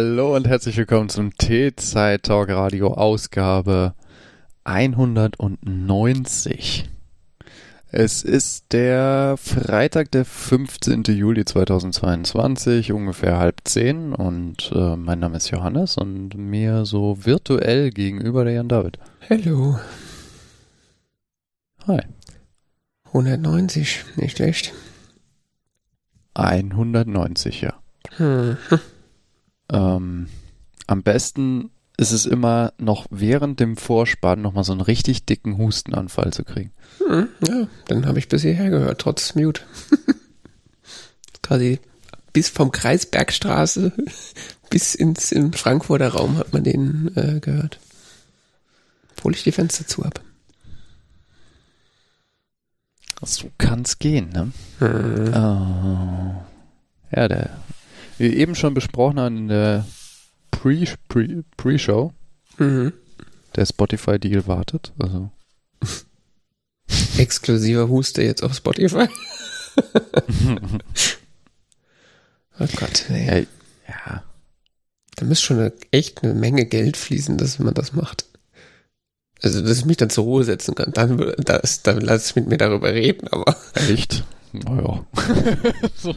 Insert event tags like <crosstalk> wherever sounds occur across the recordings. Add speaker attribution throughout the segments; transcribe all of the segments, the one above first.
Speaker 1: Hallo und herzlich willkommen zum T-Zeit Talk Radio Ausgabe 190. Es ist der Freitag, der 15. Juli 2022, ungefähr halb zehn und äh, mein Name ist Johannes und mir so virtuell gegenüber der Jan David.
Speaker 2: Hallo.
Speaker 1: Hi.
Speaker 2: 190, nicht schlecht.
Speaker 1: 190, ja.
Speaker 2: Hm.
Speaker 1: Ähm, am besten ist es immer noch während dem Vorspann nochmal so einen richtig dicken Hustenanfall zu kriegen.
Speaker 2: Hm, ja, dann habe ich bis hierher gehört, trotz Mute. <laughs> Quasi bis vom Kreisbergstraße <laughs> bis ins im Frankfurter Raum hat man den äh, gehört. Obwohl ich die Fenster zu habe.
Speaker 1: So kann's gehen, ne?
Speaker 2: Hm.
Speaker 1: Oh. Ja, der, wie eben schon besprochen haben in der Pre- Pre- Pre-Show,
Speaker 2: Mhm.
Speaker 1: der Spotify-Deal wartet. Also, <laughs>
Speaker 2: Exklusiver Huste jetzt auf Spotify. <laughs> oh Gott, nee.
Speaker 1: ja, ja,
Speaker 2: Da müsste schon eine, echt eine Menge Geld fließen, dass man das macht. Also, dass ich mich dann zur Ruhe setzen kann. Dann, das, dann lass ich mit mir darüber reden, aber
Speaker 1: echt? Naja. <laughs>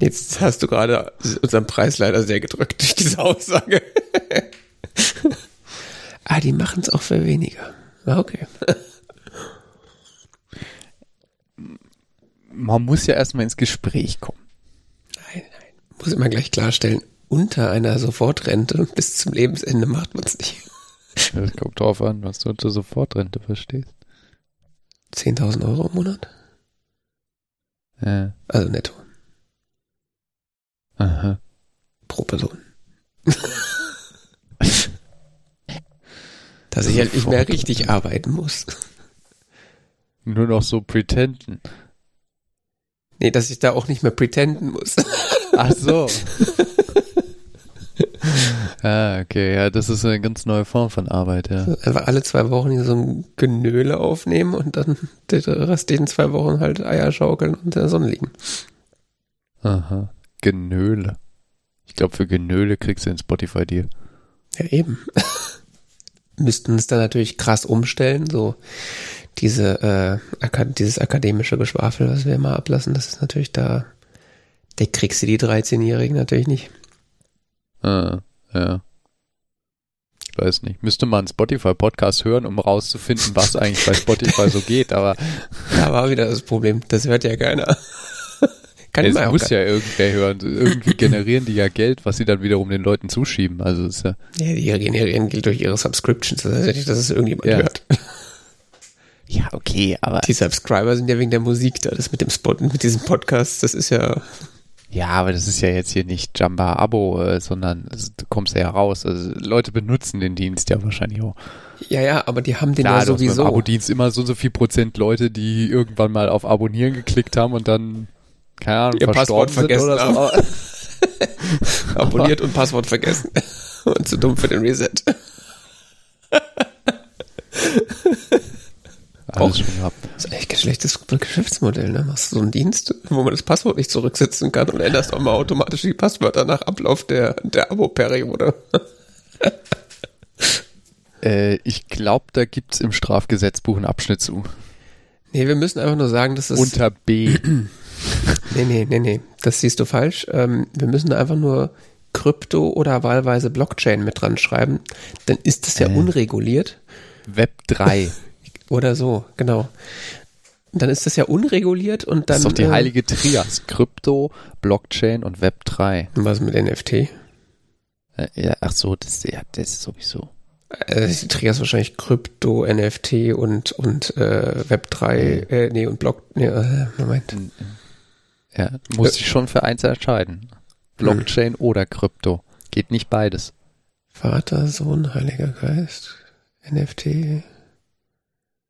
Speaker 2: jetzt hast du gerade unseren Preis leider sehr gedrückt durch diese Aussage. <laughs> ah, die machen es auch für weniger. Ah, okay.
Speaker 1: Man muss ja erstmal ins Gespräch kommen.
Speaker 2: Nein, nein. Muss immer gleich klarstellen, unter einer Sofortrente bis zum Lebensende macht man es nicht.
Speaker 1: Das kommt drauf an, was du unter Sofortrente verstehst.
Speaker 2: 10.000 Euro im Monat?
Speaker 1: Ja.
Speaker 2: Also netto.
Speaker 1: Aha.
Speaker 2: Pro Person. <laughs> Dass ich halt nicht mehr richtig arbeiten muss.
Speaker 1: Nur noch so pretenden.
Speaker 2: Nee, dass ich da auch nicht mehr pretenden muss. <laughs>
Speaker 1: Ach so. ah, okay, ja, das ist eine ganz neue Form von Arbeit, ja.
Speaker 2: Einfach alle zwei Wochen hier so ein Genöle aufnehmen und dann <laughs> die restlichen zwei Wochen halt Eier schaukeln und in der Sonne liegen.
Speaker 1: Aha. Genöle. Ich glaube, für Genöle kriegst du den Spotify-Deal.
Speaker 2: Ja, eben. <laughs> Müssten es dann natürlich krass umstellen, so diese, äh, dieses akademische Geschwafel, was wir immer ablassen, das ist natürlich da, da kriegst du die 13-Jährigen natürlich nicht.
Speaker 1: Ah, ja. Ich weiß nicht. Müsste man einen Spotify-Podcast hören, um rauszufinden, was eigentlich bei Spotify so geht, aber <laughs>
Speaker 2: Da war wieder das Problem, das hört ja keiner. <laughs> Kann
Speaker 1: es muss ja irgendwer hören. Irgendwie generieren die ja Geld, was sie dann wiederum den Leuten zuschieben. Also ist ja.
Speaker 2: Ja, die generieren Geld durch ihre Subscriptions, das heißt ja nicht, dass es irgendjemand
Speaker 1: Ja.
Speaker 2: hört. <laughs>
Speaker 1: Ja, okay, aber.
Speaker 2: Die Subscriber sind ja wegen der Musik da, das mit dem Spot, mit diesem Podcast, das ist ja,
Speaker 1: Ja, aber das ist ja jetzt hier nicht Jamba-Abo, äh, sondern du kommst ja raus. Also Leute benutzen den Dienst ja wahrscheinlich auch.
Speaker 2: ja, ja, aber die haben den
Speaker 1: Klar,
Speaker 2: ja sowieso.
Speaker 1: Abo-Dienst immer so und so viel Prozent Leute, die irgendwann mal auf Abonnieren geklickt haben und dann, keine Ahnung,
Speaker 2: Ihr Passwort vergessen
Speaker 1: oder so. <laughs>
Speaker 2: Abonniert und Passwort vergessen. <laughs> Und zu dumm für den Reset.
Speaker 1: Alles schon gehabt.
Speaker 2: Das ist eigentlich kein schlechtes Geschäftsmodell, ne? Machst du so einen Dienst, wo man das Passwort nicht zurücksetzen kann und änderst auch mal automatisch die Passwörter nach Ablauf der, der Abo-Periode. <laughs>
Speaker 1: Äh, ich glaube, da gibt's im Strafgesetzbuch einen Abschnitt zu.
Speaker 2: Nee, wir müssen einfach nur sagen, dass es.
Speaker 1: Unter B. <clears throat>
Speaker 2: nee, nee, nee, nee. Das siehst du falsch. Ähm, wir müssen da einfach nur Krypto oder wahlweise Blockchain mit dran schreiben. Dann ist das ja
Speaker 1: Äh.
Speaker 2: unreguliert.
Speaker 1: Web 3. <laughs>
Speaker 2: Oder so, genau. Dann ist das ja unreguliert und dann.
Speaker 1: Das ist doch die
Speaker 2: äh,
Speaker 1: heilige Trias. Krypto, Blockchain und Web 3.
Speaker 2: Was mit NFT?
Speaker 1: Äh, ja, ach so, das, ja, das ist sowieso.
Speaker 2: Äh, die Trias wahrscheinlich Krypto, NFT und, und äh, Web3, äh, nee, und Block, nee, äh, Moment.
Speaker 1: Ja, muss sich schon für eins entscheiden. Blockchain oder Krypto. Geht nicht beides.
Speaker 2: Vater, Sohn, Heiliger Geist, NFT,
Speaker 1: Äh,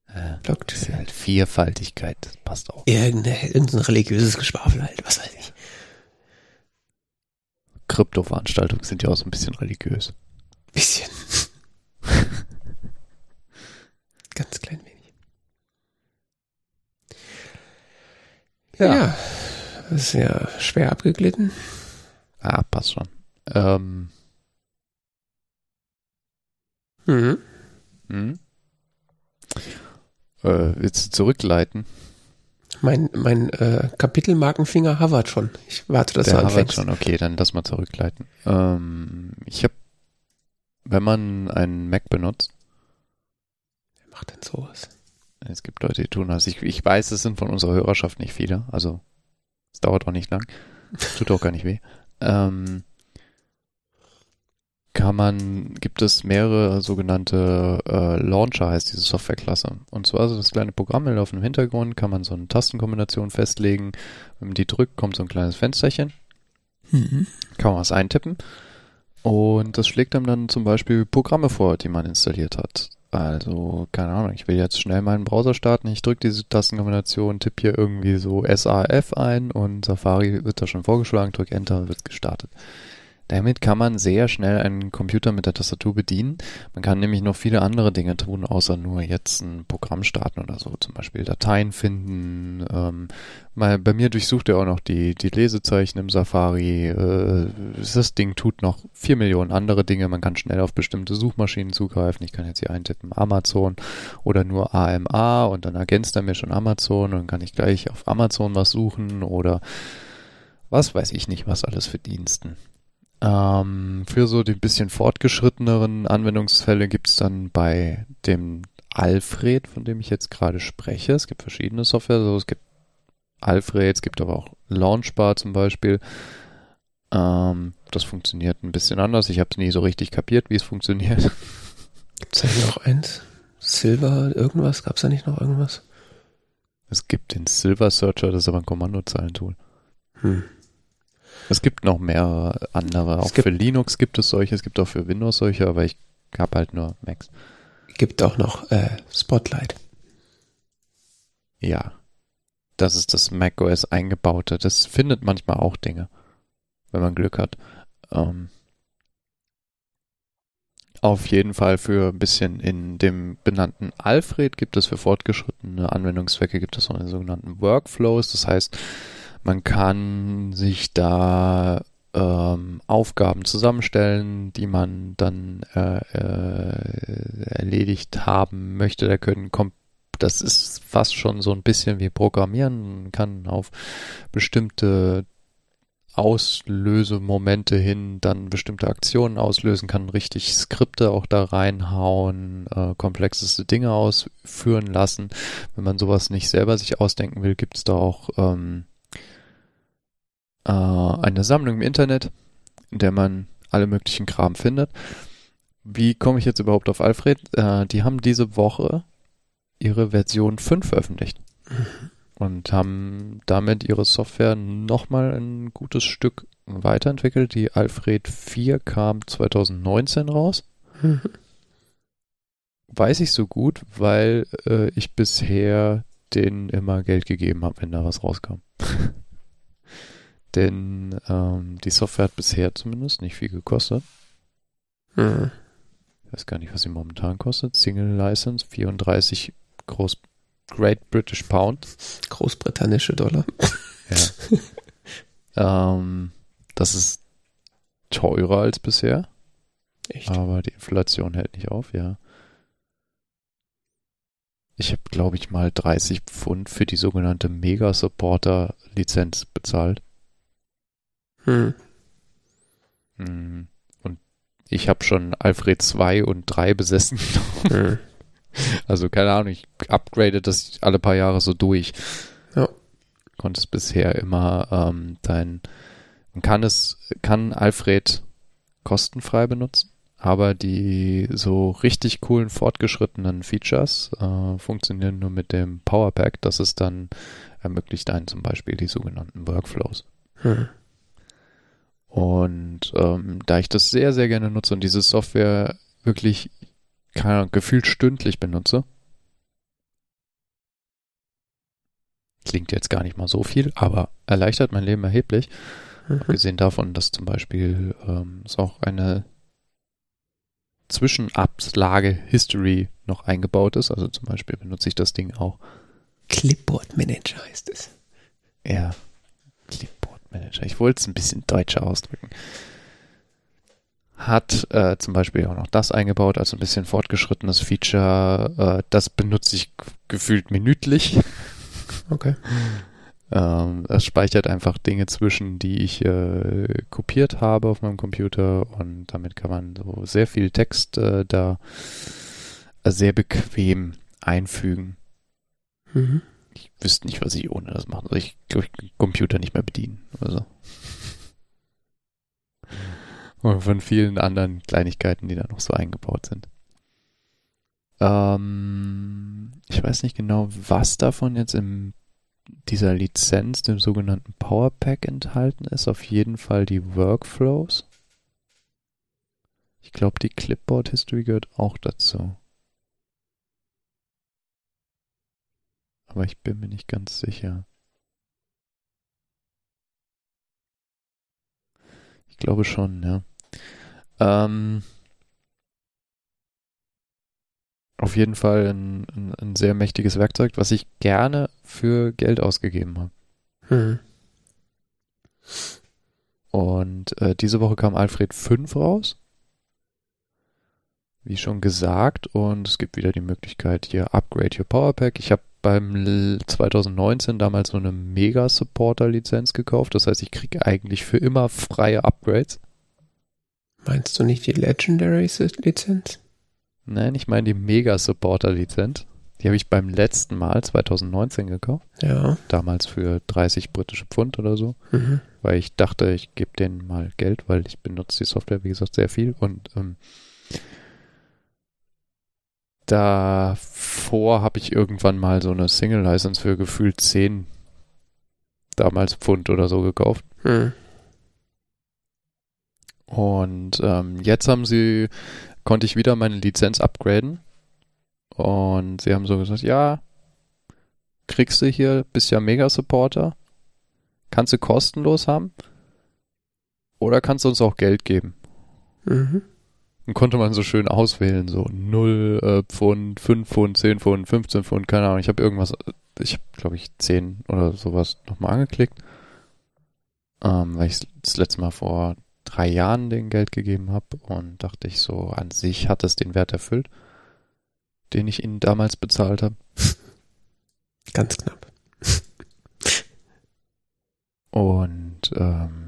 Speaker 1: das ist
Speaker 2: Blockchain.
Speaker 1: halt Vielfaltigkeit. Das passt auch.
Speaker 2: Irgendein, irgendein religiöses Geschwafel halt, was weiß ich.
Speaker 1: Krypto-Veranstaltungen sind ja auch so ein bisschen religiös.
Speaker 2: Bisschen. <laughs> Ganz klein wenig. Ja.
Speaker 1: Ja.
Speaker 2: Das ist ja schwer abgeglitten.
Speaker 1: Ah, passt schon. Ähm,
Speaker 2: Mhm.
Speaker 1: hm? Äh, willst du zurückleiten?
Speaker 2: Mein, mein äh, Kapitelmarkenfinger hovert schon. Ich warte, dass
Speaker 1: Der
Speaker 2: du anfängst.
Speaker 1: schon, okay, dann lass mal zurückleiten. Ähm, ich habe, wenn man einen Mac benutzt,
Speaker 2: Wer macht denn sowas?
Speaker 1: es gibt Leute, die tun das. Ich, ich weiß, es sind von unserer Hörerschaft nicht viele, also es dauert auch nicht lang. Tut auch gar nicht weh. Ähm, kann man, gibt es mehrere sogenannte äh, Launcher, heißt diese Softwareklasse. Und zwar so das kleine Programm laufen im Hintergrund, kann man so eine Tastenkombination festlegen. Wenn man die drückt, kommt so ein kleines Fensterchen.
Speaker 2: Mhm.
Speaker 1: kann man was eintippen. Und das schlägt einem dann zum Beispiel Programme vor, die man installiert hat. Also, keine Ahnung, ich will jetzt schnell meinen Browser starten. Ich drücke diese Tastenkombination, tippe hier irgendwie so SAF ein und Safari wird da schon vorgeschlagen, drücke Enter, wird gestartet. Damit kann man sehr schnell einen Computer mit der Tastatur bedienen. Man kann nämlich noch viele andere Dinge tun, außer nur jetzt ein Programm starten oder so. Zum Beispiel Dateien finden. Ähm, mal, bei mir durchsucht er auch noch die, die Lesezeichen im Safari. Äh, das Ding tut noch vier Millionen andere Dinge. Man kann schnell auf bestimmte Suchmaschinen zugreifen. Ich kann jetzt hier eintippen Amazon oder nur AMA und dann ergänzt er mir schon Amazon und dann kann ich gleich auf Amazon was suchen oder was weiß ich nicht, was alles für Diensten. Ähm, für so die bisschen fortgeschritteneren Anwendungsfälle gibt es dann bei dem Alfred, von dem ich jetzt gerade spreche. Es gibt verschiedene Software, also es gibt Alfred, es gibt aber auch Launchbar zum Beispiel. Ähm, das funktioniert ein bisschen anders. Ich habe es nie so richtig kapiert, wie es funktioniert.
Speaker 2: Gibt's da nicht noch eins? Silver, irgendwas? Gab's da nicht noch irgendwas?
Speaker 1: Es gibt den Silver Searcher, das ist aber ein Kommandozeilentool.
Speaker 2: Hm.
Speaker 1: Es gibt noch mehrere andere. Auch
Speaker 2: gibt-
Speaker 1: für Linux gibt es solche, es gibt auch für Windows solche, aber ich habe halt nur Macs.
Speaker 2: Gibt auch noch äh, Spotlight.
Speaker 1: Ja. Das ist das macOS eingebaute. Das findet manchmal auch Dinge, wenn man Glück hat. Ähm, auf jeden Fall für ein bisschen in dem benannten Alfred gibt es für fortgeschrittene Anwendungszwecke gibt es auch einen sogenannten Workflows. Das heißt, man kann sich da ähm, Aufgaben zusammenstellen, die man dann äh, äh, erledigt haben möchte. Da können das ist fast schon so ein bisschen wie Programmieren. Man kann auf bestimmte Auslösemomente hin dann bestimmte Aktionen auslösen, kann richtig Skripte auch da reinhauen, äh, komplexeste Dinge ausführen lassen. Wenn man sowas nicht selber sich ausdenken will, gibt es da auch ähm, äh, eine Sammlung im Internet, in der man alle möglichen Kram findet. Wie komme ich jetzt überhaupt auf Alfred? Äh, die haben diese Woche ihre Version 5 veröffentlicht und haben damit ihre Software nochmal ein gutes Stück weiterentwickelt. Die Alfred 4 kam 2019 raus.
Speaker 2: Mhm.
Speaker 1: Weiß ich so gut, weil äh, ich bisher denen immer Geld gegeben habe, wenn da was rauskam. <laughs> Denn ähm, die Software hat bisher zumindest nicht viel gekostet.
Speaker 2: Mhm.
Speaker 1: Ich weiß gar nicht, was sie momentan kostet. Single License 34 Groß Great British Pound.
Speaker 2: Großbritannische Dollar.
Speaker 1: Ja. <laughs> ähm, das ist teurer als bisher,
Speaker 2: Echt?
Speaker 1: aber die Inflation hält nicht auf, ja. Ich habe, glaube ich, mal 30 Pfund für die sogenannte Mega Supporter Lizenz bezahlt.
Speaker 2: Hm.
Speaker 1: Mhm. Und ich habe schon Alfred 2 und 3 besessen. <laughs>
Speaker 2: Hm.
Speaker 1: Also keine Ahnung, ich upgrade das alle paar Jahre so durch.
Speaker 2: Ja.
Speaker 1: Konntest bisher immer ähm, dein, man kann es, kann Alfred kostenfrei benutzen, aber die so richtig coolen fortgeschrittenen Features äh, funktionieren nur mit dem Power Pack. Das ist dann ermöglicht einen zum Beispiel die sogenannten Workflows.
Speaker 2: Hm.
Speaker 1: Und ähm, da ich das sehr, sehr gerne nutze und diese Software wirklich keine gefühlt stündlich benutze, klingt jetzt gar nicht mal so viel, aber erleichtert mein Leben erheblich.
Speaker 2: Mhm.
Speaker 1: Abgesehen davon, dass zum Beispiel ähm, es auch eine Zwischenablage History noch eingebaut ist. Also zum Beispiel benutze ich das Ding auch.
Speaker 2: Clipboard Manager heißt es.
Speaker 1: Ja, Clipboard Manager. Ich wollte es ein bisschen deutscher ausdrücken. hat äh, zum Beispiel auch noch das eingebaut, also ein bisschen fortgeschrittenes Feature. Äh, das benutze ich gefühlt minütlich.
Speaker 2: Okay.
Speaker 1: Ähm, es speichert einfach Dinge zwischen, die ich äh, kopiert habe auf meinem Computer und damit kann man so sehr viel Text äh, da sehr bequem einfügen.
Speaker 2: Mhm.
Speaker 1: Ich wüsste nicht, was ich ohne das mache. Also ich glaube, ich kann Computer nicht mehr bedienen. Also. <laughs> Und von vielen anderen Kleinigkeiten, die da noch so eingebaut sind. Ähm, ich weiß nicht genau, was davon jetzt in dieser Lizenz, dem sogenannten Power Pack enthalten ist. Auf jeden Fall die Workflows. Ich glaube, die Clipboard History gehört auch dazu. Aber ich bin mir nicht ganz sicher. Ich glaube schon, ja. Ähm, auf jeden Fall ein, ein, ein, sehr mächtiges Werkzeug, was ich gerne für Geld ausgegeben habe.
Speaker 2: Hm.
Speaker 1: Und äh, diese Woche kam Alfred 5 raus. Wie schon gesagt. Und es gibt wieder die Möglichkeit hier Upgrade Your Power Pack. Ich habe beim 2019 damals so eine Mega Supporter Lizenz gekauft. Das heißt, ich kriege eigentlich für immer freie Upgrades.
Speaker 2: Meinst du nicht die Legendary Lizenz?
Speaker 1: Nein, ich meine die Mega Supporter Lizenz. Die habe ich beim letzten Mal 2019 gekauft.
Speaker 2: Ja.
Speaker 1: Damals für 30 britische Pfund oder so.
Speaker 2: Mhm.
Speaker 1: Weil ich dachte, ich gebe denen mal Geld, weil ich benutze die Software, wie gesagt, sehr viel. Und ähm, davor habe ich irgendwann mal so eine Single License für gefühlt 10 damals Pfund oder so gekauft.
Speaker 2: Mhm.
Speaker 1: Und ähm, jetzt haben sie, konnte ich wieder meine Lizenz upgraden. Und sie haben so gesagt, ja, kriegst du hier, bist ja Mega-Supporter, kannst du kostenlos haben oder kannst du uns auch Geld geben.
Speaker 2: Mhm.
Speaker 1: Dann konnte man so schön auswählen, so 0 äh, Pfund, 5 Pfund, 10 Pfund, 15 Pfund, keine Ahnung. Ich habe irgendwas, ich habe glaube ich 10 oder sowas nochmal angeklickt, ähm, weil ich das letzte Mal vor drei Jahren den Geld gegeben habe und dachte ich so, an sich hat es den Wert erfüllt, den ich ihnen damals bezahlt habe.
Speaker 2: Ganz knapp.
Speaker 1: Und ähm,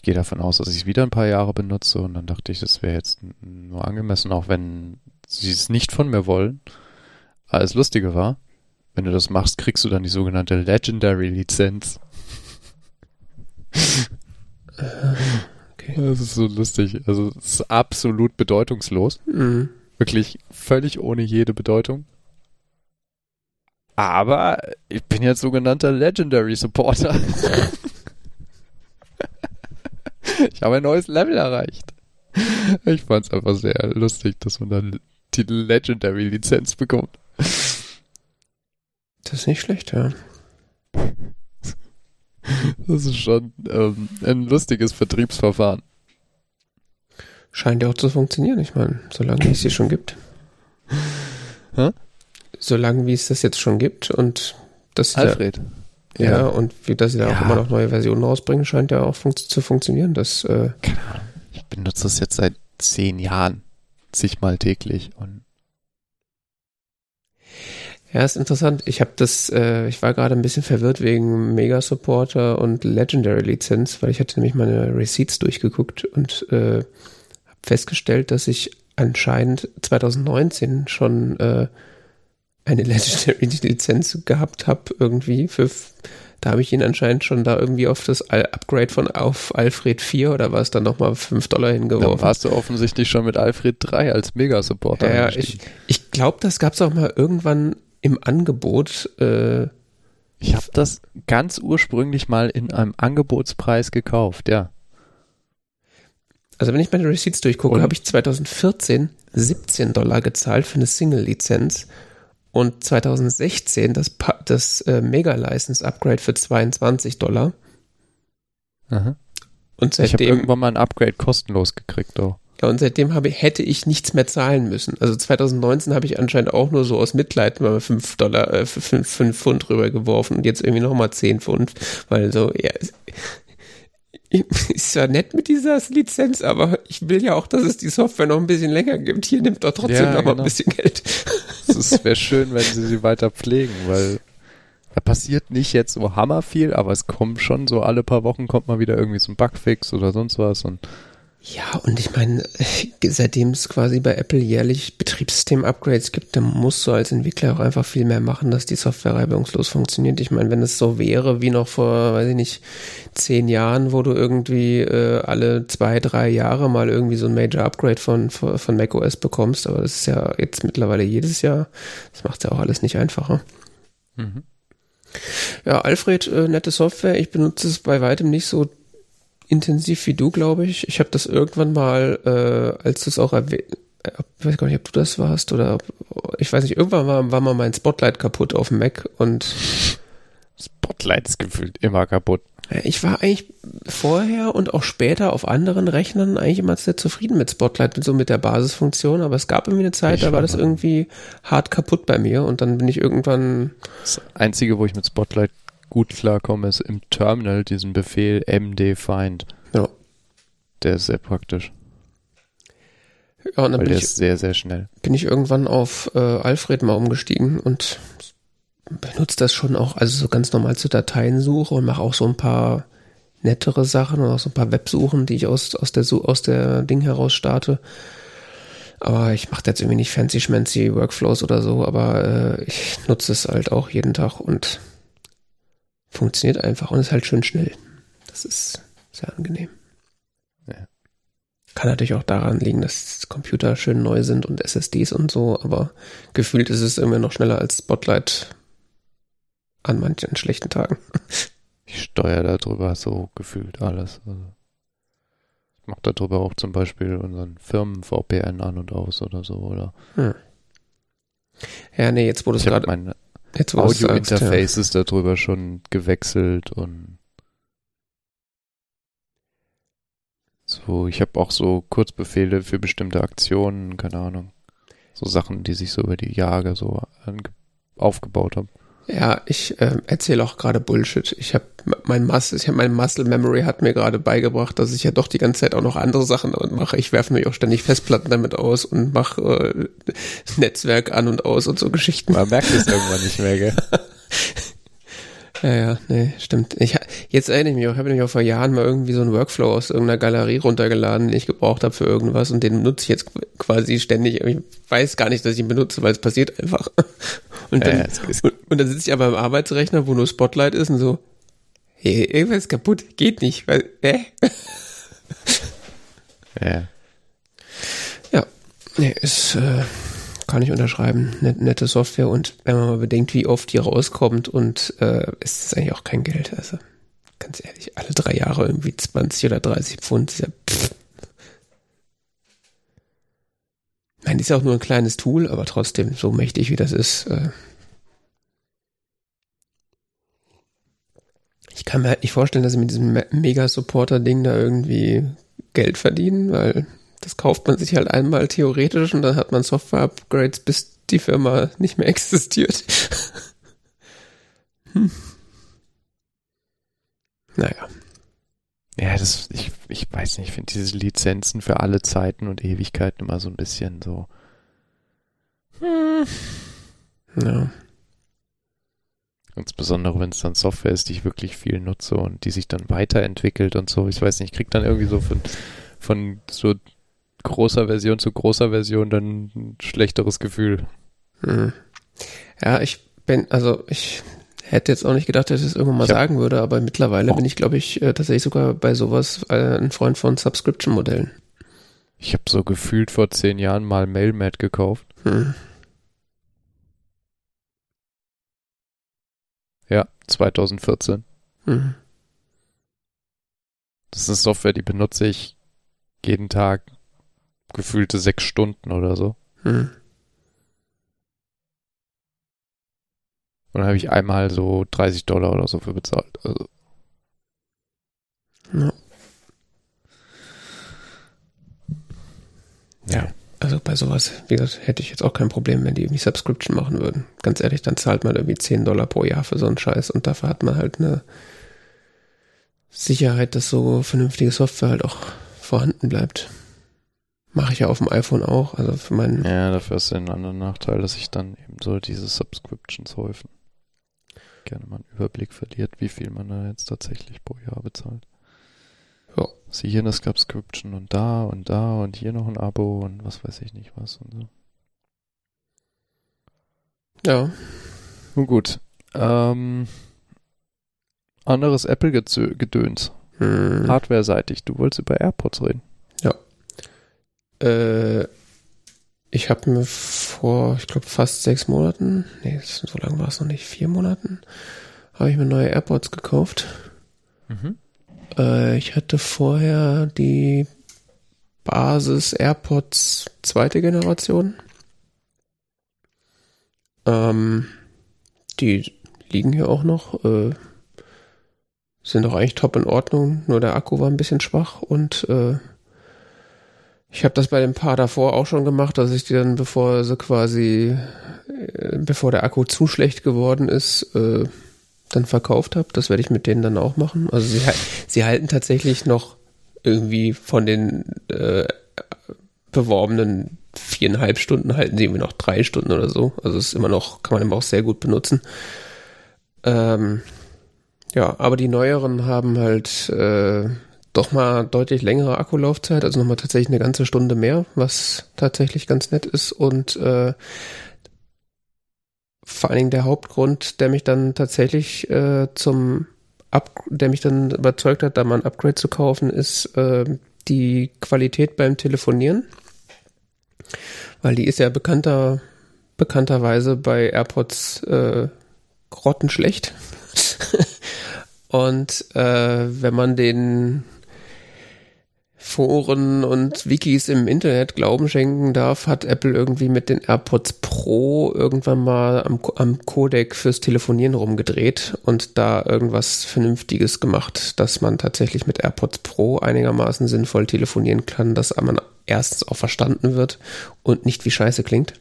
Speaker 1: ich gehe davon aus, dass ich es wieder ein paar Jahre benutze und dann dachte ich, das wäre jetzt nur angemessen, auch wenn sie es nicht von mir wollen. Aber das Lustige war, wenn du das machst, kriegst du dann die sogenannte Legendary Lizenz.
Speaker 2: okay. <laughs>
Speaker 1: Das ist so lustig. Also es ist absolut bedeutungslos.
Speaker 2: Mhm.
Speaker 1: Wirklich völlig ohne jede Bedeutung. Aber ich bin jetzt sogenannter Legendary Supporter. <laughs> <laughs> ich habe ein neues Level erreicht. Ich fand es einfach sehr lustig, dass man dann die Legendary Lizenz bekommt.
Speaker 2: Das ist nicht schlecht, ja.
Speaker 1: Das ist schon ähm, ein lustiges Vertriebsverfahren.
Speaker 2: Scheint ja auch zu funktionieren. Ich meine, solange es sie schon gibt.
Speaker 1: Hä?
Speaker 2: Solange wie es das jetzt schon gibt und das
Speaker 1: Alfred.
Speaker 2: Ja, ja, und wie dass sie da
Speaker 1: Ja.
Speaker 2: auch immer noch neue Versionen rausbringen, scheint ja auch fun zu funktionieren. Das, äh,
Speaker 1: Keine Ahnung. Ich benutze das jetzt seit zehn Jahren. Zigmal täglich. Und
Speaker 2: ja, ist interessant. Ich habe das, äh, ich war gerade ein bisschen verwirrt wegen Mega Supporter und Legendary Lizenz, weil ich hatte nämlich meine Receipts durchgeguckt und äh, habe festgestellt, dass ich anscheinend 2019 schon äh, eine Legendary <laughs> Lizenz gehabt habe irgendwie für da habe ich ihn anscheinend schon da irgendwie auf das Upgrade von auf Alfred 4 oder was dann nochmal 5 Dollar
Speaker 1: dann
Speaker 2: hingeworfen.
Speaker 1: warst du offensichtlich schon mit Alfred 3 als Mega-Supporter.
Speaker 2: Ja, ja, ich, ich glaube, das gab es auch mal irgendwann im Angebot. Äh,
Speaker 1: Ich habe das ganz ursprünglich mal in einem Angebotspreis gekauft, ja.
Speaker 2: also wenn ich meine Receipts durchgucke, habe ich 2014 17 Dollar gezahlt für eine Single-Lizenz und 2016 das, das äh, Mega-License-Upgrade für 22 Dollar.
Speaker 1: Aha.
Speaker 2: Und
Speaker 1: Ich habe
Speaker 2: seitdem,
Speaker 1: irgendwann mal ein Upgrade kostenlos gekriegt, doch.
Speaker 2: ja, und seitdem habe, hätte ich nichts mehr zahlen müssen. Also 2019 habe ich anscheinend auch nur so aus Mitleid mal 5 Dollar, äh, 5, 5 Pfund rübergeworfen und jetzt irgendwie nochmal 10 Pfund, weil so, ja, <laughs> ist ja nett mit dieser Lizenz, aber ich will ja auch, dass es die Software noch ein bisschen länger gibt. Hier nimmt doch trotzdem ja, noch genau. mal ein bisschen Geld. <laughs>
Speaker 1: Es wäre schön, wenn sie sie weiter pflegen, weil da passiert nicht jetzt so hammer viel, aber es kommt schon so alle paar Wochen kommt mal wieder irgendwie so ein Bugfix oder sonst was und
Speaker 2: ja, und ich meine, <laughs> seitdem es quasi bei Apple jährlich Betriebssystem-Upgrades gibt, dann musst du als Entwickler auch einfach viel mehr machen, dass die Software reibungslos funktioniert. Ich meine, wenn es so wäre wie noch vor, weiß ich nicht, zehn Jahren, wo du irgendwie äh, alle zwei, drei Jahre mal irgendwie so ein Major Upgrade von, von macOS bekommst, aber das ist ja jetzt mittlerweile jedes Jahr. Das macht ja auch alles nicht einfacher. Mhm. Ja, Alfred, äh, nette Software. Ich benutze es bei weitem nicht so intensiv wie du, glaube ich. Ich habe das irgendwann mal, äh, als du es auch erwähnt, äh, ich weiß gar nicht, ob du das warst oder ich weiß nicht, irgendwann war, war mal mein Spotlight kaputt auf dem Mac und
Speaker 1: Spotlight ist gefühlt immer kaputt.
Speaker 2: Ich war eigentlich vorher und auch später auf anderen Rechnern eigentlich immer sehr zufrieden mit Spotlight, mit so mit der Basisfunktion, aber es gab irgendwie eine Zeit, ich da war das irgendwie hart kaputt bei mir und dann bin ich irgendwann.
Speaker 1: Das Einzige, wo ich mit Spotlight gut klarkomme, ist im Terminal diesen Befehl mdfind. Ja. Der ist sehr praktisch. Ja, und dann Weil bin der ich, ist sehr, sehr schnell.
Speaker 2: Bin ich irgendwann auf äh, Alfred mal umgestiegen und benutze das schon auch, also so ganz normal zur Dateiensuche und mache auch so ein paar nettere Sachen und auch so ein paar Websuchen, die ich aus, aus, der, aus der Ding heraus starte. Aber ich mache jetzt irgendwie nicht fancy schmancy Workflows oder so, aber äh, ich nutze es halt auch jeden Tag und funktioniert einfach und ist halt schön schnell. Das ist sehr angenehm. Ja. Kann natürlich auch daran liegen, dass Computer schön neu sind und SSDs und so, aber gefühlt ist es immer noch schneller als Spotlight an manchen schlechten Tagen. <laughs>
Speaker 1: Ich steuere darüber so gefühlt alles. Also ich mache darüber auch zum Beispiel unseren Firmen-VPN an und aus oder so, oder? Hm.
Speaker 2: Ja, nee, jetzt wurde es gerade. Mein
Speaker 1: Audio-Interface ja. darüber schon gewechselt und so, ich habe auch so Kurzbefehle für bestimmte Aktionen, keine Ahnung. So Sachen, die sich so über die Jahre so aufgebaut haben.
Speaker 2: Ja, ich äh, erzähle auch gerade Bullshit. Ich habe mein Muscle, ich habe mein Muscle Memory hat mir gerade beigebracht, dass ich ja doch die ganze Zeit auch noch andere Sachen mache. Ich werfe mir auch ständig Festplatten damit aus und mache äh, Netzwerk an und aus und so Geschichten.
Speaker 1: Man merkt es irgendwann nicht mehr, gell? <laughs>
Speaker 2: Ja, ja, nee, stimmt. Ich, jetzt erinnere ich mich auch, ich habe nämlich auch vor Jahren mal irgendwie so einen Workflow aus irgendeiner Galerie runtergeladen, den ich gebraucht habe für irgendwas und den nutze ich jetzt quasi ständig. Ich weiß gar nicht, dass ich ihn benutze, weil es passiert einfach. <laughs> Und dann, ja, und, und, dann sitze ich aber im Arbeitsrechner, wo nur Spotlight ist und so, hey, irgendwas ist kaputt, geht nicht, weil, äh? Ja. <laughs> Ja, nee, ist, äh, kann ich unterschreiben. Net, nette Software und wenn man mal bedenkt, wie oft die rauskommt und äh, ist es eigentlich auch kein Geld. Also ganz ehrlich, alle drei Jahre irgendwie 20 oder 30 Pfund ist ja. Nein, ist ja auch nur ein kleines Tool, aber trotzdem, so mächtig wie das ist. Äh ich kann mir halt nicht vorstellen, dass sie mit diesem Mega-Supporter-Ding da irgendwie Geld verdienen, weil das kauft man sich halt einmal theoretisch und dann hat man Software-Upgrades, bis die Firma nicht mehr <laughs> existiert. hm. Naja.
Speaker 1: Ja, das, ich, ich weiß nicht, ich finde diese Lizenzen für alle Zeiten und Ewigkeiten immer so ein bisschen so. Hm. Ja. Insbesondere wenn es dann Software ist, die ich wirklich viel nutze und die sich dann weiterentwickelt und so. Ich weiß nicht, ich krieg dann irgendwie so von, von so großer Version zu großer Version dann ein schlechteres Gefühl.
Speaker 2: Hm. Ja, ich bin, also ich hätte jetzt auch nicht gedacht, dass ich es irgendwann mal ich sagen würde, aber mittlerweile oh. bin ich, glaube ich, äh, tatsächlich sogar bei sowas äh, ein Freund von Subscription-Modellen.
Speaker 1: Ich habe so gefühlt vor zehn Jahren mal MailMat gekauft. Hm. Ja, 2014. Hm. Das ist eine Software, die benutze ich jeden Tag gefühlte sechs Stunden oder so. Hm. Und dann habe ich einmal so 30 Dollar oder so für bezahlt. Also.
Speaker 2: Ja. ja. Also bei sowas, wie gesagt, hätte ich jetzt auch kein Problem, wenn die irgendwie Subscription machen würden. Ganz ehrlich, dann zahlt man irgendwie 10 Dollar pro Jahr für so einen Scheiß und dafür hat man halt eine Sicherheit, dass so vernünftige Software halt auch vorhanden bleibt. Mache ich ja auf dem iPhone auch, also für meinen.
Speaker 1: Ja, dafür ist den anderen Nachteil, dass sich dann eben so diese Subscriptions häufen. Gerne mal einen Überblick verliert, wie viel man da jetzt tatsächlich pro Jahr bezahlt.
Speaker 2: Ja.
Speaker 1: Sie hier eine Subscription und da und da und hier noch ein Abo und was weiß ich nicht was und so.
Speaker 2: Ja.
Speaker 1: Nun gut. Ähm, anderes Apple-Gedöns.
Speaker 2: Hm.
Speaker 1: Hardware-seitig. Du wolltest über AirPods reden.
Speaker 2: Äh, ich habe mir vor, ich glaube, fast sechs Monaten, nee, so lange war es noch nicht, vier Monaten, habe ich mir neue AirPods gekauft.
Speaker 1: Mhm.
Speaker 2: Äh, ich hatte vorher die Basis AirPods zweite Generation. Ähm, die liegen hier auch noch, äh, sind auch eigentlich top in Ordnung, nur der Akku war ein bisschen schwach und äh, ich habe das bei dem Paar davor auch schon gemacht, dass ich die dann, bevor sie quasi, äh, bevor der Akku zu schlecht geworden ist, äh, dann verkauft habe. Das werde ich mit denen dann auch machen. Also sie, sie halten tatsächlich noch irgendwie von den äh, beworbenen viereinhalb Stunden halten sie irgendwie noch drei Stunden oder so. Also ist immer noch, kann man immer auch sehr gut benutzen. Ähm, ja, aber die neueren haben halt äh, doch mal deutlich längere Akkulaufzeit, also nochmal tatsächlich eine ganze Stunde mehr, was tatsächlich ganz nett ist. Und äh, vor allen Dingen der Hauptgrund, der mich dann tatsächlich äh, zum Up der mich dann überzeugt hat, da mal ein Upgrade zu kaufen, ist äh, die Qualität beim Telefonieren. Weil die ist ja bekannter, bekannterweise bei AirPods äh, grottenschlecht. <laughs> Und äh, wenn man den Foren und Wikis im Internet Glauben schenken darf, hat Apple irgendwie mit den AirPods Pro irgendwann mal am, am Codec fürs Telefonieren rumgedreht und da irgendwas Vernünftiges gemacht, dass man tatsächlich mit AirPods Pro einigermaßen sinnvoll telefonieren kann, dass man erstens auch verstanden wird und nicht wie scheiße klingt.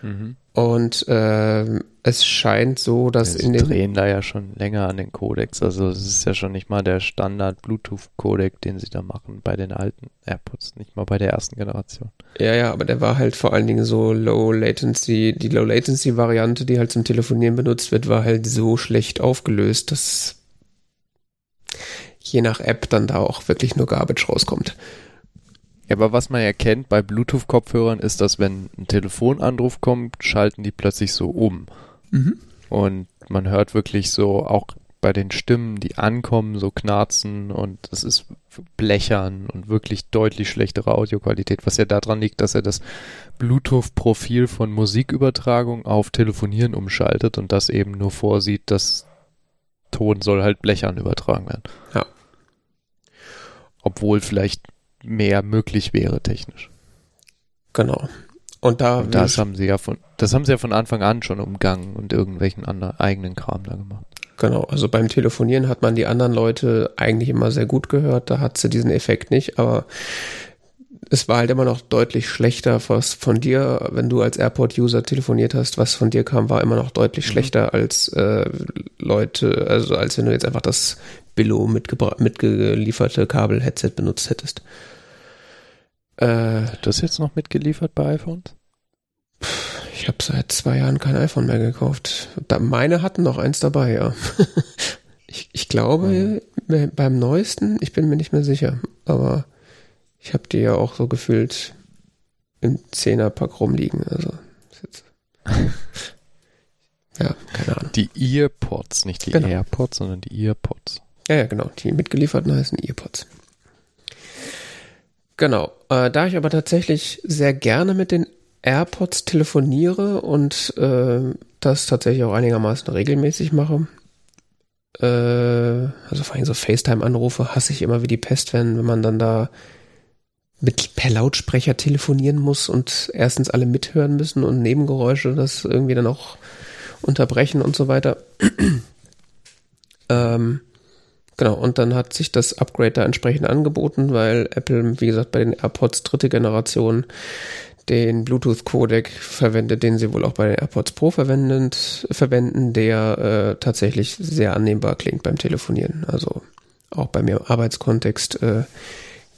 Speaker 2: Mhm. Und äh, es scheint so, dass
Speaker 1: ja,
Speaker 2: in den
Speaker 1: drehen da ja schon länger an den Codecs. Also es ist ja schon nicht mal der Standard Bluetooth-Codec, den sie da machen bei den alten AirPods, nicht mal bei der ersten Generation.
Speaker 2: Ja, ja, aber der war halt vor allen Dingen so Low Latency. Die Low Latency Variante, die halt zum Telefonieren benutzt wird, war halt so schlecht aufgelöst, dass je nach App dann da auch wirklich nur Garbage rauskommt.
Speaker 1: Ja, aber was man ja kennt bei Bluetooth-Kopfhörern ist, dass wenn ein Telefonanruf kommt, schalten die plötzlich so um. Mhm. Und man hört wirklich so auch bei den Stimmen, die ankommen, so knarzen und es ist blechern und wirklich deutlich schlechtere Audioqualität, was ja daran liegt, dass er das Bluetooth-Profil von Musikübertragung auf Telefonieren umschaltet und das eben nur vorsieht, dass Ton soll halt blechern übertragen werden.
Speaker 2: Ja.
Speaker 1: Obwohl vielleicht mehr möglich wäre technisch.
Speaker 2: Genau. Und da
Speaker 1: und das haben sie ja von das haben sie ja von Anfang an schon umgangen und irgendwelchen anderen eigenen Kram da gemacht.
Speaker 2: Genau, also beim Telefonieren hat man die anderen Leute eigentlich immer sehr gut gehört, da hat sie diesen Effekt nicht, aber es war halt immer noch deutlich schlechter, was von dir, wenn du als Airport-User telefoniert hast, was von dir kam, war immer noch deutlich mhm. schlechter als äh, Leute, also als wenn du jetzt einfach das Billo mitgelieferte Kabel-Headset benutzt hättest.
Speaker 1: Äh, das jetzt noch mitgeliefert bei iPhones?
Speaker 2: Ich habe seit zwei Jahren kein iPhone mehr gekauft. meine hatten noch eins dabei, ja. <laughs> ich, ich glaube, mhm. beim neuesten, ich bin mir nicht mehr sicher, aber ich habe die ja auch so gefühlt im Zehnerpack rumliegen. Also <laughs> ja, keine Ahnung.
Speaker 1: Die Earpods, nicht die genau. AirPods, sondern die Earpods.
Speaker 2: Ja, ja, genau. Die mitgelieferten heißen Earpods. Genau. Äh, da ich aber tatsächlich sehr gerne mit den AirPods telefoniere und äh, das tatsächlich auch einigermaßen regelmäßig mache, äh, also vor allem so FaceTime-Anrufe hasse ich immer wie die Pest, wenn, wenn man dann da mit per Lautsprecher telefonieren muss und erstens alle mithören müssen und Nebengeräusche das irgendwie dann auch unterbrechen und so weiter. <clears throat> ähm, Genau, und dann hat sich das Upgrade da entsprechend angeboten, weil Apple, wie gesagt, bei den AirPods dritte Generation den Bluetooth-Codec verwendet, den sie wohl auch bei den AirPods Pro verwenden, der äh, tatsächlich sehr annehmbar klingt beim Telefonieren. Also auch bei mir im Arbeitskontext äh,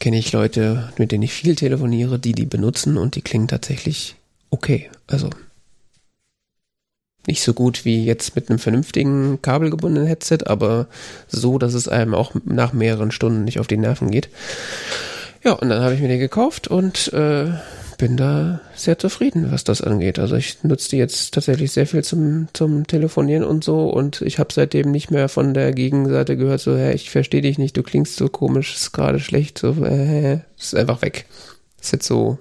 Speaker 2: kenne ich Leute, mit denen ich viel telefoniere, die die benutzen und die klingen tatsächlich okay. Also nicht so gut wie jetzt mit einem vernünftigen kabelgebundenen Headset, aber so, dass es einem auch nach mehreren Stunden nicht auf die Nerven geht. Ja, und dann habe ich mir die gekauft und äh, bin da sehr zufrieden, was das angeht. Also ich nutze die jetzt tatsächlich sehr viel zum, zum Telefonieren und so und ich habe seitdem nicht mehr von der Gegenseite gehört, so, hä, ich verstehe dich nicht, du klingst so komisch, ist gerade schlecht, so, äh, ist einfach weg. Ist jetzt so,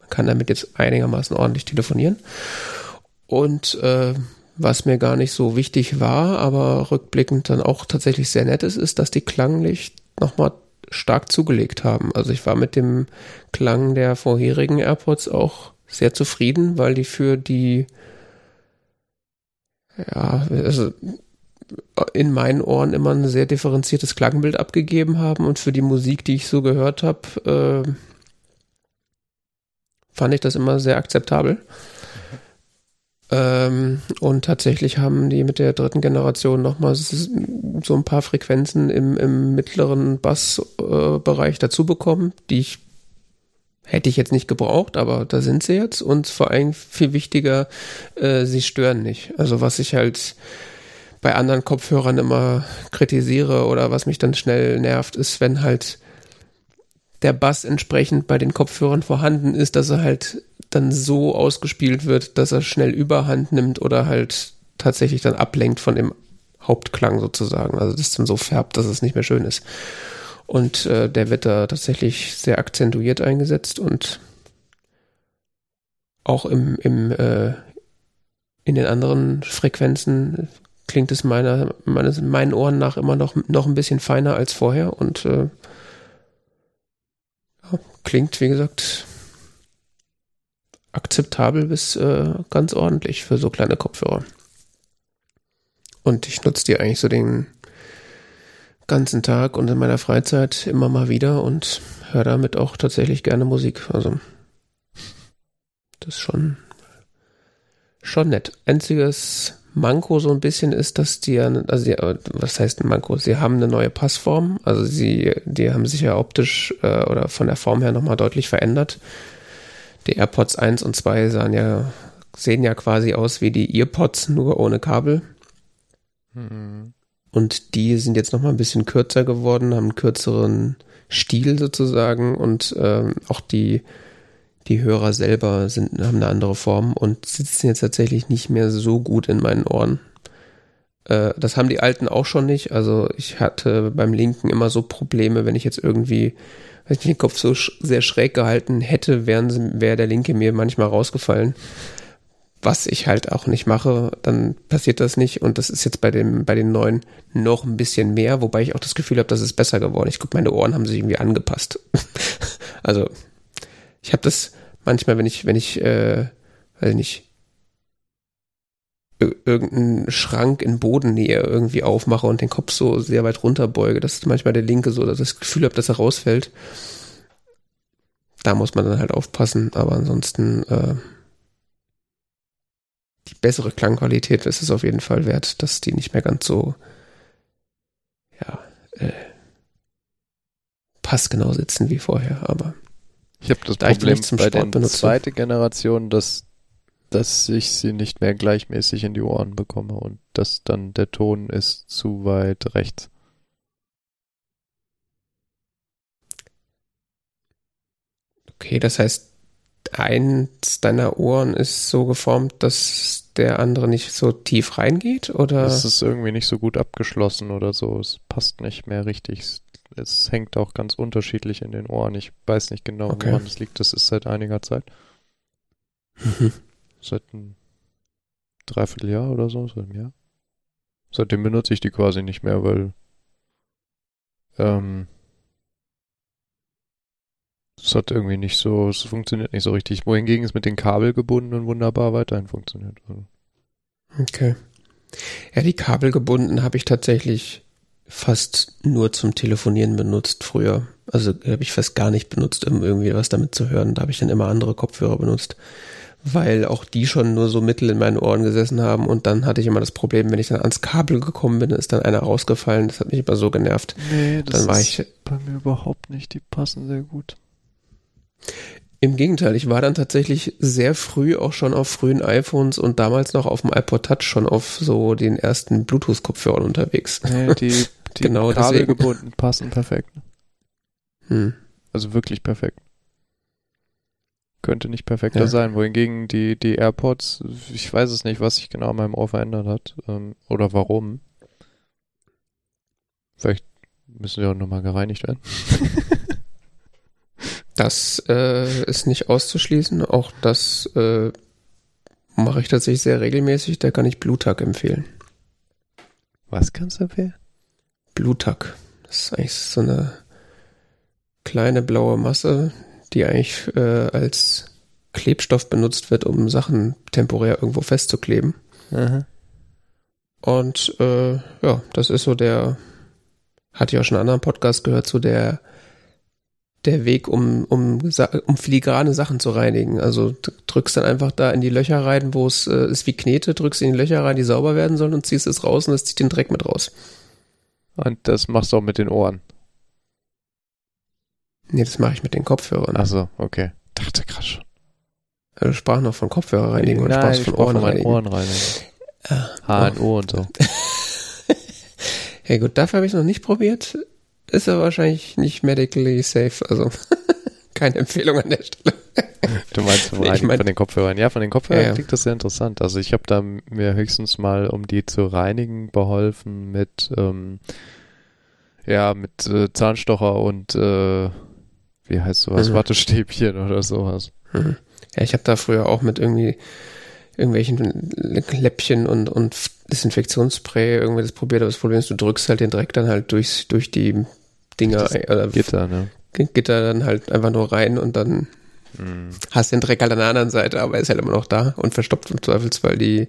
Speaker 2: man kann damit jetzt einigermaßen ordentlich telefonieren. Und äh, was mir gar nicht so wichtig war, aber rückblickend dann auch tatsächlich sehr nett ist, ist, dass die klanglich nochmal stark zugelegt haben. Also ich war mit dem Klang der vorherigen AirPods auch sehr zufrieden, weil die für die ja, also in meinen Ohren immer ein sehr differenziertes Klangbild abgegeben haben und für die Musik, die ich so gehört habe, äh, fand ich das immer sehr akzeptabel. Ähm, und tatsächlich haben die mit der dritten Generation nochmal so ein paar Frequenzen im, im mittleren Bassbereich äh, dazu bekommen, die ich hätte ich jetzt nicht gebraucht, aber da sind sie jetzt und vor allem viel wichtiger, äh, sie stören nicht. Also was ich halt bei anderen Kopfhörern immer kritisiere oder was mich dann schnell nervt, ist, wenn halt der Bass entsprechend bei den Kopfhörern vorhanden ist, dass er halt dann so ausgespielt wird, dass er schnell Überhand nimmt oder halt tatsächlich dann ablenkt von dem Hauptklang sozusagen. Also das dann so färbt, dass es nicht mehr schön ist. Und äh, der wird da tatsächlich sehr akzentuiert eingesetzt und auch im, im äh, in den anderen Frequenzen klingt es meiner, meines, meinen Ohren nach immer noch, noch ein bisschen feiner als vorher und äh, klingt, wie gesagt, akzeptabel bis äh, ganz ordentlich für so kleine Kopfhörer. Und ich nutze die eigentlich so den ganzen Tag und in meiner Freizeit immer mal wieder und höre damit auch tatsächlich gerne Musik. Also das ist schon schon nett. Einziges Manko so ein bisschen ist, dass die, also die, was heißt ein Manko? Sie haben eine neue Passform, also sie, die haben sich ja optisch äh, oder von der Form her nochmal deutlich verändert. Die AirPods 1 und 2 sahen ja, sehen ja quasi aus wie die EarPods, nur ohne Kabel. Mhm. Und die sind jetzt nochmal ein bisschen kürzer geworden, haben einen kürzeren Stil sozusagen und ähm, auch die, die Hörer selber sind, haben eine andere Form und sitzen jetzt tatsächlich nicht mehr so gut in meinen Ohren. Äh, das haben die alten auch schon nicht. Also ich hatte beim linken immer so Probleme, wenn ich jetzt irgendwie wenn ich den Kopf so sch sehr schräg gehalten hätte, wäre wär der linke mir manchmal rausgefallen. Was ich halt auch nicht mache, dann passiert das nicht. Und das ist jetzt bei dem, bei den neuen noch ein bisschen mehr, wobei ich auch das Gefühl habe, dass es besser geworden. Ich gucke, meine Ohren haben sich irgendwie angepasst. <laughs> also, ich habe das manchmal, wenn ich, wenn ich, äh, weiß ich nicht, irgendeinen Schrank in Bodennähe irgendwie aufmache und den Kopf so sehr weit runterbeuge, dass manchmal der linke so das Gefühl habe, dass er rausfällt. Da muss man dann halt aufpassen, aber ansonsten äh, die bessere Klangqualität ist es auf jeden Fall wert, dass die nicht mehr ganz so ja äh, passgenau sitzen wie vorher, aber
Speaker 1: ich habe das Problem bei der zweiten Generation, dass dass ich sie nicht mehr gleichmäßig in die Ohren bekomme und dass dann der Ton ist zu weit rechts.
Speaker 2: Okay, das heißt, eins deiner Ohren ist so geformt, dass der andere nicht so tief reingeht, oder?
Speaker 1: Es ist irgendwie nicht so gut abgeschlossen oder so. Es passt nicht mehr richtig. Es hängt auch ganz unterschiedlich in den Ohren. Ich weiß nicht genau, okay. woran es liegt. Das ist seit einiger Zeit. Mhm seit einem Dreivierteljahr oder so, seit einem Jahr. Seitdem benutze ich die quasi nicht mehr, weil ähm, es hat irgendwie nicht so, es funktioniert nicht so richtig. Wohingegen es mit den kabelgebundenen wunderbar weiterhin funktioniert. Also.
Speaker 2: Okay. Ja, die kabelgebundenen habe ich tatsächlich fast nur zum Telefonieren benutzt früher. Also habe ich fast gar nicht benutzt, um irgendwie was damit zu hören. Da habe ich dann immer andere Kopfhörer benutzt weil auch die schon nur so mittel in meinen Ohren gesessen haben und dann hatte ich immer das Problem, wenn ich dann ans Kabel gekommen bin, ist dann einer rausgefallen, das hat mich immer so genervt.
Speaker 1: Nee, das
Speaker 2: Dann war
Speaker 1: ist
Speaker 2: ich-
Speaker 1: bei mir überhaupt nicht. Die passen sehr gut.
Speaker 2: Im Gegenteil, ich war dann tatsächlich sehr früh auch schon auf frühen iPhones und damals noch auf dem iPod Touch schon auf so den ersten Bluetooth-Kopfhörern unterwegs.
Speaker 1: Nee, die, <laughs> die
Speaker 2: Genau
Speaker 1: Kabel
Speaker 2: deswegen.
Speaker 1: gebunden passen perfekt.
Speaker 2: Hm.
Speaker 1: Also wirklich perfekt. Könnte nicht perfekter
Speaker 2: Ja.
Speaker 1: sein. Wohingegen die, die AirPods, ich weiß es nicht, was sich genau an meinem Ohr verändert hat. Ähm, oder warum. Vielleicht müssen sie auch nochmal gereinigt werden. <laughs>
Speaker 2: Das äh, ist nicht auszuschließen. Auch das äh, mache ich tatsächlich sehr regelmäßig. Da kann ich Bluetag empfehlen.
Speaker 1: Was kannst du empfehlen?
Speaker 2: Bluetag. Das ist eigentlich so eine kleine blaue Masse, die eigentlich äh, als Klebstoff benutzt wird, um Sachen temporär irgendwo festzukleben. Und äh, ja, das ist so der, hatte ich auch schon in anderen Podcast gehört, so der, der Weg, um, um, um filigrane Sachen zu reinigen. Also drückst dann einfach da in die Löcher rein, wo es äh, ist wie Knete, drückst in die Löcher rein, die sauber werden sollen und ziehst es raus und es zieht den Dreck mit raus.
Speaker 1: Und das machst du auch mit den Ohren.
Speaker 2: Nee, das mache ich mit den Kopfhörern.
Speaker 1: Achso, okay. Dachte gerade schon.
Speaker 2: Also sprach noch von Kopfhörer reinigen und
Speaker 1: Nein,
Speaker 2: sprach
Speaker 1: ich
Speaker 2: von Ohren
Speaker 1: von
Speaker 2: reinigen.
Speaker 1: Ohren reinigen.
Speaker 2: Ah,
Speaker 1: HNO und so. <laughs>
Speaker 2: Ja gut, dafür habe ich es noch nicht probiert. Ist aber wahrscheinlich nicht medically safe, also <laughs> keine Empfehlung an der Stelle.
Speaker 1: Du meinst vom
Speaker 2: Nee, ich mein-
Speaker 1: von den Kopfhörern. Ja, von den Kopfhörern
Speaker 2: Ja,
Speaker 1: klingt das sehr interessant. Also ich habe da mir höchstens mal, um die zu reinigen, beholfen mit, ähm, ja, mit äh, Zahnstocher und, äh, wie heißt sowas,
Speaker 2: Mhm.
Speaker 1: Wattestäbchen oder sowas.
Speaker 2: Mhm. Ja, ich habe da früher auch mit irgendwie irgendwelchen Läppchen und, und Desinfektionsspray irgendwie das probiert, aber das Problem ist, du drückst halt den Dreck dann halt durchs, durch die Dinger, äh,
Speaker 1: Gitter, ne?
Speaker 2: Gitter dann halt einfach nur rein und dann
Speaker 1: Mhm.
Speaker 2: hast den Dreck halt an der anderen Seite, aber er ist halt immer noch da und verstopft im Zweifelsfall die,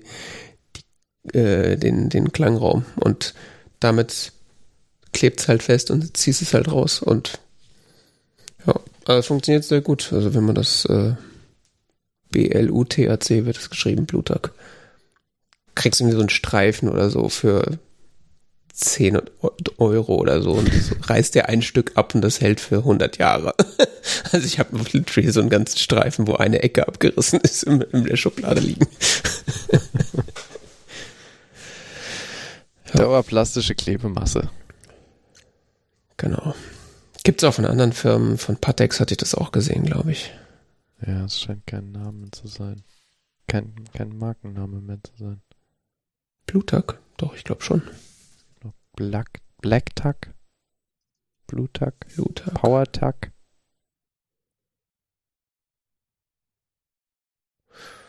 Speaker 2: die äh, den, den Klangraum und damit klebt es halt fest und ziehst es halt raus und ja, es funktioniert sehr gut. Also wenn man das äh, B-L-U-T-A-C wird es geschrieben, Blutag. Kriegst du irgendwie so einen Streifen oder so für 10 Euro oder so und so reißt dir ein Stück ab und das hält für 100 Jahre. <laughs> Also ich habe literally so einen ganzen Streifen, wo eine Ecke abgerissen ist, in, in der Schublade liegen. <laughs>
Speaker 1: Dauerplastische Klebemasse.
Speaker 2: Genau. Gibt's auch von anderen Firmen, von Patex hatte ich das auch gesehen, glaube ich.
Speaker 1: Ja, es scheint kein Name zu sein. Kein, kein Markenname mehr zu sein.
Speaker 2: Blutag? Doch, ich glaube schon.
Speaker 1: Black, Black Tuck? Blue Tuck?
Speaker 2: Blutag.
Speaker 1: Power Tuck?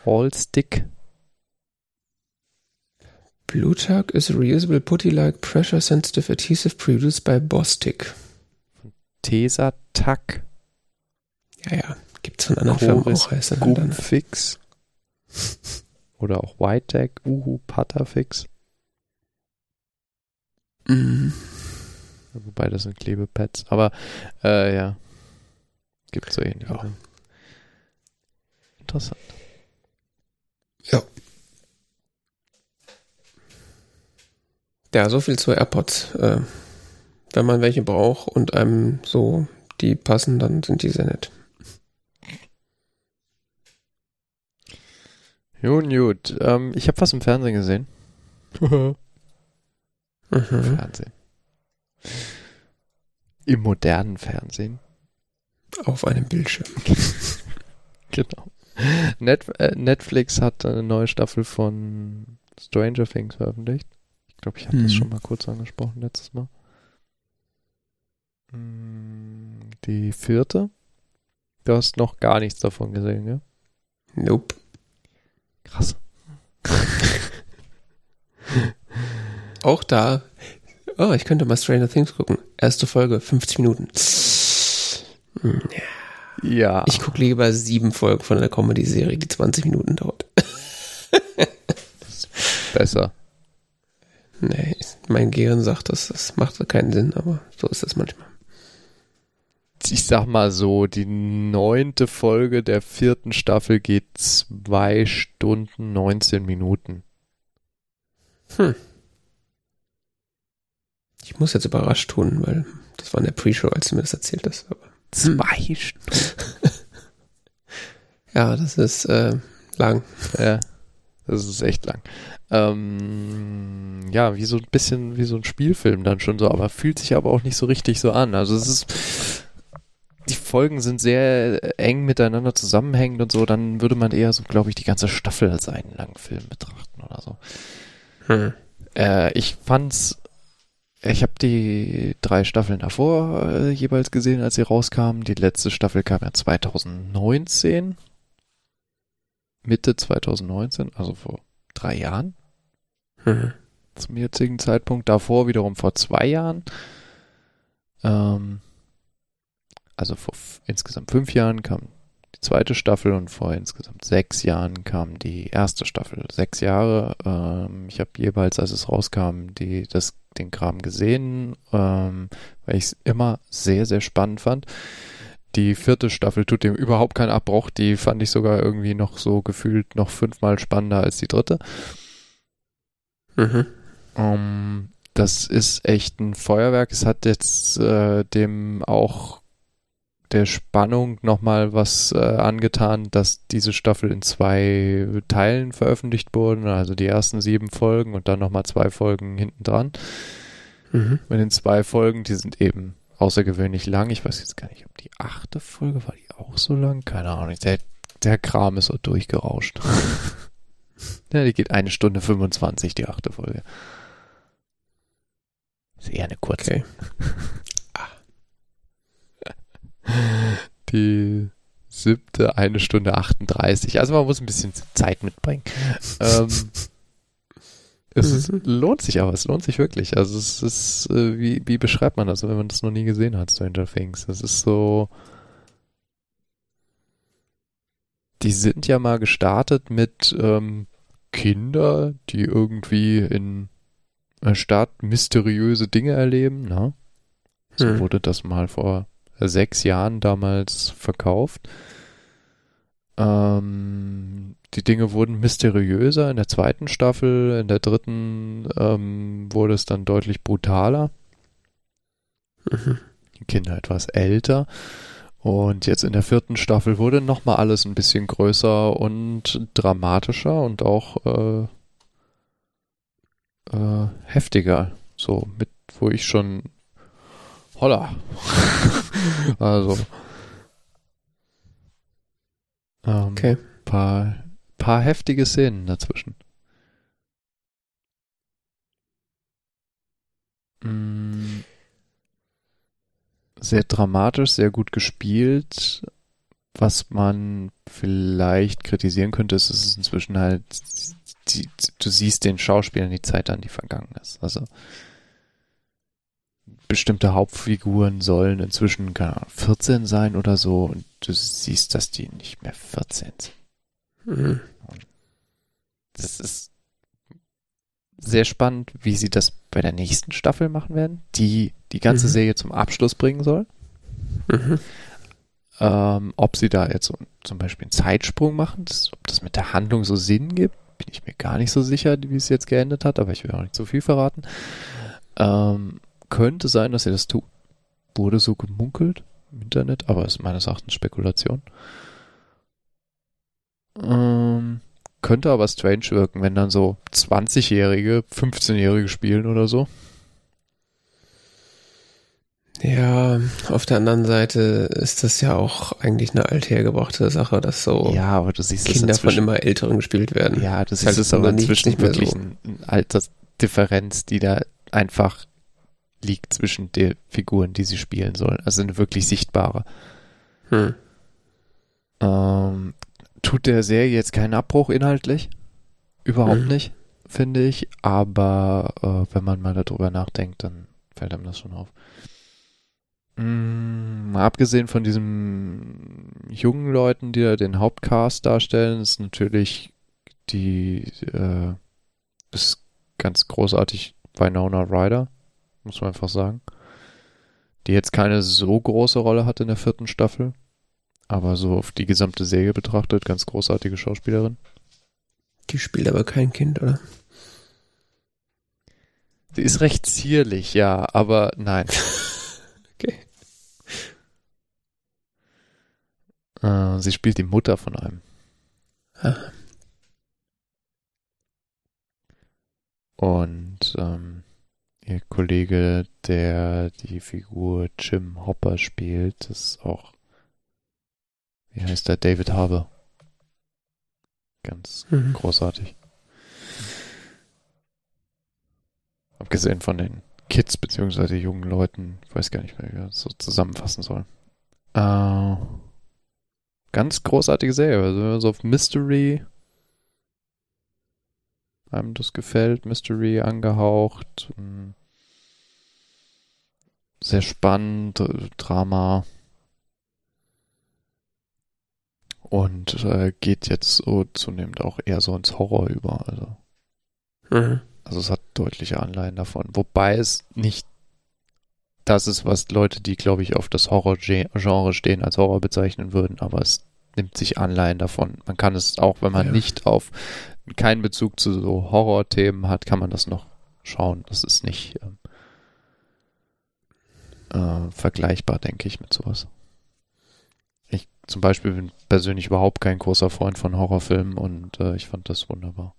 Speaker 1: All Stick?
Speaker 2: Blutag is a reusable putty-like pressure-sensitive adhesive produced by Bostik.
Speaker 1: Tesa Tuck?
Speaker 2: Ja, ja. Gibt's von anderen Firmen auch, heißt.
Speaker 1: Gumfix? <laughs> Oder auch White Tag? Uhu Putterfix?
Speaker 2: Mhm.
Speaker 1: Wobei das sind Klebepads. Aber äh, ja. Gibt so ähnliche.
Speaker 2: Ja.
Speaker 1: Interessant.
Speaker 2: Ja, so viel zu AirPods. Äh, wenn man welche braucht und einem so die passen, dann sind die sehr nett.
Speaker 1: Gut, gut. Ähm, ich habe was im Fernsehen gesehen. <laughs>
Speaker 2: Mhm.
Speaker 1: Fernsehen. Im modernen Fernsehen.
Speaker 2: Auf einem Bildschirm. <laughs>
Speaker 1: Genau. Net äh, Netflix hat eine neue Staffel von Stranger Things veröffentlicht. Ich glaube, ich habe das
Speaker 2: Mhm.
Speaker 1: schon mal kurz angesprochen letztes Mal. Mm, Die vierte. Du hast noch gar nichts davon gesehen, ja?
Speaker 2: Nope.
Speaker 1: Krass. <laughs>
Speaker 2: Auch da. Oh, ich könnte mal Stranger Things gucken. Erste Folge, 50 Minuten. Hm, ja. Ich gucke lieber sieben Folgen von einer Comedy-Serie, die 20 Minuten dauert. <laughs>
Speaker 1: besser.
Speaker 2: Nee, mein Gehirn sagt, das, das macht keinen Sinn, aber so ist das manchmal.
Speaker 1: ich sag mal so, die neunte Folge der vierten Staffel geht zwei Stunden 19 Minuten.
Speaker 2: Hm. Ich muss jetzt überrascht tun, weil das war in der Pre-Show, als du mir das erzählt hast. Aber
Speaker 1: zwei <laughs> Stunden.
Speaker 2: ja, das ist äh, lang.
Speaker 1: Ja, das ist echt lang. Ähm, ja, wie so ein bisschen wie so ein Spielfilm dann schon so, aber fühlt sich aber auch nicht so richtig so an. Also es ist die Folgen sind sehr eng miteinander zusammenhängend und so, dann würde man eher so, glaube ich, die ganze Staffel als einen langen Film betrachten oder so. Hm. Äh, ich fand's, ich habe die drei Staffeln davor äh, jeweils gesehen, als sie rauskamen. Die letzte Staffel kam ja 2019. Mitte 2019, also vor drei Jahren. Hm. Zum jetzigen Zeitpunkt. Davor wiederum vor zwei Jahren. Ähm, also vor insgesamt fünf Jahren kam die zweite Staffel und vor insgesamt sechs Jahren kam die erste Staffel. Sechs Jahre. Ähm, ich habe jeweils, als es rauskam, die, das, den Kram gesehen, ähm, weil ich es immer sehr, sehr spannend fand. Die vierte Staffel tut dem überhaupt keinen Abbruch. Die fand ich sogar irgendwie noch so gefühlt noch fünfmal spannender als die dritte. Mhm. Um, ähm, das ist echt ein Feuerwerk. Es hat jetzt äh, dem auch der Spannung nochmal was äh, angetan, dass diese Staffel in zwei Teilen veröffentlicht wurden, also die ersten sieben Folgen und dann nochmal zwei Folgen hinten dran. Mhm. Mit den zwei Folgen, die sind eben außergewöhnlich lang. Ich weiß jetzt gar nicht, ob die achte Folge war die auch so lang? Keine Ahnung. Der, der Kram ist so durchgerauscht. <laughs> ja, die geht eine Stunde 25, die achte Folge. Ist eher eine kurze. Okay. <laughs> <laughs> Die siebte, eine Stunde 38. Also man muss ein bisschen Zeit mitbringen. ähm, es ist, mhm. lohnt sich aber, es lohnt sich wirklich. Also es ist, äh, wie, wie beschreibt man das, wenn man das noch nie gesehen hat, Stranger Things? Das ist so, die sind ja mal gestartet mit ähm, Kinder, die irgendwie in der Stadt mysteriöse Dinge erleben, ne? So hm. wurde das mal vor sechs Jahren damals verkauft. Ähm, die Dinge wurden mysteriöser in der zweiten Staffel, in der dritten ähm, wurde es dann deutlich brutaler. Mhm. Die Kinder etwas älter. Und jetzt in der vierten Staffel wurde nochmal alles ein bisschen größer und dramatischer und auch äh, äh, heftiger. So mit, wo ich schon Holla. <laughs> also. Ähm, okay. Paar, paar heftige Szenen dazwischen. Mm. Sehr dramatisch, sehr gut gespielt. Was man vielleicht kritisieren könnte, ist, dass es inzwischen halt, die, du siehst den Schauspielern die Zeit an, die vergangen ist. Also, bestimmte Hauptfiguren sollen inzwischen keine Ahnung, 14 sein oder so und du siehst, dass die nicht mehr 14 sind. Mhm. Das ist sehr spannend, wie sie das bei der nächsten Staffel machen werden, die die ganze mhm. Serie zum Abschluss bringen soll. Mhm. Ähm, ob sie da jetzt so, zum Beispiel einen Zeitsprung machen, das, ob das mit der Handlung so Sinn gibt, bin ich mir gar nicht so sicher, wie es jetzt geendet hat, aber ich will auch nicht zu viel verraten. Ähm, könnte sein, dass er das tut. Wurde so gemunkelt im Internet, aber ist meines Erachtens Spekulation. Ähm, könnte aber strange wirken, wenn dann so 20-Jährige, 15-Jährige spielen oder so.
Speaker 2: Ja, auf der anderen Seite ist das ja auch eigentlich eine althergebrachte Sache, dass so
Speaker 1: ja, aber du siehst
Speaker 2: Kinder von immer Älteren gespielt werden.
Speaker 1: Ja, du siehst es aber inzwischen nicht wirklich so. eine Altersdifferenz, die da einfach liegt zwischen den Figuren, die sie spielen sollen. Also eine wirklich sichtbare. Hm. Ähm, tut der Serie jetzt keinen Abbruch inhaltlich? Überhaupt hm. nicht, finde ich. Aber äh, wenn man mal darüber nachdenkt, dann fällt einem das schon auf. Mm, mal abgesehen von diesen jungen Leuten, die da den Hauptcast darstellen, ist natürlich die äh, ist ganz großartig Winona Ryder muss man einfach sagen. die jetzt keine so große Rolle hat in der vierten Staffel, aber so auf die gesamte Serie betrachtet, ganz großartige Schauspielerin.
Speaker 2: Die spielt aber kein Kind, oder?
Speaker 1: Sie ist recht zierlich, ja, aber nein. <laughs>
Speaker 2: Okay.
Speaker 1: Äh, sie spielt die Mutter von einem.
Speaker 2: Ah.
Speaker 1: Und ähm, ihr Kollege, der die Figur Jim Hopper spielt, ist auch, wie heißt der, David Harbour. Ganz
Speaker 2: Mhm.
Speaker 1: großartig. Abgesehen von den Kids beziehungsweise jungen Leuten, ich weiß gar nicht, wer ich das so zusammenfassen soll. Äh, ganz großartige Serie, also wenn man so auf Mystery einem das gefällt, Mystery angehaucht, mh, sehr spannend, äh, Drama und äh, geht jetzt so zunehmend auch eher so ins Horror über, also
Speaker 2: Mhm.
Speaker 1: also es hat deutliche Anleihen davon. Wobei es nicht das ist, was Leute, die, glaube ich, auf das Horror-Genre stehen, als Horror bezeichnen würden, aber es nimmt sich Anleihen davon. Man kann es auch, wenn man
Speaker 2: Ja.
Speaker 1: nicht auf keinen Bezug zu so Horror-Themen hat, kann man das noch schauen. Das ist nicht ähm, äh, vergleichbar, denke ich, mit sowas. Ich zum Beispiel bin persönlich überhaupt kein großer Freund von Horrorfilmen und äh, ich fand das wunderbar.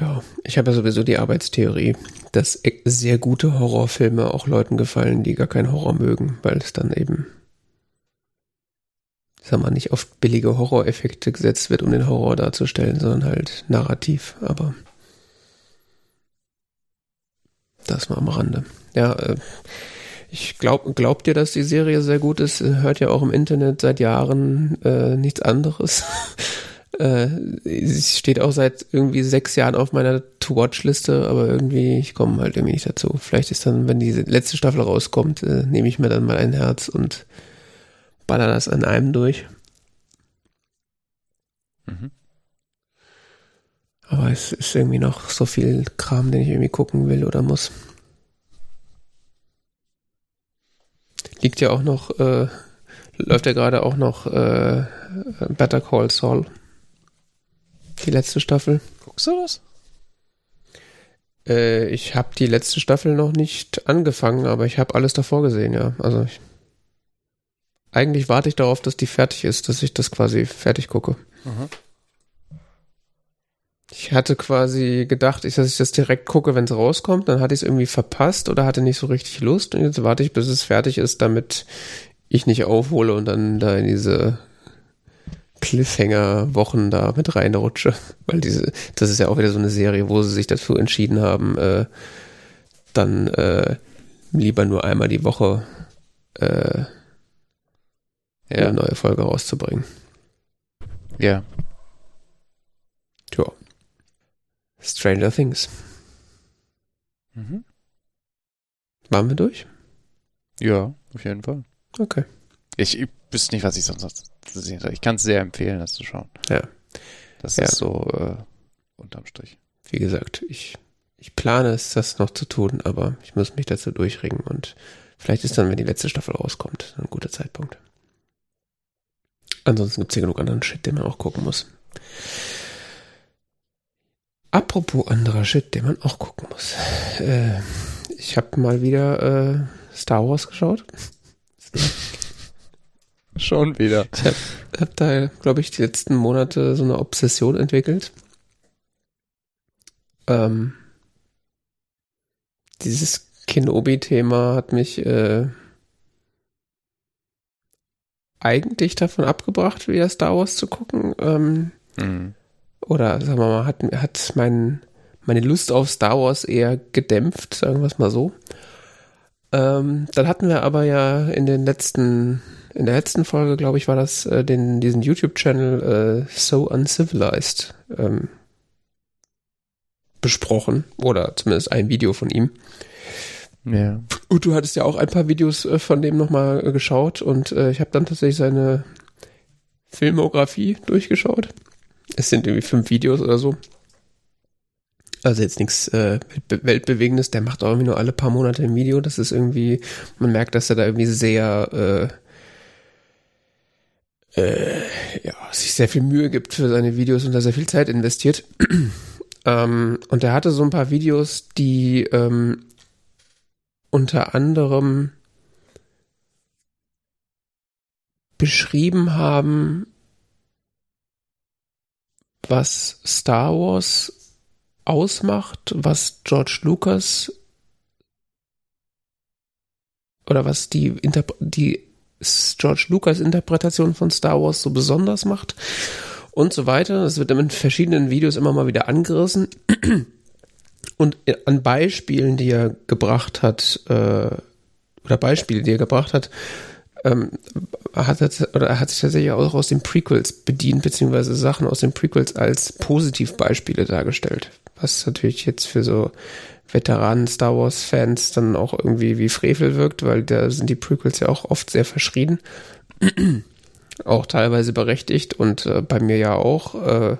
Speaker 2: Ja, ich habe ja sowieso die Arbeitstheorie, dass e- sehr gute Horrorfilme auch Leuten gefallen, die gar keinen Horror mögen, weil es dann eben, sag mal, nicht auf billige Horroreffekte gesetzt wird, um den Horror darzustellen, sondern halt narrativ, aber das mal am Rande. Ja, äh, ich glaub, glaubt ihr, dass die Serie sehr gut ist? Hört ja auch im Internet seit Jahren äh, nichts anderes. <laughs> Äh, sie steht auch seit irgendwie sechs Jahren auf meiner To-Watch-Liste, aber irgendwie, ich komme halt irgendwie nicht dazu. Vielleicht ist dann, wenn die letzte Staffel rauskommt, äh, nehme ich mir dann mal ein Herz und baller das an einem durch.
Speaker 1: Mhm.
Speaker 2: Aber es ist irgendwie noch so viel Kram, den ich irgendwie gucken will oder muss. Liegt ja auch noch, äh, läuft ja gerade auch noch äh, Better Call Saul. Die letzte Staffel.
Speaker 1: Guckst du das?
Speaker 2: Äh, ich habe die letzte Staffel noch nicht angefangen, aber ich habe alles davor gesehen, ja. Also ich, eigentlich warte ich darauf, dass die fertig ist, dass ich das quasi fertig gucke.
Speaker 1: Mhm.
Speaker 2: Ich hatte quasi gedacht, dass ich das direkt gucke, wenn es rauskommt. Dann hatte ich es irgendwie verpasst oder hatte nicht so richtig Lust. Und jetzt warte ich, bis es fertig ist, damit ich nicht aufhole und dann da in diese Cliffhanger-Wochen da mit reinrutsche. <laughs> Weil diese, das ist ja auch wieder so eine Serie, wo sie sich dafür entschieden haben, äh, dann äh, lieber nur einmal die Woche äh,
Speaker 1: Ja.
Speaker 2: eine neue Folge rauszubringen.
Speaker 1: Ja.
Speaker 2: Stranger Things.
Speaker 1: Mhm.
Speaker 2: Waren wir durch?
Speaker 1: Ja, auf jeden Fall.
Speaker 2: Okay.
Speaker 1: Ich, ich wüsste nicht, was ich sonst noch zu sehen soll. Ich kann es sehr empfehlen, das zu schauen.
Speaker 2: Ja.
Speaker 1: Das
Speaker 2: Ja.
Speaker 1: ist so äh, unterm Strich.
Speaker 2: Wie gesagt, ich, ich plane es, das noch zu tun, aber ich muss mich dazu durchringen und vielleicht ist dann, wenn die letzte Staffel rauskommt, ein guter Zeitpunkt. Ansonsten gibt es ja genug anderen Shit, den man auch gucken muss. Apropos anderer Shit, den man auch gucken muss. Äh, ich habe mal wieder äh, Star Wars geschaut. <laughs>
Speaker 1: Schon wieder.
Speaker 2: Ich habe hab da, glaube ich, die letzten Monate so eine Obsession entwickelt. Ähm, dieses Kenobi-Thema hat mich äh, eigentlich davon abgebracht, wieder Star Wars zu gucken. Ähm,
Speaker 1: Mhm.
Speaker 2: Oder sagen wir mal, hat, hat mein, meine Lust auf Star Wars eher gedämpft, sagen wir es mal so. Ähm, dann hatten wir aber ja in den letzten, in der letzten Folge, glaube ich, war das, äh, den, diesen YouTube-Channel äh, So Uncivilized ähm, besprochen. Oder zumindest ein Video von ihm.
Speaker 1: Ja.
Speaker 2: Und du hattest ja auch ein paar Videos äh, von dem nochmal äh, geschaut und äh, ich habe dann tatsächlich seine Filmografie durchgeschaut. Es sind irgendwie fünf Videos oder so. Also jetzt nichts äh, Weltbewegendes, der macht auch irgendwie nur alle paar Monate ein Video. Das ist irgendwie, man merkt, dass er da irgendwie sehr äh, äh, ja, sich sehr viel Mühe gibt für seine Videos und da sehr viel Zeit investiert. <clears throat> ähm, und er hatte so ein paar Videos, die ähm, unter anderem beschrieben haben, was Star Wars ausmacht, was George Lucas oder was die, Interp die George Lucas Interpretation von Star Wars so besonders macht und so weiter. Das wird in verschiedenen Videos immer mal wieder angerissen. Und an Beispielen, die er gebracht hat, äh, oder Beispiele, die er gebracht hat, ähm, hat er, oder hat sich tatsächlich auch aus den Prequels bedient, beziehungsweise Sachen aus den Prequels als Positivbeispiele dargestellt. Was natürlich jetzt für so Veteranen Star Wars Fans dann auch irgendwie wie Frevel wirkt, weil da sind die Prequels ja auch oft sehr verschrien. <clears throat> auch teilweise berechtigt und äh, bei mir ja auch. Äh,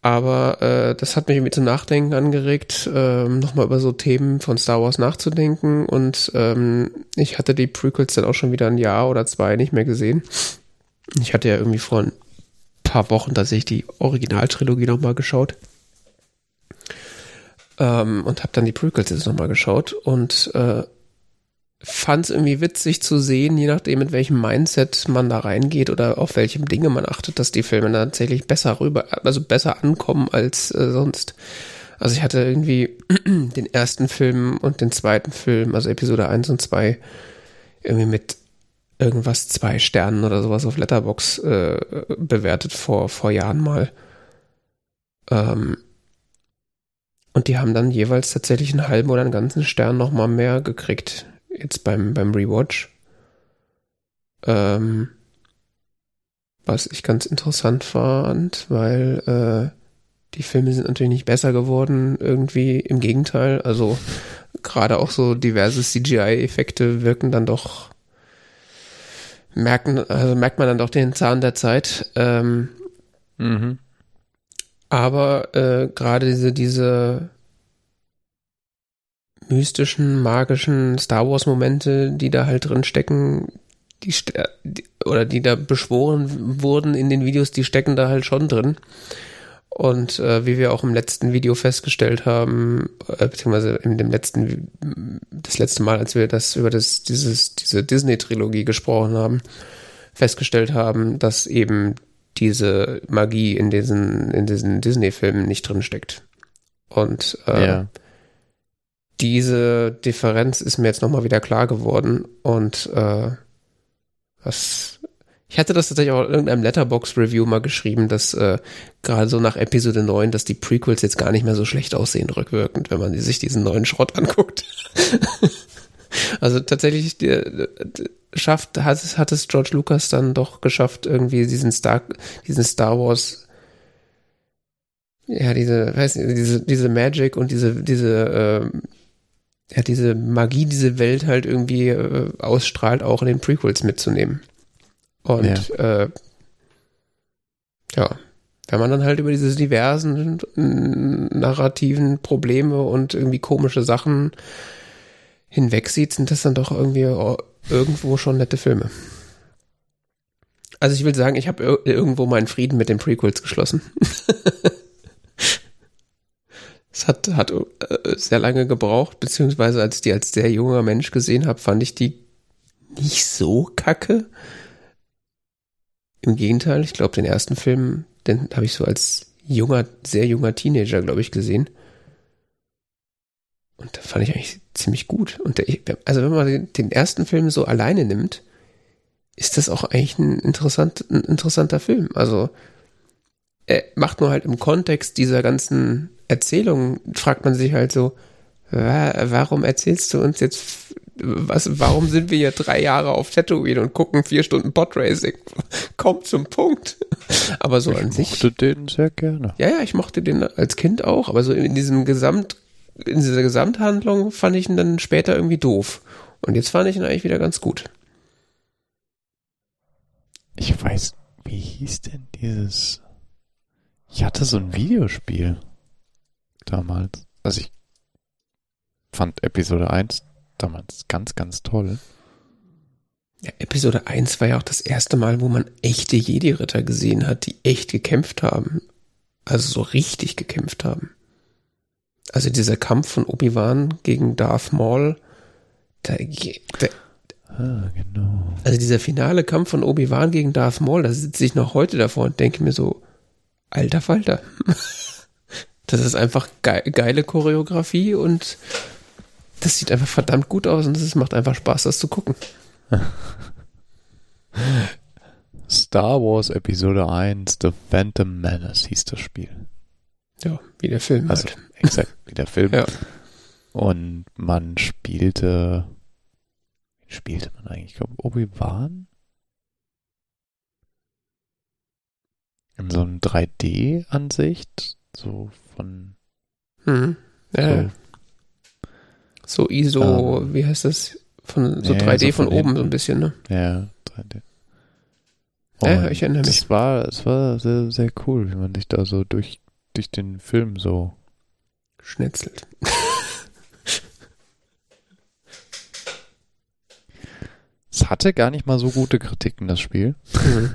Speaker 2: aber äh, das hat mich irgendwie zum Nachdenken angeregt, äh, nochmal über so Themen von Star Wars nachzudenken. Und ähm, ich hatte die Prequels dann auch schon wieder ein Jahr oder zwei nicht mehr gesehen. Ich hatte ja irgendwie vor ein paar Wochen tatsächlich die Originaltrilogie nochmal geschaut. Ähm, und habe dann die Prequels jetzt nochmal geschaut. Und äh, fand es irgendwie witzig zu sehen, je nachdem, mit welchem Mindset man da reingeht oder auf welchem Dinge man achtet, dass die Filme tatsächlich besser rüber, also besser ankommen als äh, sonst. Also ich hatte irgendwie <clears throat> den ersten Film und den zweiten Film, also Episode 1 und 2, irgendwie mit irgendwas zwei Sternen oder sowas auf Letterbox äh, bewertet vor, vor Jahren mal. Ähm, und die haben dann jeweils tatsächlich einen halben oder einen ganzen Stern nochmal mehr gekriegt jetzt beim, beim Rewatch. Ähm, was ich ganz interessant fand, weil äh, die Filme sind natürlich nicht besser geworden, irgendwie im Gegenteil. Also gerade auch so diverse CGI-Effekte wirken dann doch, merken, also merkt man dann doch den Zahn der Zeit. Ähm, mhm. Aber äh, gerade diese, diese mystischen, magischen Star Wars Momente, die da halt drin stecken, die, die oder die da beschworen wurden in den Videos, die stecken da halt schon drin. Und äh, wie wir auch im letzten Video festgestellt haben, äh, beziehungsweise in dem letzten, das letzte Mal, als wir das über das, dieses, diese Disney-Trilogie gesprochen haben, festgestellt haben, dass eben diese Magie in diesen, in diesen Disney-Filmen nicht drin steckt. Und äh, ja diese Differenz ist mir jetzt nochmal wieder klar geworden und äh, was ich hatte das tatsächlich auch in irgendeinem Letterbox-Review mal geschrieben, dass äh, gerade so nach Episode 9, dass die Prequels jetzt gar nicht mehr so schlecht aussehen rückwirkend, wenn man sich diesen neuen Schrott anguckt. <laughs> also tatsächlich die, die, schafft, hat es, hat es George Lucas dann doch geschafft, irgendwie diesen Star, diesen Star Wars ja, diese, weiß nicht, diese, diese Magic und diese, diese, äh, ja, diese Magie, diese Welt halt irgendwie äh, ausstrahlt, auch in den Prequels mitzunehmen. Und ja. Äh, ja, wenn man dann halt über diese diversen narrativen Probleme und irgendwie komische Sachen hinwegsieht, sind das dann doch irgendwie irgendwo schon nette Filme. Also ich will sagen, ich habe irgendwo meinen Frieden mit den Prequels geschlossen. <laughs> Es hat, hat äh, sehr lange gebraucht, beziehungsweise als ich die als sehr junger Mensch gesehen habe, fand ich die nicht so kacke. Im Gegenteil, ich glaube, den ersten Film, den habe ich so als junger, sehr junger Teenager, glaube ich, gesehen. Und da fand ich eigentlich ziemlich gut. Und der, also wenn man den ersten Film so alleine nimmt, ist das auch eigentlich ein, interessant, ein interessanter Film. Also er macht nur halt im Kontext dieser ganzen Erzählung fragt man sich halt so, warum erzählst du uns jetzt, was, warum sind wir hier drei Jahre auf Tatooine und gucken vier Stunden Podracing? <laughs> Kommt zum Punkt. <laughs> Aber so
Speaker 1: ich
Speaker 2: an sich.
Speaker 1: Ich mochte den sehr gerne.
Speaker 2: Ja, ja, ich mochte den als Kind auch, aber so in diesem Gesamt, in dieser Gesamthandlung fand ich ihn dann später irgendwie doof. Und jetzt fand ich ihn eigentlich wieder ganz gut.
Speaker 1: Ich weiß, wie hieß denn dieses? Ich hatte so ein Videospiel. Damals. Also ich fand Episode 1 damals ganz, ganz toll.
Speaker 2: Ja, Episode 1 war ja auch das erste Mal, wo man echte Jedi-Ritter gesehen hat, die echt gekämpft haben. Also so richtig gekämpft haben. Also dieser Kampf von Obi-Wan gegen Darth Maul, da, da,
Speaker 1: Ah, genau.
Speaker 2: also dieser finale Kampf von Obi-Wan gegen Darth Maul, da sitze ich noch heute davor und denke mir so, alter Falter. <laughs> Das ist einfach ge geile Choreografie und das sieht einfach verdammt gut aus und es macht einfach Spaß, das zu gucken. <laughs>
Speaker 1: Star Wars Episode 1, The Phantom Menace hieß das Spiel.
Speaker 2: Ja, wie der Film
Speaker 1: Also
Speaker 2: halt. <laughs>
Speaker 1: exakt wie der Film.
Speaker 2: Ja.
Speaker 1: Und man spielte, wen spielte man eigentlich? Ich glaube, Obi-Wan? In so einem 3D-Ansicht, so von
Speaker 2: Mhm. Ja,
Speaker 1: so,
Speaker 2: so ISO,
Speaker 1: Ähm,
Speaker 2: wie heißt das? Von so
Speaker 1: ja,
Speaker 2: 3D
Speaker 1: so
Speaker 2: von,
Speaker 1: von
Speaker 2: oben so ein bisschen, ne?
Speaker 1: ja, 3D.
Speaker 2: Ja,
Speaker 1: Und
Speaker 2: ich erinnere mich.
Speaker 1: Das war, es war sehr, sehr cool, wie man sich da so durch, durch den Film so
Speaker 2: Schnetzelt.
Speaker 1: Es hatte gar nicht mal so gute Kritiken, das Spiel.
Speaker 2: Mhm.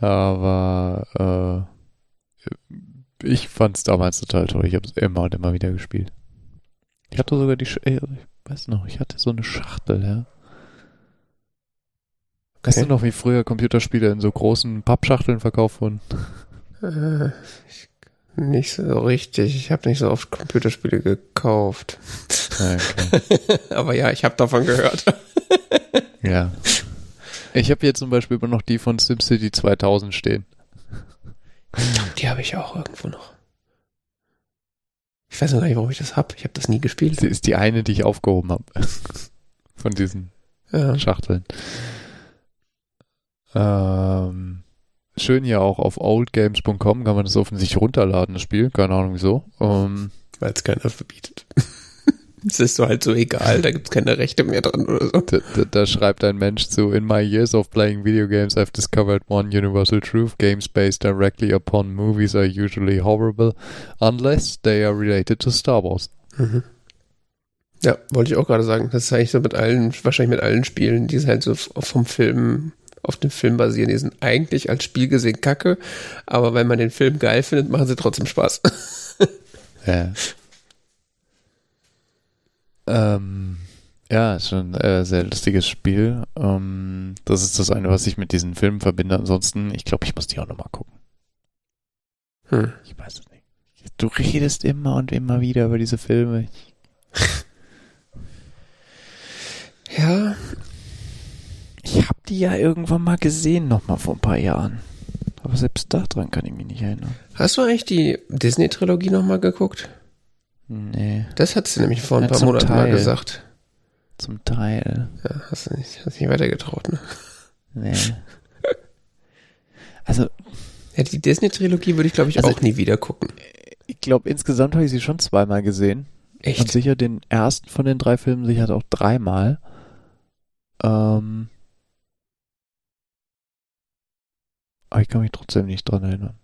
Speaker 2: <laughs>
Speaker 1: Aber äh, ich fand es damals total toll. Ich habe es immer und immer wieder gespielt. Ich hatte sogar die, Sch äh, ich weiß noch, ich hatte so eine Schachtel, ja. Weißt
Speaker 2: Okay.
Speaker 1: du noch, wie früher Computerspiele in so großen Pappschachteln verkauft wurden?
Speaker 2: Äh, ich, nicht so richtig. Ich habe nicht so oft Computerspiele gekauft.
Speaker 1: Ja, okay. <laughs>
Speaker 2: Aber ja, ich habe davon gehört.
Speaker 1: ja. Ich habe hier zum Beispiel immer noch die von SimCity 2000 stehen.
Speaker 2: Die habe ich auch irgendwo noch. Ich weiß noch gar nicht, warum ich das hab. Ich habe das nie gespielt.
Speaker 1: Sie ist die eine, die ich aufgehoben habe. <laughs> Von diesen
Speaker 2: Ja.
Speaker 1: Schachteln. Ähm, schön hier auch auf oldgames.com kann man das offensichtlich runterladen, das Spiel. Keine Ahnung wieso. Ähm,
Speaker 2: Weil es keiner verbietet. Es ist so halt so egal, da gibt's keine Rechte mehr dran oder so.
Speaker 1: da, da, da schreibt ein Mensch zu, In my years of playing video games, I've discovered one universal truth. Games based directly upon movies are usually horrible, unless they are related to Star Wars.
Speaker 2: Mhm. Ja, wollte ich auch gerade sagen. Das ist eigentlich so mit allen, wahrscheinlich mit allen Spielen, die halt so vom Film, auf dem Film basieren. Die sind eigentlich als Spiel gesehen kacke, aber wenn man den Film geil findet, machen sie trotzdem Spaß.
Speaker 1: Ja. <laughs> Ähm, ja, ist schon ein äh, sehr lustiges Spiel. Ähm, das ist das eine, was ich mit diesen Filmen verbinde. Ansonsten, ich glaube, ich muss die auch nochmal gucken.
Speaker 2: Hm.
Speaker 1: Ich weiß es nicht. Du redest immer und immer wieder über diese Filme. <laughs>
Speaker 2: Ja,
Speaker 1: Ich habe die ja irgendwann mal gesehen, nochmal vor ein paar Jahren. Aber selbst daran kann ich mich nicht erinnern.
Speaker 2: hast du eigentlich die Disney-Trilogie nochmal geguckt?
Speaker 1: Nee,
Speaker 2: Das hat sie nämlich vor ein
Speaker 1: Ja,
Speaker 2: paar Monaten mal
Speaker 1: Teil.
Speaker 2: gesagt.
Speaker 1: zum Teil.
Speaker 2: Ja, hast du nicht, hast nicht weitergetraut, ne?
Speaker 1: Nee. Also,
Speaker 2: Ja, die Disney-Trilogie würde ich, glaube ich,
Speaker 1: Also-
Speaker 2: auch nie wieder gucken.
Speaker 1: ich glaube, insgesamt habe ich sie schon zweimal gesehen. Und
Speaker 2: Echt?
Speaker 1: sicher den ersten von den drei Filmen sicher auch dreimal. Ähm, aber ich kann mich trotzdem nicht dran erinnern.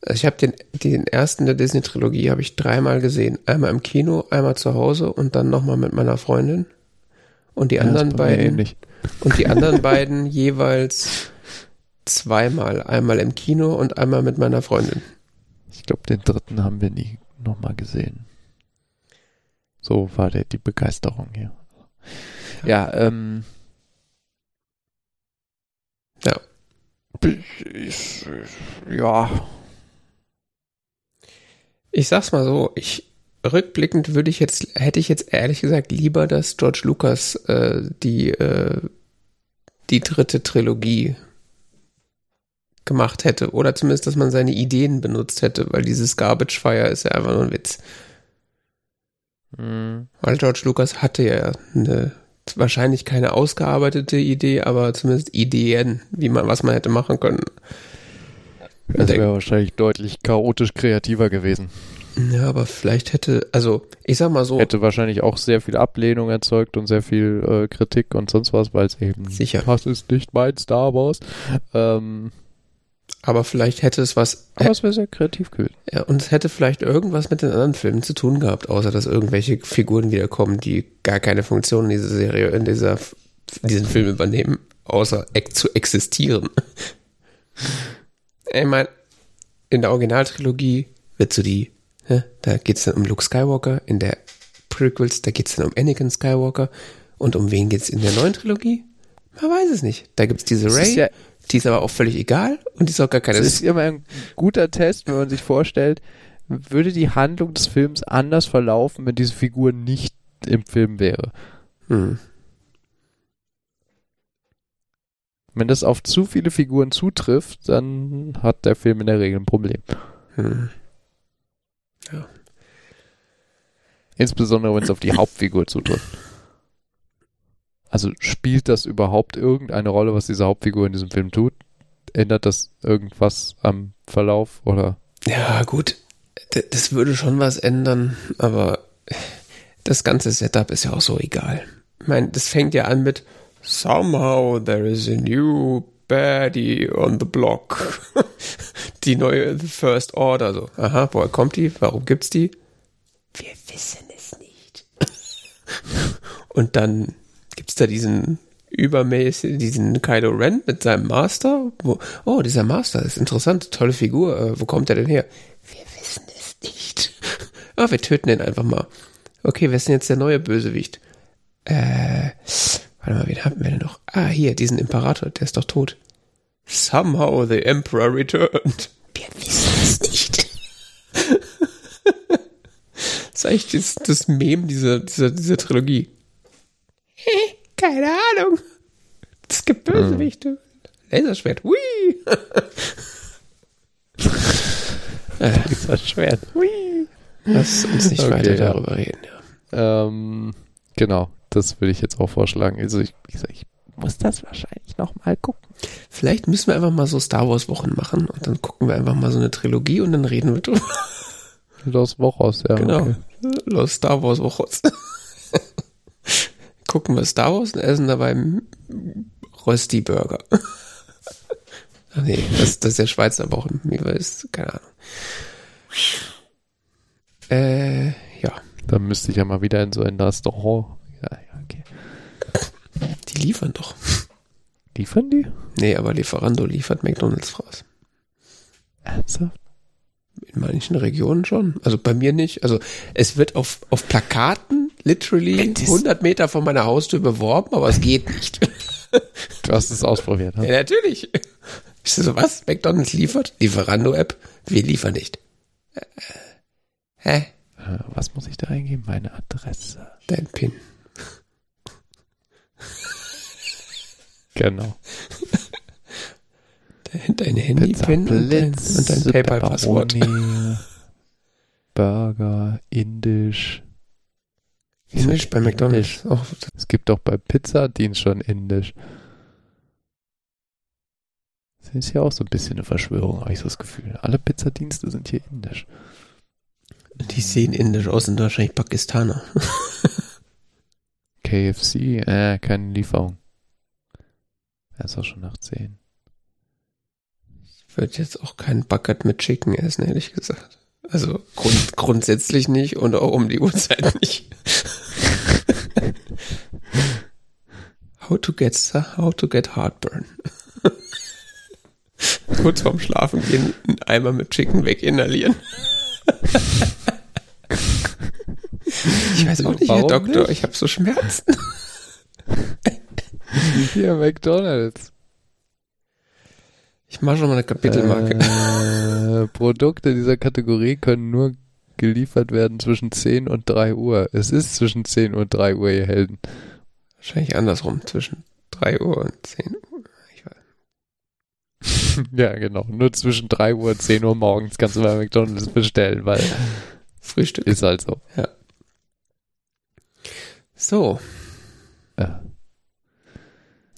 Speaker 2: Also ich habe den, den ersten der Disney-Trilogie habe ich dreimal gesehen. Einmal im Kino, einmal zu Hause und dann nochmal mit meiner Freundin. Und die
Speaker 1: Ja,
Speaker 2: anderen beiden und die anderen beiden <laughs> jeweils zweimal. Einmal im Kino und einmal mit meiner Freundin.
Speaker 1: Ich glaube, den dritten haben wir nie nochmal gesehen. So war der, die Begeisterung hier. Ja, ähm.
Speaker 2: Ja.
Speaker 1: Ich, ich, ja.
Speaker 2: Ich sag's mal so, ich rückblickend würde ich jetzt, hätte ich jetzt ehrlich gesagt lieber, dass George Lucas äh, die, äh, die dritte Trilogie gemacht hätte. Oder zumindest, dass man seine Ideen benutzt hätte, weil dieses Garbage Fire ist ja einfach nur ein Witz.
Speaker 1: Hm,
Speaker 2: Weil George Lucas hatte ja eine, wahrscheinlich keine ausgearbeitete Idee, aber zumindest Ideen, wie man, was man hätte machen können.
Speaker 1: Das
Speaker 2: Der-
Speaker 1: wäre wahrscheinlich deutlich chaotisch kreativer gewesen.
Speaker 2: Ja, aber vielleicht hätte, also ich sag mal so,
Speaker 1: Hätte wahrscheinlich auch sehr viel Ablehnung erzeugt und sehr viel äh, Kritik und sonst was, weil es eben
Speaker 2: Sicher.
Speaker 1: das ist nicht mein Star Wars. Ähm,
Speaker 2: Aber vielleicht hätte es was.
Speaker 1: Aber es wäre sehr kreativ gewesen.
Speaker 2: Ja, und es hätte vielleicht irgendwas mit den anderen Filmen zu tun gehabt, außer dass irgendwelche Figuren wiederkommen, die gar keine Funktion in dieser Serie, in dieser, in diesen Film übernehmen, außer zu existieren. Ich meine, in der Originaltrilogie wird so die, ja, da geht's dann um Luke Skywalker, in der Prequels, da geht's dann um Anakin Skywalker und um wen geht's in der neuen Trilogie? Man weiß es nicht. Da gibt's diese Ray,
Speaker 1: ja,
Speaker 2: die ist aber auch völlig egal und die ist auch gar keine.
Speaker 1: Das ist immer ein guter Test, wenn man sich vorstellt, würde die Handlung des Films anders verlaufen, wenn diese Figur nicht im Film wäre.
Speaker 2: Hm.
Speaker 1: Wenn das auf zu viele Figuren zutrifft, dann hat der Film in der Regel ein Problem.
Speaker 2: Hm.
Speaker 1: Insbesondere, wenn es auf die Hauptfigur zutrifft. Also spielt das überhaupt irgendeine Rolle, was diese Hauptfigur in diesem Film tut? Ändert das irgendwas am Verlauf oder?
Speaker 2: Ja, gut. D das würde schon was ändern, aber das ganze Setup ist ja auch so egal. Ich meine, das fängt ja an mit Somehow there is a new baddie on the block. <laughs> die neue The First Order. So, aha, woher kommt die? Warum gibt's die? Wir wissen es nicht. <laughs> Und dann gibt's da diesen übermäßig, diesen Kylo Ren mit seinem Master. Wo, oh, dieser Master ist interessant, tolle Figur. Äh, wo kommt er denn her? Wir wissen es nicht. Ah, wir töten den einfach mal. Okay, wer ist denn jetzt der neue Bösewicht? Äh, warte mal, wen haben wir denn noch? Ah, hier, diesen Imperator, der ist doch tot. Somehow the Emperor returned. Wir wissen es nicht. <laughs> das ist eigentlich das, das Mem dieser, dieser, dieser Trilogie. Keine Ahnung. Es gibt Bösewichte. Laserschwert. Hui. <laughs>
Speaker 1: Laserschwert.
Speaker 2: Hui. Lass uns nicht
Speaker 1: Okay,
Speaker 2: weiter darüber reden. Ja.
Speaker 1: Ähm, genau, das würde ich jetzt auch vorschlagen. Also ich, gesagt, ich muss das wahrscheinlich noch mal gucken.
Speaker 2: Vielleicht müssen wir einfach mal so Star Wars Wochen machen und dann gucken wir einfach mal so eine Trilogie und dann reden wir drüber.
Speaker 1: Los Wochos, ja.
Speaker 2: Genau.
Speaker 1: Okay.
Speaker 2: Los Star Wars Wochen. <laughs> gucken wir Star Wars und essen dabei Rösti Burger. Ach <laughs> nee, das, das ist der Schweizer Wochen. Wie weiß, keine Ahnung. Äh, ja.
Speaker 1: Dann müsste ich ja mal wieder in so ein Restaurant.
Speaker 2: Die liefern doch.
Speaker 1: Liefern die?
Speaker 2: Nee, aber Lieferando liefert McDonalds raus.
Speaker 1: Ernsthaft?
Speaker 2: In manchen Regionen schon. Also bei mir nicht. Also es wird auf, auf Plakaten literally
Speaker 1: Wenn dies-
Speaker 2: 100 Meter von meiner Haustür beworben, aber es geht nicht. <laughs>
Speaker 1: Du hast es ausprobiert, ne?
Speaker 2: ja, natürlich. Ich so, was? McDonalds liefert? Lieferando-App? Wir liefern nicht. Äh, Hä?
Speaker 1: Äh, Was muss ich da eingeben? Meine Adresse.
Speaker 2: Dein PIN.
Speaker 1: Genau. <laughs>
Speaker 2: Dein, dein Handy-PIN und dein, und dein PayPal-Passwort. <laughs>
Speaker 1: Burger, Indisch.
Speaker 2: Indisch bei McDonalds. Oh,
Speaker 1: Es gibt auch bei Pizzadienst schon Indisch. Das ist ja auch so ein bisschen eine Verschwörung, habe ich so das Gefühl. Alle Pizzadienste sind hier indisch.
Speaker 2: die sehen indisch aus, sind wahrscheinlich Pakistaner. <laughs>
Speaker 1: KFC, äh, keine Lieferung. Er ist auch schon nach 10.
Speaker 2: Ich würde jetzt auch keinen Bucket mit Chicken essen, ehrlich gesagt. Also grund, grundsätzlich nicht und auch um die Uhrzeit <laughs> nicht. how to get how to get heartburn. <laughs> Kurz vorm Schlafen gehen, einen Eimer mit Chicken weg inhalieren. <laughs> ich weiß auch nicht, Herr
Speaker 1: Warum
Speaker 2: Doktor,
Speaker 1: nicht?
Speaker 2: ich habe so Schmerzen. <laughs>
Speaker 1: Hier McDonalds.
Speaker 2: Ich mache schon mal eine Kapitelmarke.
Speaker 1: Äh, Produkte dieser Kategorie können nur geliefert werden zwischen 10 und 3 Uhr. Es ist zwischen 10 und 3 Uhr, ihr Helden.
Speaker 2: Wahrscheinlich andersrum, zwischen 3 Uhr und 10 Uhr. Ich weiß. <laughs>
Speaker 1: ja, genau. Nur zwischen 3 Uhr und 10 Uhr morgens kannst du bei McDonalds bestellen, weil
Speaker 2: Frühstück.
Speaker 1: ist halt so.
Speaker 2: So,
Speaker 1: Ja.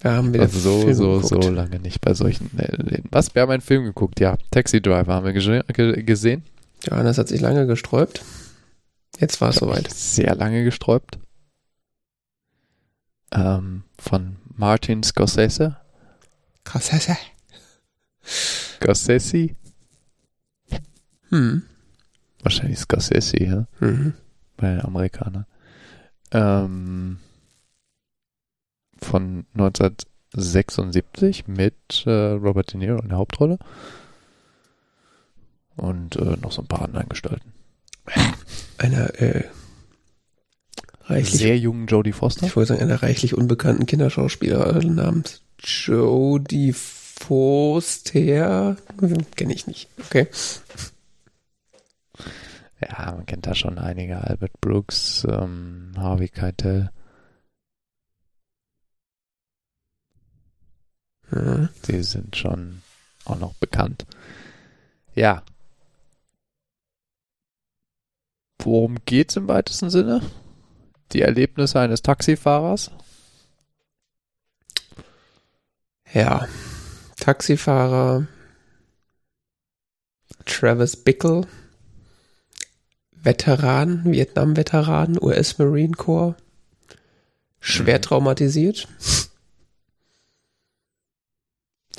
Speaker 2: Wir haben wieder
Speaker 1: Also so,
Speaker 2: Film
Speaker 1: so,
Speaker 2: geguckt.
Speaker 1: so lange nicht bei solchen äh, Läden. Was? Wir haben einen Film geguckt, ja. Taxi Driver haben wir gese- ge gesehen.
Speaker 2: Johannes hat sich lange gesträubt. Jetzt war es soweit.
Speaker 1: Sehr lange gesträubt. Ähm, von Martin Scorsese.
Speaker 2: Krass.
Speaker 1: Scorsese?
Speaker 2: Hm.
Speaker 1: Wahrscheinlich Scorsese, ja.
Speaker 2: Mhm.
Speaker 1: Bei den Amerikanern. Ähm, von 1976 mit äh, Robert De Niro in der Hauptrolle. Und äh, noch so ein paar anderen Gestalten.
Speaker 2: Einer äh, reichlich,
Speaker 1: Sehr jungen Jodie Foster.
Speaker 2: ich wollte sagen, einer reichlich unbekannten Kinderschauspielerin namens Jodie Foster. Kenne ich nicht. Okay.
Speaker 1: Ja, man kennt da schon einige. Albert Brooks, ähm, Harvey Keitel. Die sind schon auch noch bekannt. Ja. Worum geht's im weitesten Sinne? Die Erlebnisse eines Taxifahrers?
Speaker 2: Ja. Taxifahrer Travis Bickle, Veteran, Vietnam-Veteran, US Marine Corps, schwer
Speaker 1: Mhm.
Speaker 2: traumatisiert.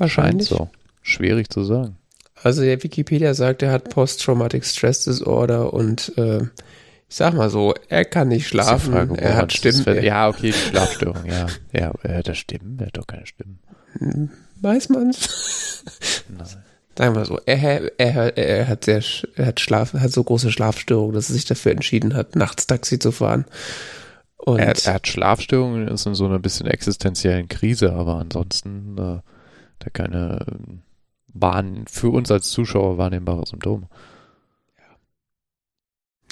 Speaker 1: Scheint
Speaker 2: Wahrscheinlich.
Speaker 1: so. Schwierig zu sagen.
Speaker 2: Also der Wikipedia sagt, er hat Post-Traumatic Stress Disorder und äh, ich sag mal so, er kann nicht schlafen,
Speaker 1: Frage,
Speaker 2: er hat Stimmen. Er,
Speaker 1: Ja, okay, die Schlafstörung, ja. Ja, er hat Stimmen? Er hat doch keine Stimmen.
Speaker 2: Weiß man's?
Speaker 1: Nein.
Speaker 2: Sagen wir so, er, er, er hat sehr, er hat Schlaf, hat so große Schlafstörungen, dass er sich dafür entschieden hat, nachts Taxi zu fahren. Und
Speaker 1: Er hat, er hat Schlafstörungen, ist in so einer bisschen existenziellen Krise, aber ansonsten äh, da keine ähm, wahren, für uns als Zuschauer wahrnehmbare Symptome.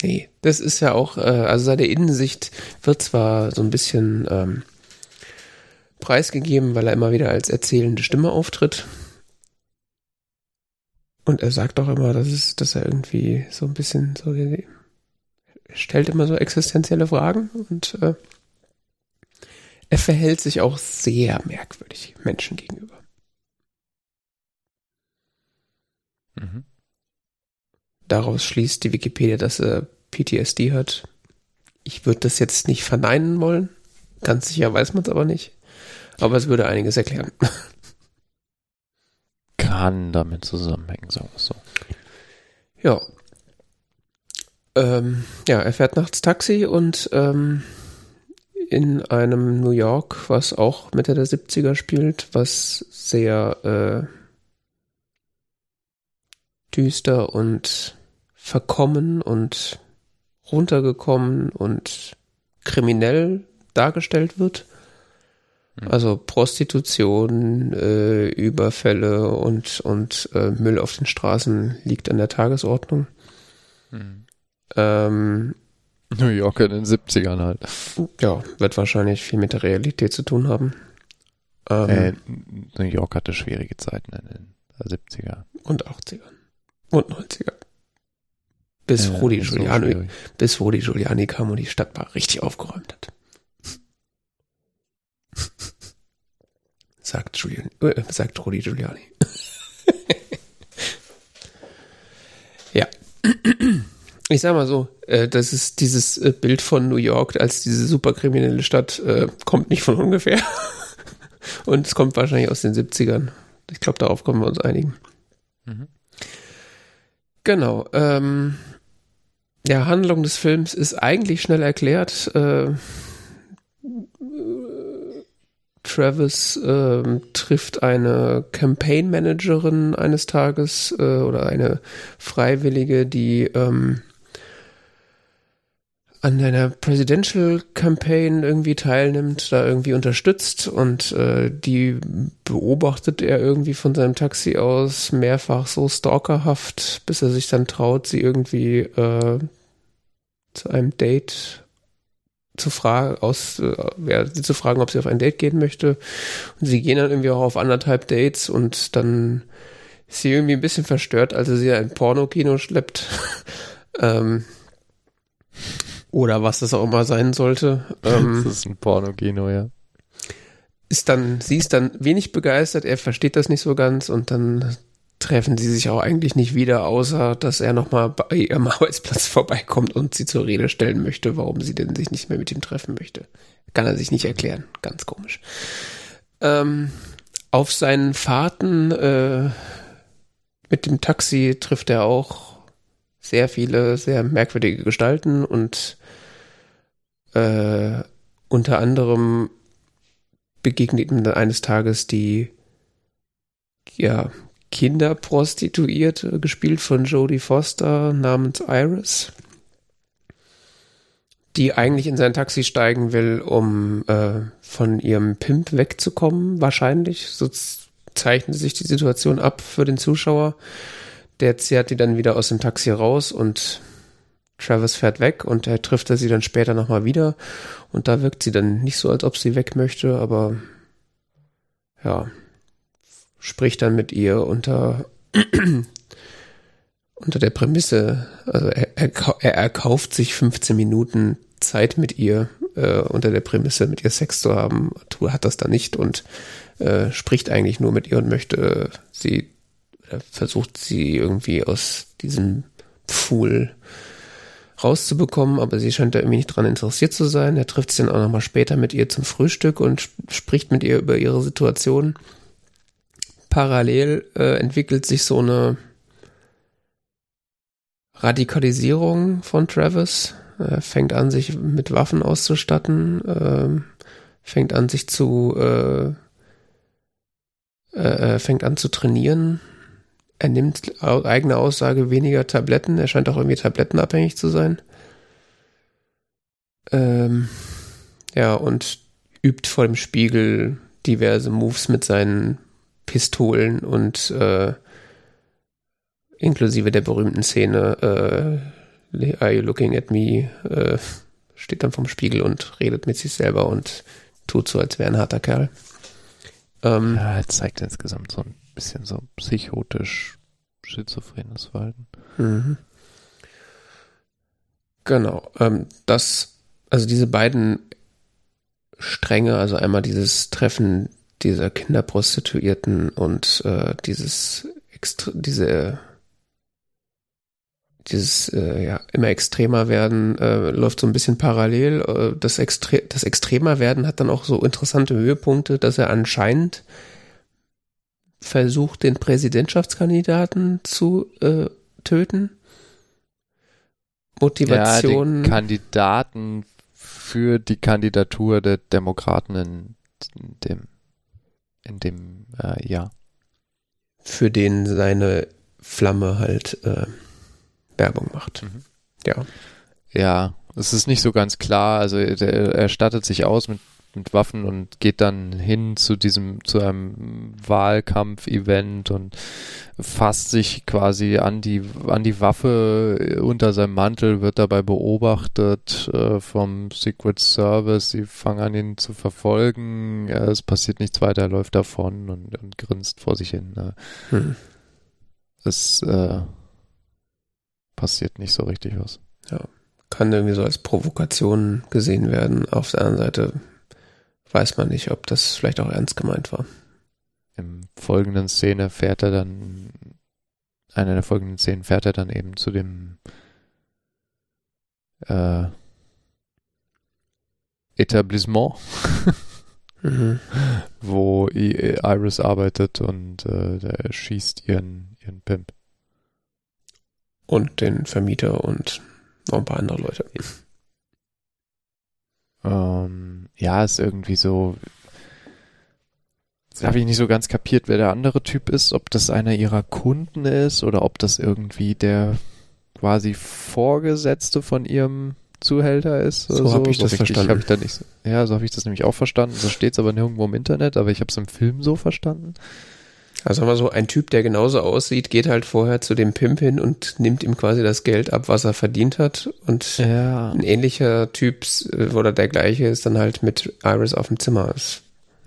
Speaker 2: Nee, das ist ja auch, äh, also seine Innensicht wird zwar so ein bisschen ähm, preisgegeben, weil er immer wieder als erzählende Stimme auftritt. Und er sagt auch immer, dass, es, dass er irgendwie so ein bisschen so, stellt immer so existenzielle Fragen und äh, er verhält sich auch sehr merkwürdig Menschen gegenüber.
Speaker 1: Mhm.
Speaker 2: Daraus schließt die Wikipedia, dass er PTSD hat. Ich würde das jetzt nicht verneinen wollen. Ganz sicher weiß man es aber nicht. Aber es würde einiges erklären. <laughs>
Speaker 1: Kann damit zusammenhängen, sagen wir es so.
Speaker 2: Ja. Ähm, ja, er fährt nachts Taxi und ähm, in einem New York, was auch Mitte der 70er spielt, was sehr äh, düster und verkommen und runtergekommen und kriminell dargestellt wird.
Speaker 1: Mhm.
Speaker 2: Also Prostitution, äh, Überfälle und, und äh, Müll auf den Straßen liegt an der Tagesordnung.
Speaker 1: Mhm.
Speaker 2: Ähm,
Speaker 1: New York in den 70ern halt.
Speaker 2: ja, wird wahrscheinlich viel mit der Realität zu tun haben. Ähm,
Speaker 1: Äh, New York hatte schwierige Zeiten in den 70er.
Speaker 2: Und 80er. Und 90er. Bis
Speaker 1: Äh,
Speaker 2: Rudi
Speaker 1: so
Speaker 2: Giuliani,
Speaker 1: schwierig.
Speaker 2: bis Rudi Giuliani kam und die Stadt mal richtig aufgeräumt hat. Sagt, Giuliani, äh, sagt Rudi Giuliani. <laughs> ja. Ich sag mal so, äh, das ist dieses äh, Bild von New York als diese superkriminelle Stadt äh, kommt nicht von ungefähr. <laughs> Und es kommt wahrscheinlich aus den 70ern. Ich glaube, darauf können wir uns einigen.
Speaker 1: Mhm.
Speaker 2: Genau. Ähm, ja, Handlung des Films ist eigentlich schnell erklärt. Äh, Travis ähm, trifft eine Campaign Managerin eines Tages äh, oder eine Freiwillige, die ähm, an einer Presidential Campaign irgendwie teilnimmt, da irgendwie unterstützt und äh, die beobachtet er irgendwie von seinem Taxi aus mehrfach so stalkerhaft, bis er sich dann traut, sie irgendwie äh, zu einem Date zu fragen, aus, äh, ja, sie zu fragen, ob sie auf ein Date gehen möchte. Und sie gehen dann irgendwie auch auf anderthalb Dates und dann ist sie irgendwie ein bisschen verstört, als er sie in ein Pornokino schleppt. <laughs> ähm, oder was das auch immer sein sollte. Ähm, <laughs>
Speaker 1: Das ist ein Pornokino, ja.
Speaker 2: ist dann, sie ist dann wenig begeistert, er versteht das nicht so ganz und dann treffen sie sich auch eigentlich nicht wieder, außer dass er nochmal bei ihrem <laughs> Arbeitsplatz vorbeikommt und sie zur Rede stellen möchte, warum sie denn sich nicht mehr mit ihm treffen möchte. Kann er sich nicht erklären. Ganz komisch. Ähm, auf seinen Fahrten äh, mit dem Taxi trifft er auch sehr viele sehr merkwürdige Gestalten und äh, unter anderem begegnet ihm dann eines Tages die ja, Kinderprostituierte, gespielt von Jodie Foster namens Iris, die eigentlich in sein Taxi steigen will, um äh, von ihrem Pimp wegzukommen, wahrscheinlich. So zeichnet sich die Situation ab für den Zuschauer. Der zehrt die dann wieder aus dem Taxi raus und Travis fährt weg und er trifft er sie dann später nochmal wieder. Und da wirkt sie dann nicht so, als ob sie weg möchte, aber ja, spricht dann mit ihr unter, <clears throat> unter der Prämisse, also er, er, er erkauft sich 15 Minuten Zeit mit ihr, äh, unter der Prämisse, mit ihr Sex zu haben, hat das da nicht und äh, spricht eigentlich nur mit ihr und möchte sie, äh, versucht sie irgendwie aus diesem Pfuhl rauszubekommen, aber sie scheint da irgendwie nicht dran interessiert zu sein. Er trifft sich dann auch nochmal später mit ihr zum Frühstück und spricht mit ihr über ihre Situation. Parallel äh, entwickelt sich so eine Radikalisierung von Travis. Er fängt an, sich mit Waffen auszustatten, äh, fängt an, sich zu, äh, äh, fängt an zu trainieren. Er nimmt eigene Aussage weniger Tabletten. Er scheint auch irgendwie tablettenabhängig zu sein. Ähm, ja, und übt vor dem Spiegel diverse Moves mit seinen Pistolen und äh, inklusive der berühmten Szene äh, Are you looking at me? Äh, steht dann vom Spiegel und redet mit sich selber und tut so, als wäre ein harter Kerl.
Speaker 1: Ähm, ja, er zeigt insgesamt so ein bisschen so psychotisch schizophrenes Verhalten. Mhm.
Speaker 2: Genau. Ähm, das, also diese beiden Stränge, also einmal dieses Treffen dieser Kinderprostituierten und äh, dieses diese dieses äh, ja immer extremer werden äh, läuft so ein bisschen parallel. Äh, das, Extre das extremer werden hat dann auch so interessante Höhepunkte, dass er anscheinend versucht, den Präsidentschaftskandidaten zu äh, töten.
Speaker 1: Motivation. Ja, den Kandidaten für die Kandidatur der Demokraten in dem in dem äh, Jahr.
Speaker 2: Für den seine Flamme halt äh, Werbung macht. Mhm. Ja.
Speaker 1: Ja, es ist nicht so ganz klar. Also der, er stattet sich aus mit, mit Waffen und geht dann hin zu diesem, zu einem Wahlkampf-Event und fasst sich quasi an die, an die Waffe unter seinem Mantel, wird dabei beobachtet äh, vom Secret Service. Sie fangen an, ihn zu verfolgen. Ja, es passiert nichts weiter, er läuft davon und, und grinst vor sich hin. Ne? Hm. Es äh, passiert nicht so richtig was.
Speaker 2: Ja, kann irgendwie so als Provokation gesehen werden. Auf der anderen Seite weiß man nicht, ob das vielleicht auch ernst gemeint war.
Speaker 1: Im folgenden Szene fährt er dann, einer der folgenden Szenen fährt er dann eben zu dem äh, Etablissement, <laughs> mhm. wo Iris arbeitet und äh, der schießt ihren, ihren Pimp
Speaker 2: und den Vermieter und noch ein paar andere Leute.
Speaker 1: Ähm, ja, ist irgendwie so. Habe ich nicht so ganz kapiert, wer der andere Typ ist, ob das einer ihrer Kunden ist oder ob das irgendwie der quasi Vorgesetzte von ihrem Zuhälter ist.
Speaker 2: So, so. habe ich so das verstanden.
Speaker 1: Hab ich da nicht, ja, so habe ich das nämlich auch verstanden. So steht es aber nirgendwo im Internet, aber ich habe es im Film so verstanden.
Speaker 2: Also wir so, ein Typ, der genauso aussieht, geht halt vorher zu dem Pimp hin und nimmt ihm quasi das Geld ab, was er verdient hat. Und ja. ein ähnlicher Typ äh, oder der gleiche ist dann halt mit Iris auf dem Zimmer.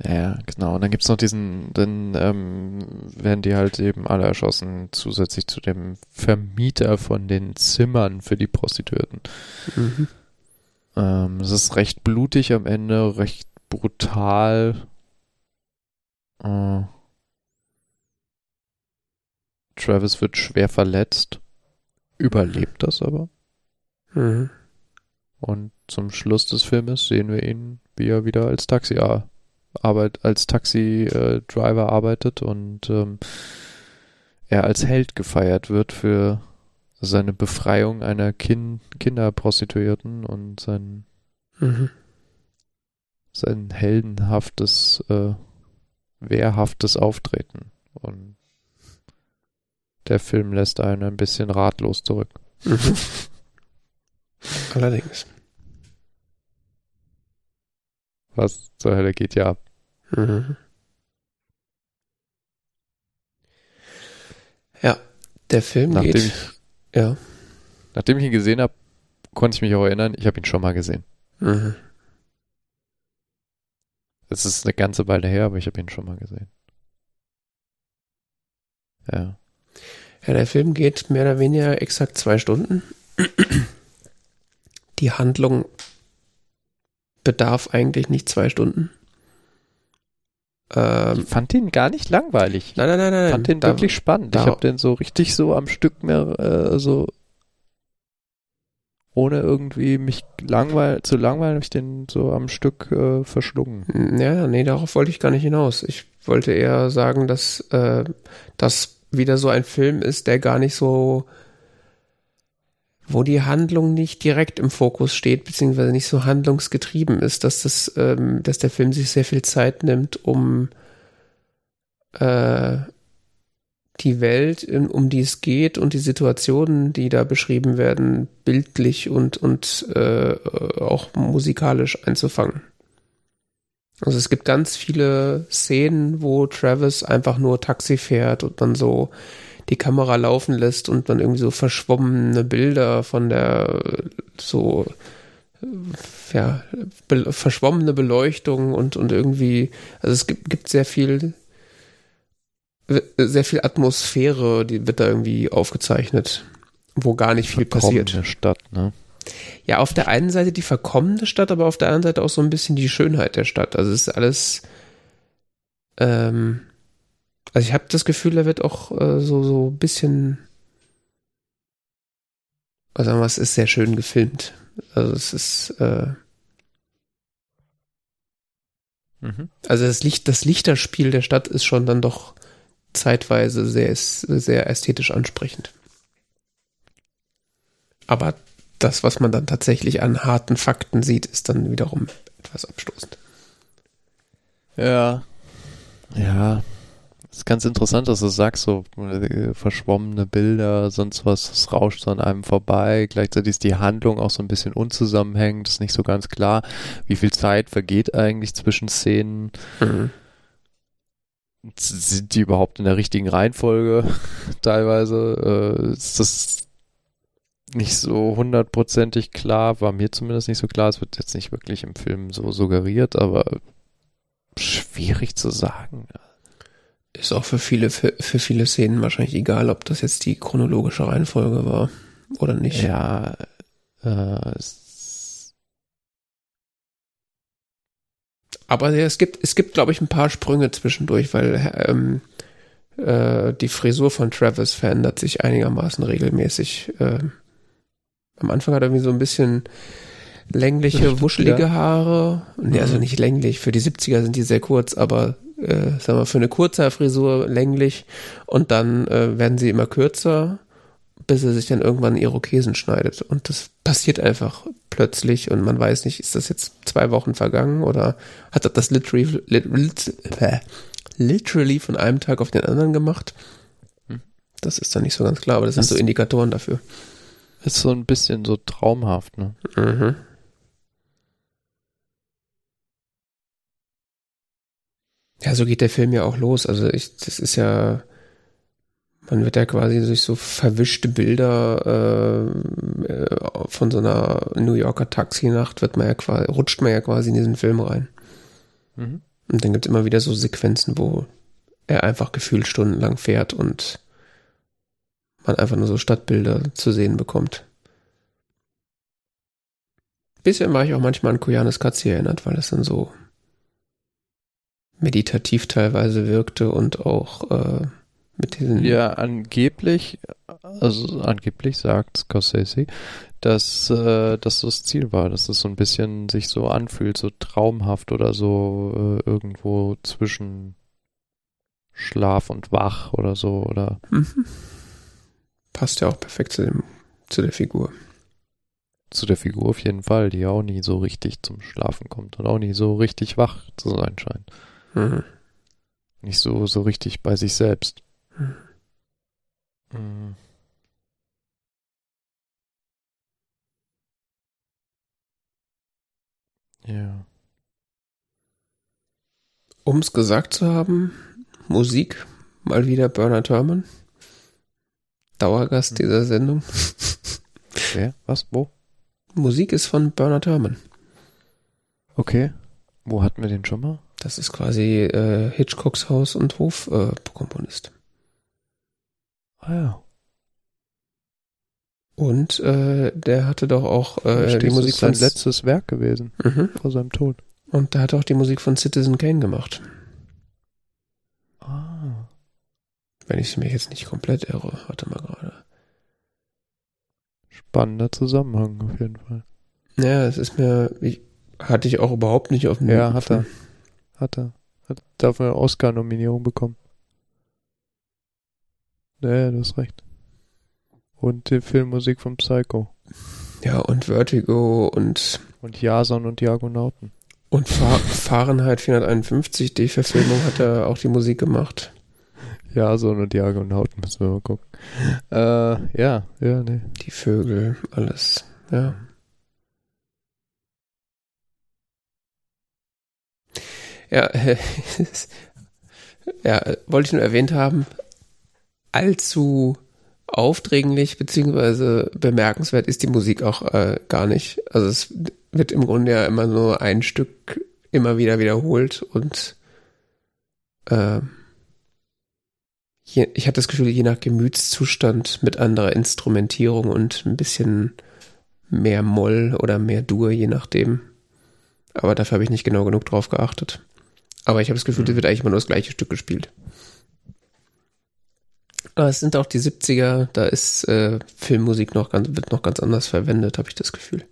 Speaker 1: Ja, genau. Und dann gibt's noch diesen, dann ähm, werden die halt eben alle erschossen, zusätzlich zu dem Vermieter von den Zimmern für die Prostituierten. Mhm. Ähm, es ist recht blutig am Ende, recht brutal. Äh, Travis wird schwer verletzt, überlebt das aber. Mhm. Und zum Schluss des Filmes sehen wir ihn, wie er wieder als Taxi arbeit, als Taxi-Driver arbeitet und ähm, er als Held gefeiert wird für seine Befreiung einer kind Kinderprostituierten und sein,
Speaker 2: Mhm.
Speaker 1: sein heldenhaftes, äh, wehrhaftes Auftreten. Und der Film lässt einen ein bisschen ratlos zurück.
Speaker 2: Mhm. <laughs> Allerdings.
Speaker 1: Was zur Hölle geht ja ab?
Speaker 2: Mhm. Ja, der Film
Speaker 1: Nachdem
Speaker 2: geht.
Speaker 1: ich,
Speaker 2: Ja.
Speaker 1: nachdem ich ihn gesehen habe, konnte ich mich auch erinnern, ich habe ihn schon mal gesehen.
Speaker 2: Mhm.
Speaker 1: Es ist eine ganze Weile her, aber ich habe ihn schon mal gesehen. Ja.
Speaker 2: Ja, der Film geht mehr oder weniger exakt zwei Stunden. Die Handlung bedarf eigentlich nicht zwei Stunden. Ähm,
Speaker 1: Ich fand den gar nicht langweilig.
Speaker 2: nein, nein, nein, nein.
Speaker 1: Ich fand den
Speaker 2: da-
Speaker 1: wirklich spannend.
Speaker 2: da-
Speaker 1: ich habe den so richtig so am Stück mehr äh, so ohne irgendwie mich langweil zu langweilen, habe ich den so am Stück äh, verschlungen.
Speaker 2: Ja, nee, darauf wollte ich gar nicht hinaus. Ich wollte eher sagen, dass äh, das wieder so ein Film ist, der gar nicht so, wo die Handlung nicht direkt im Fokus steht, beziehungsweise nicht so handlungsgetrieben ist, dass das, ähm, dass der Film sich sehr viel Zeit nimmt, um äh, die Welt, um die es geht und die Situationen, die da beschrieben werden, bildlich und, und äh, auch musikalisch einzufangen. Also es gibt ganz viele Szenen, wo Travis einfach nur Taxi fährt und dann so die Kamera laufen lässt und dann irgendwie so verschwommene Bilder von der so äh, ja be verschwommene Beleuchtung und und irgendwie also es gibt gibt sehr viel sehr viel Atmosphäre, die wird da irgendwie aufgezeichnet, wo gar nicht viel passiert.
Speaker 1: Stadt, ne?
Speaker 2: Ja, auf der einen Seite die verkommene Stadt, aber auf der anderen Seite auch so ein bisschen die Schönheit der Stadt. Also es ist alles. Ähm, also ich habe das Gefühl, da wird auch äh, so so ein bisschen. Also sagen wir, es ist sehr schön gefilmt. Also es ist. Äh,
Speaker 1: Mhm.
Speaker 2: also das Licht, das Lichterspiel der Stadt ist schon dann doch zeitweise sehr sehr ästhetisch ansprechend. Aber das, was man dann tatsächlich an harten Fakten sieht, ist dann wiederum etwas abstoßend.
Speaker 1: Ja. Ja. ist ganz interessant, dass du sagst, so äh, verschwommene Bilder, sonst was, es rauscht so an einem vorbei. Gleichzeitig ist die Handlung auch so ein bisschen unzusammenhängend, ist nicht so ganz klar, wie viel Zeit vergeht eigentlich zwischen Szenen.
Speaker 2: Mhm.
Speaker 1: Sind die überhaupt in der richtigen Reihenfolge <laughs> teilweise? Äh, ist das nicht so hundertprozentig klar, war mir zumindest nicht so klar. Es wird jetzt nicht wirklich im Film so suggeriert, aber schwierig zu sagen.
Speaker 2: Ist auch für viele, für, für viele Szenen wahrscheinlich egal, ob das jetzt die chronologische Reihenfolge war oder nicht.
Speaker 1: Ja, äh,
Speaker 2: Aber es gibt, es gibt, glaube ich, ein paar Sprünge zwischendurch, weil ähm, äh, die Frisur von Travis verändert sich einigermaßen regelmäßig. Ähm, am Anfang hat er irgendwie so ein bisschen längliche, wuschelige. Haare. Nee, also
Speaker 1: Mhm.
Speaker 2: nicht länglich, für die 70er sind die sehr kurz, aber äh, sagen wir, für eine kurze Frisur länglich und dann äh, werden sie immer kürzer, bis er sich dann irgendwann Irokesen schneidet. Und das passiert einfach plötzlich und man weiß nicht, ist das jetzt zwei Wochen vergangen oder hat er das literally, lit, lit, literally von einem Tag auf den anderen gemacht?
Speaker 1: Hm.
Speaker 2: Das ist dann nicht so ganz klar, aber das sind
Speaker 1: Das-
Speaker 2: so Indikatoren dafür.
Speaker 1: Ist so ein bisschen so traumhaft, ne?
Speaker 2: Mhm. Ja, so geht der Film ja auch los. Also ich, das ist ja, man wird ja quasi durch so verwischte Bilder äh, äh, von so einer New Yorker Taxinacht wird man ja quasi, rutscht man ja quasi in diesen Film rein.
Speaker 1: Mhm.
Speaker 2: Und dann gibt es immer wieder so Sequenzen, wo er einfach gefühlt stundenlang fährt und man einfach nur so Stadtbilder zu sehen bekommt. Bisschen war ich auch manchmal an Koyanis Katzi erinnert, weil es dann so meditativ teilweise wirkte und auch äh, mit diesen
Speaker 1: Ja, angeblich, also angeblich sagt Scorsese, dass äh, das so das Ziel war, dass es so ein bisschen sich so anfühlt, so traumhaft oder so äh, irgendwo zwischen Schlaf und Wach oder so, oder?
Speaker 2: Mhm. Passt ja auch perfekt zu, dem, zu der Figur.
Speaker 1: Zu der Figur auf jeden Fall, die auch nie so richtig zum Schlafen kommt und auch nie so richtig wach zu sein scheint.
Speaker 2: Mhm.
Speaker 1: Nicht so, so richtig bei sich selbst.
Speaker 2: Mhm.
Speaker 1: Mhm. Ja.
Speaker 2: Um es gesagt zu haben, Musik, mal wieder Bernard Herrmann. Dauergast dieser Sendung.
Speaker 1: Wer? Was? Wo?
Speaker 2: Musik ist von Bernard Herrmann.
Speaker 1: Okay. Wo hatten wir den schon mal?
Speaker 2: Das ist quasi äh, Hitchcocks Haus- und Hofkomponist. Äh, Komponist.
Speaker 1: Ah ja.
Speaker 2: und äh, der hatte doch auch äh, die
Speaker 1: das
Speaker 2: Musik
Speaker 1: ist sein letztes Werk gewesen,
Speaker 2: Mhm.
Speaker 1: vor seinem Tod.
Speaker 2: Und der hat auch die Musik von Citizen Kane gemacht.
Speaker 1: Ah.
Speaker 2: Wenn ich mich jetzt nicht komplett irre. Warte mal gerade.
Speaker 1: Spannender Zusammenhang auf jeden Fall.
Speaker 2: Ja, es ist mir, ich, hatte ich auch überhaupt nicht auf dem
Speaker 1: Ja, hat er. Hat er. Hat dafür eine Oscar-Nominierung bekommen. Ja, du hast recht. Und die Filmmusik von Psycho.
Speaker 2: Ja, und Vertigo und,
Speaker 1: Und Jason und die Argonauten.
Speaker 2: und Fa Fahrenheit 451, die Verfilmung hat er auch die Musik gemacht.
Speaker 1: Jason und die Argonauten müssen wir mal gucken. Äh, ja, ja, nee.
Speaker 2: Die Vögel, alles. Ja. Ja, äh, <laughs> ja, wollte ich nur erwähnt haben, allzu aufdringlich beziehungsweise bemerkenswert ist die Musik auch äh, gar nicht. Also es wird im Grunde ja immer nur ein Stück immer wieder wiederholt und äh, je, ich hatte das Gefühl, je nach Gemütszustand mit anderer Instrumentierung und ein bisschen mehr Moll oder mehr Dur, je nachdem. Aber dafür habe ich nicht genau genug drauf geachtet. Aber ich habe das Gefühl,
Speaker 1: Mhm.
Speaker 2: es wird eigentlich immer nur das gleiche Stück gespielt. Aber es sind auch die 70er, da ist äh, Filmmusik noch ganz, wird noch ganz anders verwendet, habe ich das Gefühl.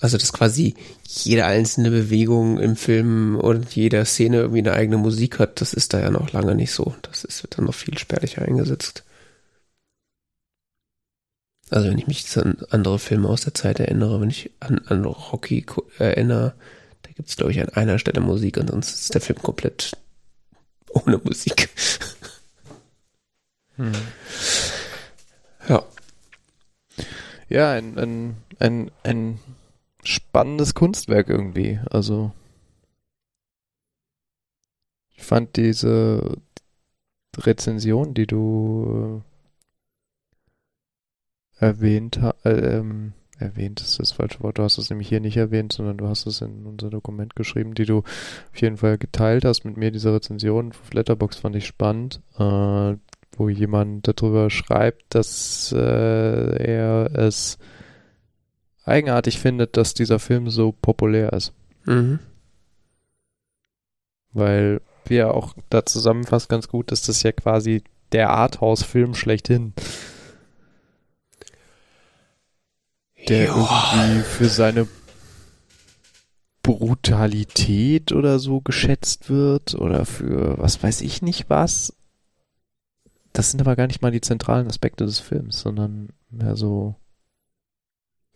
Speaker 2: Also, dass quasi jede einzelne Bewegung im Film und jeder Szene irgendwie eine eigene Musik hat, das ist da ja noch lange nicht so. Das ist, wird dann noch viel spärlicher eingesetzt. Also, wenn ich mich an andere Filme aus der Zeit erinnere, wenn ich an, an Rocky erinnere, da gibt es, glaube ich, an einer Stelle Musik, ansonsten ist der Film komplett ohne Musik.
Speaker 1: Hm.
Speaker 2: Ja.
Speaker 1: Ja, ein, ein, ein, ein spannendes Kunstwerk irgendwie. Also ich fand diese Rezension, die du äh, erwähnt hast, äh, ähm, erwähnt ist das falsche Wort, du hast es nämlich hier nicht erwähnt, sondern du hast es in unser Dokument geschrieben, die du auf jeden Fall geteilt hast mit mir, diese Rezension auf Letterbox fand ich spannend, äh, wo jemand darüber schreibt, dass äh, er es eigenartig findet, dass dieser Film so populär ist.
Speaker 2: Mhm.
Speaker 1: Weil, wie er auch da zusammenfasst ganz gut, ist das ja quasi der Arthouse-Film schlechthin. Der irgendwie für seine Brutalität oder so geschätzt wird oder für was weiß ich nicht was. Das sind aber gar nicht mal die zentralen Aspekte des Films, sondern mehr so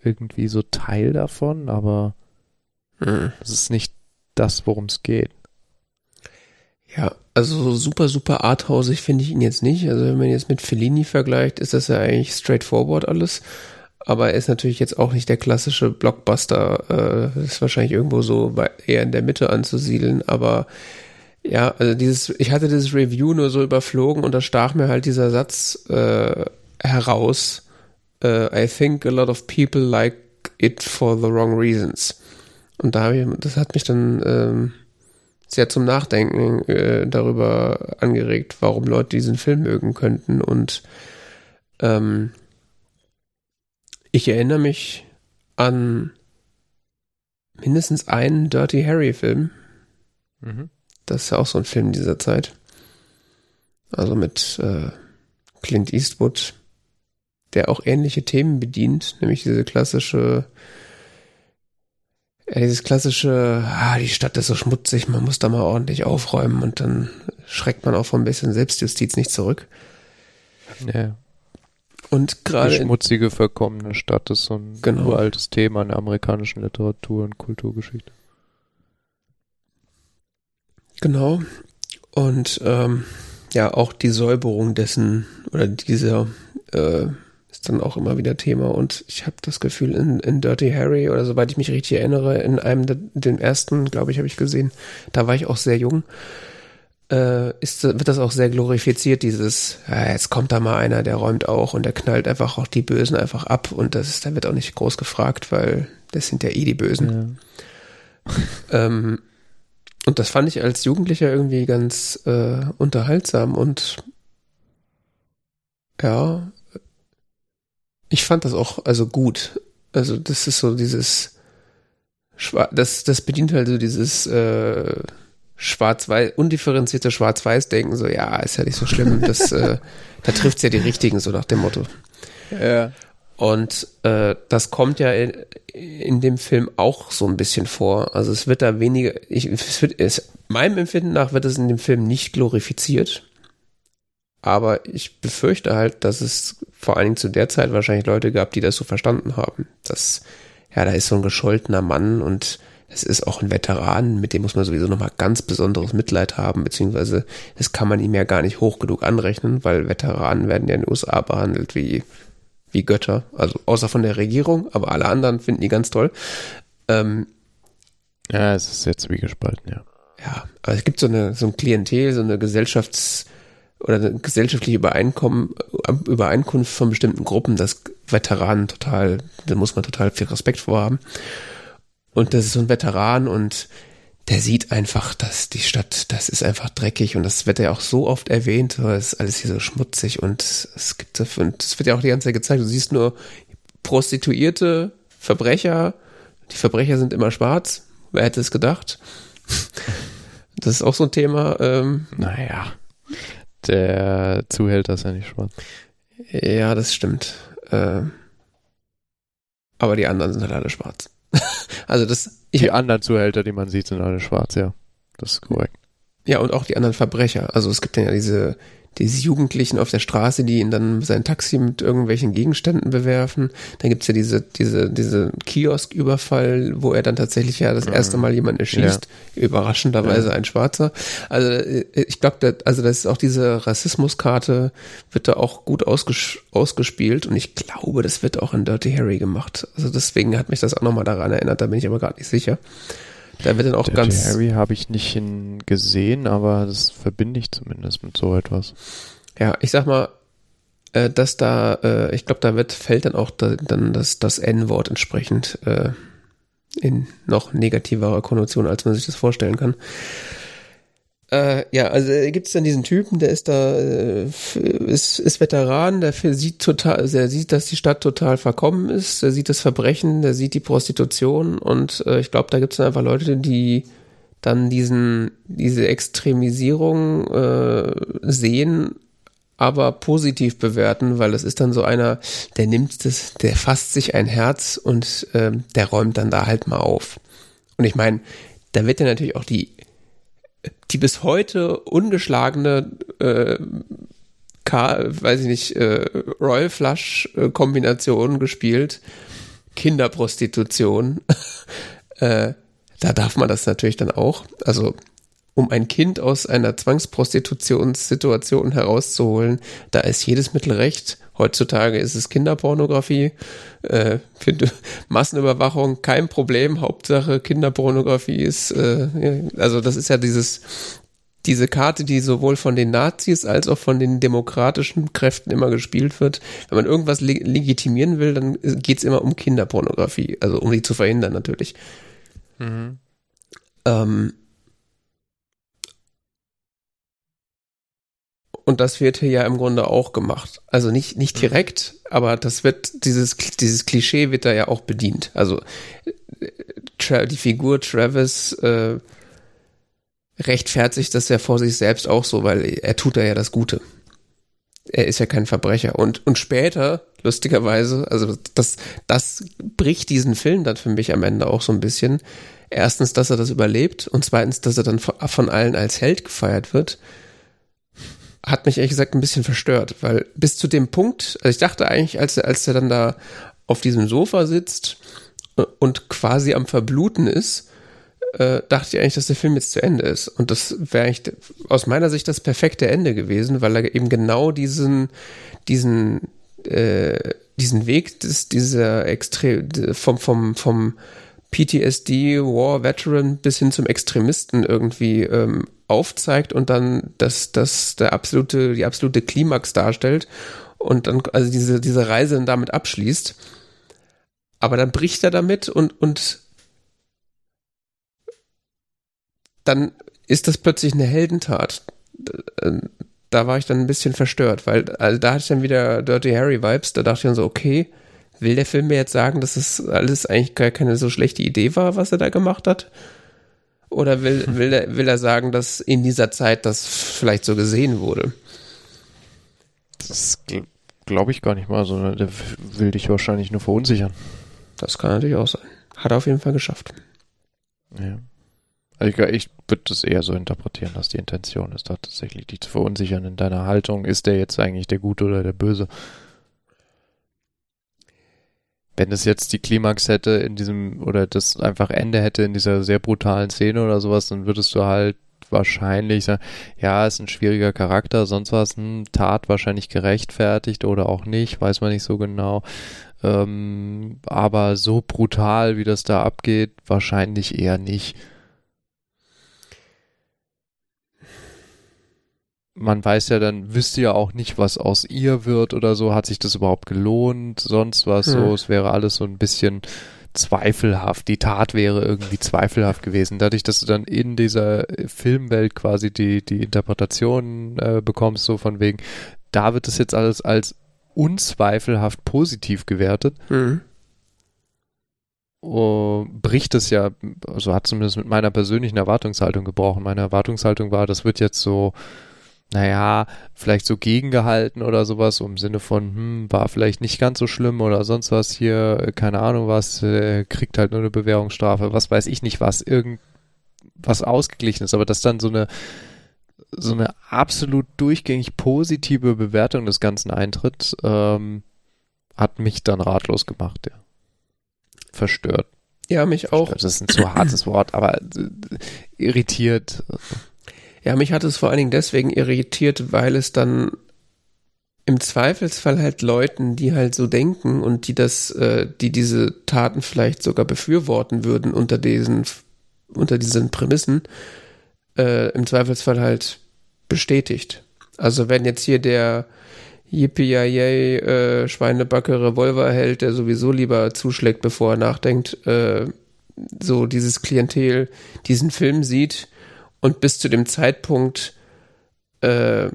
Speaker 1: irgendwie so Teil davon, aber
Speaker 2: Mhm.
Speaker 1: es ist nicht das, worum es geht.
Speaker 2: Ja, also super, super arthausig finde ich ihn jetzt nicht. Also wenn man jetzt mit Fellini vergleicht, ist das ja eigentlich straightforward alles. Aber er ist natürlich jetzt auch nicht der klassische Blockbuster. Äh, ist wahrscheinlich irgendwo so bei, eher in der Mitte anzusiedeln. Aber ja, also dieses, ich hatte dieses Review nur so überflogen und da stach mir halt dieser Satz äh, heraus. Äh, I think a lot of people like it for the wrong reasons. Und da habe ich, das hat mich dann ähm, sehr zum Nachdenken äh, darüber angeregt, warum Leute diesen Film mögen könnten. Und ähm, ich erinnere mich an mindestens einen Dirty Harry-Film.
Speaker 1: Mhm.
Speaker 2: Das ist ja auch so ein Film dieser Zeit. Also mit äh, Clint Eastwood, der auch ähnliche Themen bedient, nämlich diese klassische Ja, dieses klassische, ah, die Stadt ist so schmutzig, man muss da mal ordentlich aufräumen und dann schreckt man auch von ein bisschen Selbstjustiz nicht zurück.
Speaker 1: Ja.
Speaker 2: Und gerade.
Speaker 1: Die schmutzige, verkommene Stadt ist so ein
Speaker 2: Genau.
Speaker 1: uraltes Thema in der amerikanischen Literatur und Kulturgeschichte.
Speaker 2: Genau. Und ähm, ja, auch die Säuberung dessen oder dieser äh, ist dann auch immer wieder Thema. Und ich habe das Gefühl, in, in Dirty Harry, oder soweit ich mich richtig erinnere, in einem der, den ersten, glaube ich, habe ich gesehen, da war ich auch sehr jung, äh, ist, wird das auch sehr glorifiziert, dieses, ja, jetzt kommt da mal einer, der räumt auch und der knallt einfach auch die Bösen einfach ab und das ist, da wird auch nicht groß gefragt, weil das sind ja eh die Bösen.
Speaker 1: Ja. <laughs>
Speaker 2: Ähm, und das fand ich als Jugendlicher irgendwie ganz äh, unterhaltsam und ja, ich fand das auch also gut. Also das ist so dieses das das bedient halt so dieses äh, schwarz-weiß undifferenzierte Schwarz-Weiß-Denken so ja ist ja nicht so schlimm. Das äh, da trifft's ja die richtigen so nach dem Motto.
Speaker 1: ja.
Speaker 2: Und äh, das kommt ja in, in dem Film auch so ein bisschen vor. Also es wird da weniger, ich, es wird, es, meinem Empfinden nach wird es in dem Film nicht glorifiziert. Aber ich befürchte halt, dass es vor allen Dingen zu der Zeit wahrscheinlich Leute gab, die das so verstanden haben. Dass, ja, da ist so ein gescholtener Mann und es ist auch ein Veteran, mit dem muss man sowieso nochmal ganz besonderes Mitleid haben, beziehungsweise das kann man ihm ja gar nicht hoch genug anrechnen, weil Veteranen werden ja in den USA behandelt wie wie Götter, also außer von der Regierung, aber alle anderen finden die ganz toll. Ähm,
Speaker 1: ja, es ist jetzt wie gespalten, ja.
Speaker 2: ja, aber es gibt so eine so ein Klientel, so eine Gesellschafts- oder eine gesellschaftliche Übereinkommen, Übereinkunft von bestimmten Gruppen, dass Veteranen total, da muss man total viel Respekt vorhaben. Und das ist so ein Veteran und der sieht einfach, dass die Stadt, das ist einfach dreckig und das wird ja auch so oft erwähnt, es ist alles hier so schmutzig und es gibt und es wird ja auch die ganze Zeit gezeigt, du siehst nur Prostituierte, Verbrecher, die Verbrecher sind immer schwarz, wer hätte es gedacht? <laughs> Das ist auch so ein Thema. Ähm,
Speaker 1: Naja. Der Zuhälter ist ja nicht schwarz.
Speaker 2: ja, das stimmt. Ähm, aber die anderen sind halt alle schwarz. <laughs> also das,
Speaker 1: Die anderen Zuhälter, die man sieht, sind alle schwarz, ja. Das ist korrekt.
Speaker 2: Ja, und auch die anderen Verbrecher. Also es gibt ja diese, diese Jugendlichen auf der Straße, die ihn dann sein Taxi mit irgendwelchen Gegenständen bewerfen. Dann gibt's ja diese, diese, diese Kiosküberfall, wo er dann tatsächlich ja das erste Mal jemanden erschießt. Überraschenderweise ein Schwarzer. Also äh, ich glaube, also das ist auch diese Rassismuskarte wird da auch gut ausges ausgespielt und ich glaube, das wird auch in Dirty Harry gemacht. Also deswegen hat mich das auch nochmal daran erinnert, da bin ich aber gerade nicht sicher. Da wird dann auch
Speaker 1: Dirty
Speaker 2: ganz.
Speaker 1: Harry habe ich nicht gesehen, aber das verbinde ich zumindest mit so etwas.
Speaker 2: Ja, ich sag mal, äh, dass da, äh, ich glaube, da wird, fällt dann auch da, dann das, das N-Wort entsprechend äh, in noch negativerer Konnotation, als man sich das vorstellen kann. Äh, ja, also äh, gibt es dann diesen Typen, der ist da, äh, ist, ist Veteran, der sieht total, also er sieht, dass die Stadt total verkommen ist, der sieht das Verbrechen, der sieht die Prostitution und äh, ich glaube, da gibt es dann einfach Leute, die dann diesen, diese Extremisierung äh, sehen, aber positiv bewerten, weil es ist dann so einer, der nimmt das, der fasst sich ein Herz und ähm, der räumt dann da halt mal auf. Und ich meine, da wird ja natürlich auch die die bis heute ungeschlagene äh, K, weiß ich nicht, äh, Royal Flush äh, Kombination gespielt, Kinderprostitution. <laughs> äh, da darf man das natürlich dann auch. Also um ein Kind aus einer Zwangsprostitutionssituation herauszuholen, da ist jedes Mittel recht. Heutzutage ist es Kinderpornografie. Äh, finde <laughs> Massenüberwachung kein Problem. Hauptsache Kinderpornografie ist, äh, also das ist ja dieses, diese Karte, die sowohl von den Nazis als auch von den demokratischen Kräften immer gespielt wird. Wenn man irgendwas le legitimieren will, dann geht's immer um Kinderpornografie. Also um die zu verhindern natürlich. Ähm, und das wird hier ja im Grunde auch gemacht. Also nicht, nicht direkt, aber das wird, dieses, dieses Klischee wird da ja auch bedient. Also Tra die Figur Travis äh, rechtfertigt das ja vor sich selbst auch so, weil er tut da ja das Gute. er ist ja kein Verbrecher. Und, und später, lustigerweise, also das, das bricht diesen Film dann für mich am Ende auch so ein bisschen. Erstens, dass er das überlebt und zweitens, dass er dann von allen als Held gefeiert wird, hat mich ehrlich gesagt ein bisschen verstört, weil bis zu dem Punkt, also ich dachte eigentlich, als er, als er dann da auf diesem Sofa sitzt und quasi am Verbluten ist, äh, dachte ich eigentlich, dass der Film jetzt zu Ende ist. Und das wäre aus meiner Sicht das perfekte Ende gewesen, weil er eben genau diesen, diesen, äh, diesen Weg des, dieser extrem vom, vom, vom PTSD, War Veteran bis hin zum Extremisten irgendwie ähm, aufzeigt und dann das, das der absolute, die absolute Klimax darstellt und dann also diese, diese Reise dann damit abschließt. Aber dann bricht er damit und, und dann ist das plötzlich eine Heldentat. Da war ich dann ein bisschen verstört, weil also da hatte ich dann wieder Dirty Harry Vibes. Da dachte ich dann so, okay, will der Film mir jetzt sagen, dass das alles eigentlich gar keine so schlechte Idee war, was er da gemacht hat? Oder will, will, er, will er sagen, dass in dieser Zeit das vielleicht so gesehen wurde?
Speaker 1: Das glaube ich gar nicht mal, sondern der will dich wahrscheinlich nur verunsichern.
Speaker 2: Das kann natürlich auch sein. Hat er auf jeden Fall geschafft.
Speaker 1: Ja. Also ich, ich würde das eher so interpretieren, dass die Intention ist, da tatsächlich dich zu verunsichern in deiner Haltung. Ist der jetzt eigentlich der Gute oder der Böse? Wenn es jetzt die Klimax hätte in diesem, oder das einfach Ende hätte in dieser sehr brutalen Szene oder sowas, dann würdest du halt wahrscheinlich sagen, ja, ist ein schwieriger Charakter, sonst was, hm, Tat wahrscheinlich gerechtfertigt oder auch nicht, weiß man nicht so genau. Ähm, aber so brutal, wie das da abgeht, wahrscheinlich eher nicht. Man weiß ja dann, wüsste ja auch nicht, was aus ihr wird oder so. Hat sich das überhaupt gelohnt? Sonst was hm. so. Es wäre alles so ein bisschen zweifelhaft. Die Tat wäre irgendwie zweifelhaft gewesen. Dadurch, dass du dann in dieser Filmwelt quasi die, die Interpretation äh, bekommst, so von wegen, da wird das jetzt alles als unzweifelhaft positiv gewertet. Mhm. Oh, bricht es ja, also hat zumindest mit meiner persönlichen Erwartungshaltung gebrochen. Meine Erwartungshaltung war, das wird jetzt so naja, vielleicht so gegengehalten oder sowas, im Sinne von, hm, war vielleicht nicht ganz so schlimm oder sonst was hier, äh, keine Ahnung was, äh, kriegt halt nur eine Bewährungsstrafe, was weiß ich nicht was, irgendwas ausgeglichen ist, aber dass dann so eine so eine absolut durchgängig positive Bewertung des Ganzen eintritt, ähm, hat mich dann ratlos gemacht, ja. Verstört.
Speaker 2: Ja, mich Verstört. auch.
Speaker 1: Das ist ein zu hartes Wort, aber äh, irritiert.
Speaker 2: Ja, mich hat es vor allen Dingen deswegen irritiert, weil es dann im Zweifelsfall halt Leuten, die halt so denken und die das, äh, die diese Taten vielleicht sogar befürworten würden unter diesen, unter diesen Prämissen, äh, im Zweifelsfall halt bestätigt. Also wenn jetzt hier der yippie äh, Schweinebacke Revolver hält, der sowieso lieber zuschlägt, bevor er nachdenkt, äh, so dieses Klientel diesen Film sieht, und bis zu dem Zeitpunkt äh,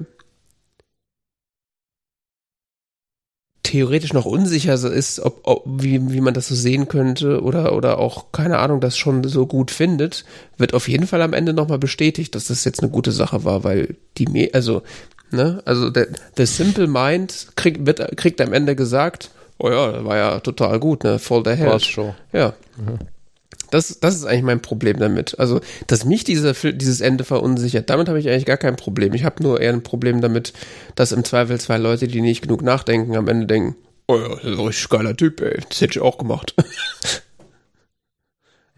Speaker 2: theoretisch noch unsicher ist, ob, ob, wie, wie man das so sehen könnte oder, oder auch, keine Ahnung, das schon so gut findet, wird auf jeden Fall am Ende nochmal bestätigt, dass das jetzt eine gute Sache war, weil die, also, ne, also der, der Simple Mind kriegt, wird, kriegt am Ende gesagt, oh ja, war ja total gut, ne, voll der Held.
Speaker 1: schon.
Speaker 2: Ja. Mhm. Das, das ist eigentlich mein Problem damit. Also, dass mich diese, dieses Ende verunsichert, damit habe ich eigentlich gar kein Problem. Ich habe nur eher ein Problem damit, dass im Zweifel zwei Leute, die nicht genug nachdenken, am Ende denken, oh ja, das ist ein richtig geiler Typ, ey. Das hätte ich auch gemacht. <laughs>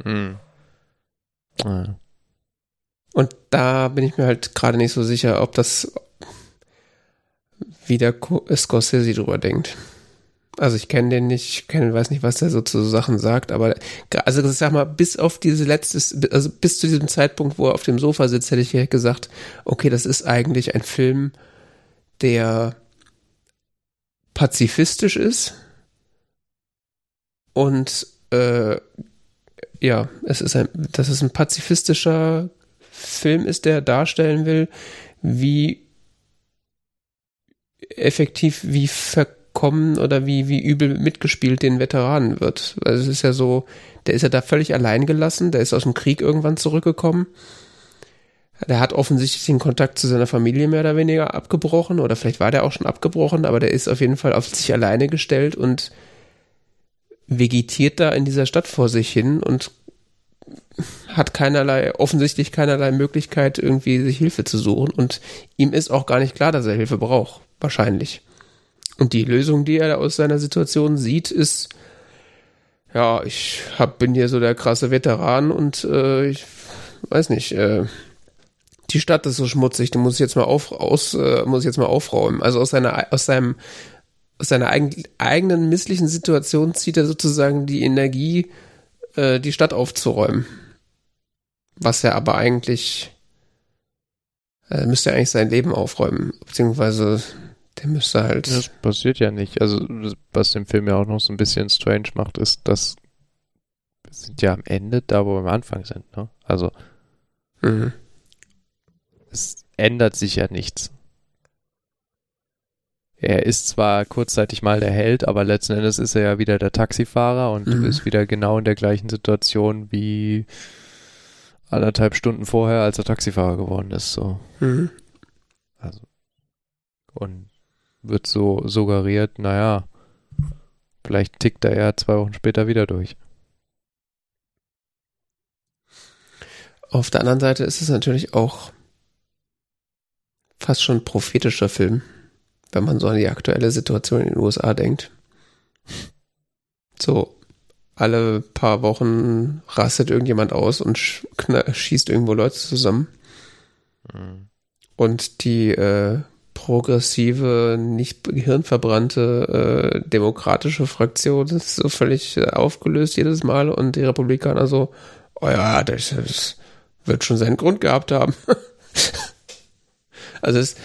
Speaker 2: hm. Ja. Und da bin ich mir halt gerade nicht so sicher, ob das wie der Scorsese drüber denkt. Also ich kenne den nicht, ich kenn, weiß nicht, was der so zu Sachen sagt, aber also ich sag mal, bis auf diese letzte, also bis zu diesem Zeitpunkt, wo er auf dem Sofa sitzt, hätte ich gesagt, okay, das ist eigentlich ein Film, der pazifistisch ist und äh, ja, es ist ein, dass es ein pazifistischer Film ist, der darstellen will, wie effektiv, wie verkauft kommen oder wie, wie übel mitgespielt den Veteranen wird. Also es ist ja so, der ist ja da völlig allein gelassen, der ist aus dem Krieg irgendwann zurückgekommen, Der hat offensichtlich den Kontakt zu seiner Familie mehr oder weniger abgebrochen oder vielleicht war der auch schon abgebrochen, aber der ist auf jeden Fall auf sich alleine gestellt und vegetiert da in dieser Stadt vor sich hin und hat keinerlei, offensichtlich keinerlei Möglichkeit, irgendwie sich Hilfe zu suchen und ihm ist auch gar nicht klar, dass er Hilfe braucht. Wahrscheinlich. Und die Lösung, die er aus seiner Situation sieht, ist, ja, ich hab, bin hier so der krasse Veteran und äh, ich weiß nicht, äh, die Stadt ist so schmutzig, du musst jetzt mal auf, aus, äh, muss jetzt mal aufräumen. Also aus seiner, aus seinem, aus seiner eigen, eigenen misslichen Situation zieht er sozusagen die Energie, äh, die Stadt aufzuräumen. Was er aber eigentlich, äh, müsste eigentlich sein Leben aufräumen, beziehungsweise der müsste halt.
Speaker 1: Das passiert ja nicht. Also, was den Film ja auch noch so ein bisschen strange macht, ist, dass wir sind ja am Ende da, wo wir am Anfang sind, ne? Also,
Speaker 2: Mhm.
Speaker 1: es ändert sich ja nichts. Er ist zwar kurzzeitig mal der Held, aber letzten Endes ist er ja wieder der Taxifahrer und
Speaker 2: Mhm.
Speaker 1: ist wieder genau in der gleichen Situation wie anderthalb Stunden vorher, als er Taxifahrer geworden ist. So.
Speaker 2: Mhm.
Speaker 1: Also. Und wird so suggeriert, naja, vielleicht tickt er ja zwei Wochen später wieder durch.
Speaker 2: Auf der anderen Seite ist es natürlich auch fast schon ein prophetischer Film, wenn man so an die aktuelle Situation in den USA denkt. So, alle paar Wochen rastet irgendjemand aus und sch schießt irgendwo Leute zusammen.
Speaker 1: Mhm.
Speaker 2: Und die äh, progressive, nicht gehirnverbrannte äh, demokratische Fraktion ist so völlig äh, aufgelöst jedes Mal und die Republikaner so, oh ja, das, das wird schon seinen Grund gehabt haben. <laughs> also es,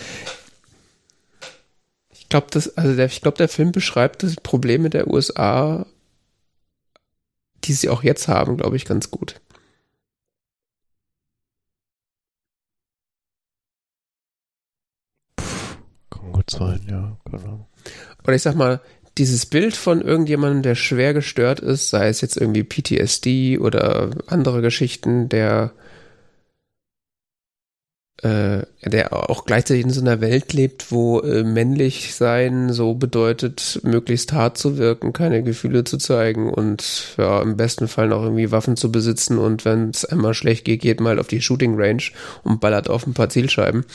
Speaker 2: ich glaube, das, also der, ich glaube, der Film beschreibt das Problem mit der USA, die sie auch jetzt haben, glaube ich, ganz gut.
Speaker 1: Kann gut sein, ja, genau.
Speaker 2: Oder ich sag mal, dieses Bild von irgendjemandem, der schwer gestört ist, sei es jetzt irgendwie PTSD oder andere Geschichten, der äh, der auch gleichzeitig in so einer Welt lebt, wo äh, männlich sein so bedeutet, möglichst hart zu wirken, keine Gefühle zu zeigen und ja, im besten Fall noch irgendwie Waffen zu besitzen und wenn es einmal schlecht geht, geht mal auf die Shooting Range und ballert auf ein paar Zielscheiben.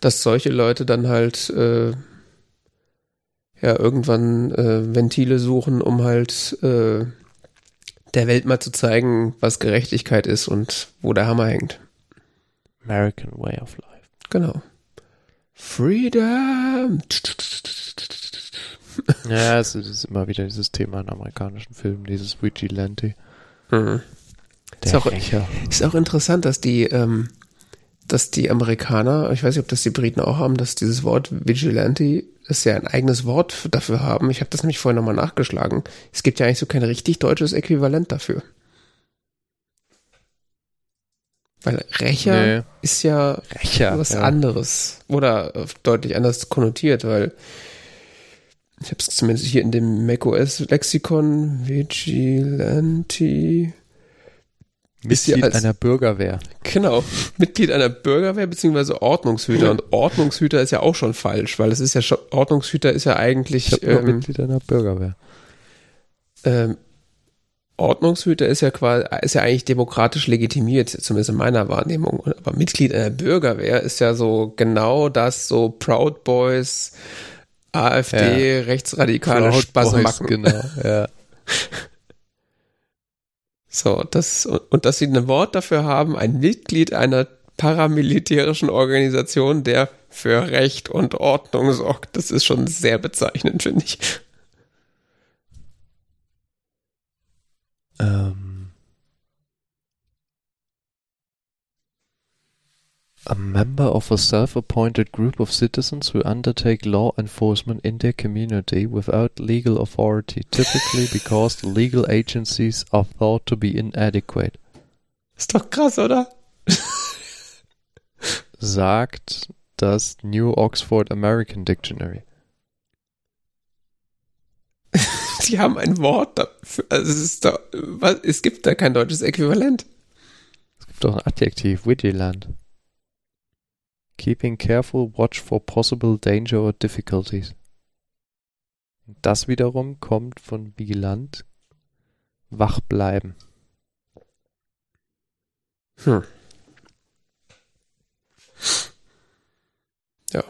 Speaker 2: Dass solche Leute dann halt äh, ja irgendwann äh, Ventile suchen, um halt äh, der Welt mal zu zeigen, was Gerechtigkeit ist und wo der Hammer hängt.
Speaker 1: American Way of Life.
Speaker 2: Genau. Freedom.
Speaker 1: Ja, es ist immer wieder dieses Thema in amerikanischen Filmen, dieses Vigilante.
Speaker 2: Mhm.
Speaker 1: Der
Speaker 2: Ist auch-. Ist auch interessant, dass die, ähm, dass die Amerikaner, ich weiß nicht, ob das die Briten auch haben, dass dieses Wort Vigilante, dass sie ein eigenes Wort dafür haben. Ich habe das nämlich vorher nochmal nachgeschlagen. Es gibt ja eigentlich so kein richtig deutsches Äquivalent dafür. Weil Rächer
Speaker 1: Nee.
Speaker 2: ist ja
Speaker 1: Rächer.
Speaker 2: was
Speaker 1: ja.
Speaker 2: anderes oder deutlich anders konnotiert, weil ich habe es zumindest hier in dem macOS-Lexikon Vigilante ist ja
Speaker 1: Mitglied
Speaker 2: als-
Speaker 1: einer Bürgerwehr.
Speaker 2: Genau, <laughs> Mitglied einer Bürgerwehr beziehungsweise Ordnungshüter. Und Ordnungshüter ist ja auch schon falsch, weil es ist ja schon, Ordnungshüter ist ja
Speaker 1: Ich
Speaker 2: eigentlich,
Speaker 1: nur
Speaker 2: ähm,
Speaker 1: Mitglied einer Bürgerwehr.
Speaker 2: ähm, Ordnungshüter ist ja quasi, ist ja eigentlich demokratisch legitimiert, zumindest in meiner Wahrnehmung. Aber Mitglied einer Bürgerwehr ist ja so genau das, so Proud Boys, AfD, rechtsradikale
Speaker 1: Proud Boys,
Speaker 2: Spasemacken.
Speaker 1: Genau, ja. <laughs>
Speaker 2: So, das, und, dass sie ein Wort dafür haben, ein Mitglied einer paramilitärischen Organisation, der für Recht und Ordnung sorgt, das ist schon sehr bezeichnend, finde ich.
Speaker 1: Ähm. A member of a self-appointed group of citizens who undertake law enforcement in their community without legal authority, typically because the legal agencies are thought to be inadequate,
Speaker 2: Ist doch krass, oder?
Speaker 1: sagt das New Oxford American Dictionary. <laughs>
Speaker 2: Sie haben ein Wort dafür. Also es ist da, was, es gibt da kein deutsches Äquivalent.
Speaker 1: Es gibt doch ein Adjektiv, Vigilant. Keeping careful watch for possible danger or difficulties. Das wiederum kommt von vigilant, wach bleiben.
Speaker 2: Hm. Ja.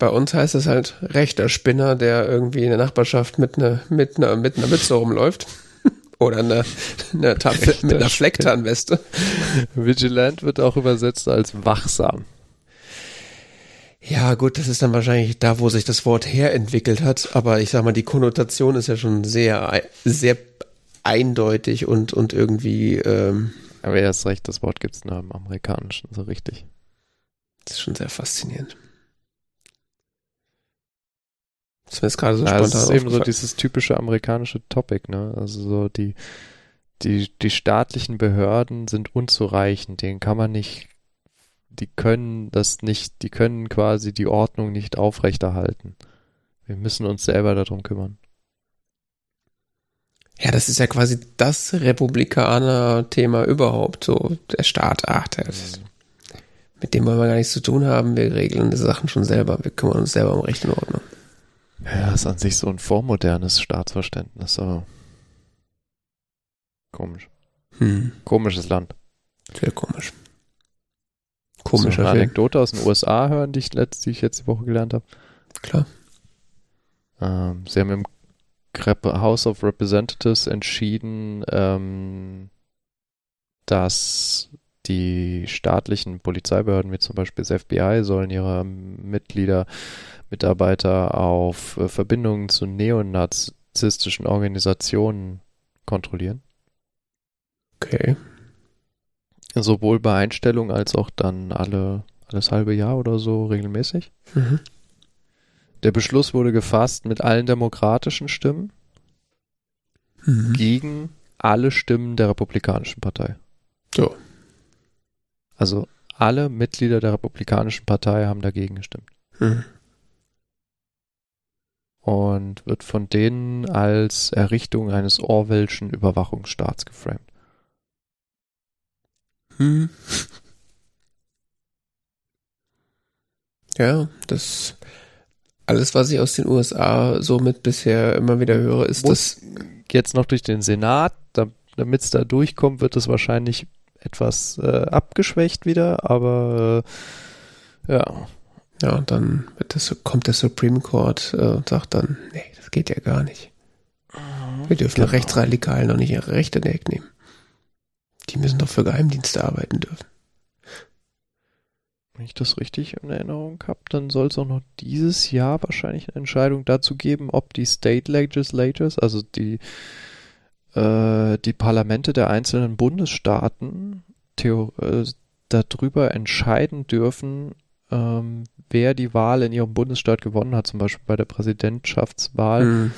Speaker 2: Bei uns heißt es halt rechter Spinner, der irgendwie in der Nachbarschaft mit einer mit einer mit einer Mütze rumläuft. <laughs> Oder eine, eine Tafel mit einer Flecktarnweste.
Speaker 1: Vigilant wird auch übersetzt als wachsam.
Speaker 2: Ja, gut, das ist dann wahrscheinlich da, wo sich das Wort herentwickelt hat. Aber ich sag mal, die Konnotation ist ja schon sehr, sehr eindeutig und, und irgendwie. Ähm,
Speaker 1: Aber er hast recht, das Wort gibt es nur im Amerikanischen, so richtig.
Speaker 2: Das ist schon sehr faszinierend. Das ist mir jetzt gerade so
Speaker 1: ja,
Speaker 2: spontan
Speaker 1: Das ist eben so dieses typische amerikanische Topic, ne? Also so die, die, die staatlichen Behörden sind unzureichend, denen kann man nicht, die können das nicht, die können quasi die Ordnung nicht aufrechterhalten. Wir müssen uns selber darum kümmern.
Speaker 2: Ja, das ist ja quasi das Republikaner-Thema überhaupt, so der Staat, ach, der ist, mit dem wollen wir gar nichts zu tun haben, wir regeln die Sachen schon selber, wir kümmern uns selber um Recht und Ordnung.
Speaker 1: Ja, ist an sich so ein vormodernes Staatsverständnis, aber komisch.
Speaker 2: Hm.
Speaker 1: Komisches Land.
Speaker 2: Sehr komisch.
Speaker 1: Komischer
Speaker 2: so
Speaker 1: eine Anekdote aus den USA hören, die ich, letzt, die ich die Woche gelernt habe.
Speaker 2: Klar.
Speaker 1: Ähm, sie haben im House of Representatives entschieden, ähm, dass die staatlichen Polizeibehörden, wie zum Beispiel das FBI, sollen ihre Mitglieder, Mitarbeiter auf äh, Verbindungen zu neonazistischen Organisationen kontrollieren.
Speaker 2: Okay.
Speaker 1: Sowohl bei Einstellung als auch dann alle, alles halbe Jahr oder so regelmäßig.
Speaker 2: Mhm.
Speaker 1: Der Beschluss wurde gefasst mit allen demokratischen Stimmen
Speaker 2: Mhm.
Speaker 1: gegen alle Stimmen der Republikanischen Partei.
Speaker 2: So.
Speaker 1: Also alle Mitglieder der Republikanischen Partei haben dagegen gestimmt.
Speaker 2: Mhm.
Speaker 1: Und wird von denen als Errichtung eines Orwellschen Überwachungsstaats geframed.
Speaker 2: Hm. Ja, das alles, was ich aus den USA somit bisher immer wieder höre, ist
Speaker 1: Muss
Speaker 2: das.
Speaker 1: jetzt noch durch den Senat, da, damit es da durchkommt, wird es wahrscheinlich etwas äh, abgeschwächt wieder, aber äh, ja.
Speaker 2: Ja, und dann das, kommt der Supreme Court äh, und sagt dann, nee, das geht ja gar nicht. Wir dürfen
Speaker 1: Genau.
Speaker 2: Rechtsradikalen noch nicht ihre Rechte wegnehmen. Die müssen doch für Geheimdienste arbeiten dürfen.
Speaker 1: Wenn ich das richtig in Erinnerung habe, dann soll es auch noch dieses Jahr wahrscheinlich eine Entscheidung dazu geben, ob die State Legislatures, also die, äh, die Parlamente der einzelnen Bundesstaaten, äh, darüber entscheiden dürfen, ähm, wer die Wahl in ihrem Bundesstaat gewonnen hat, zum Beispiel bei der Präsidentschaftswahl.
Speaker 2: Hm.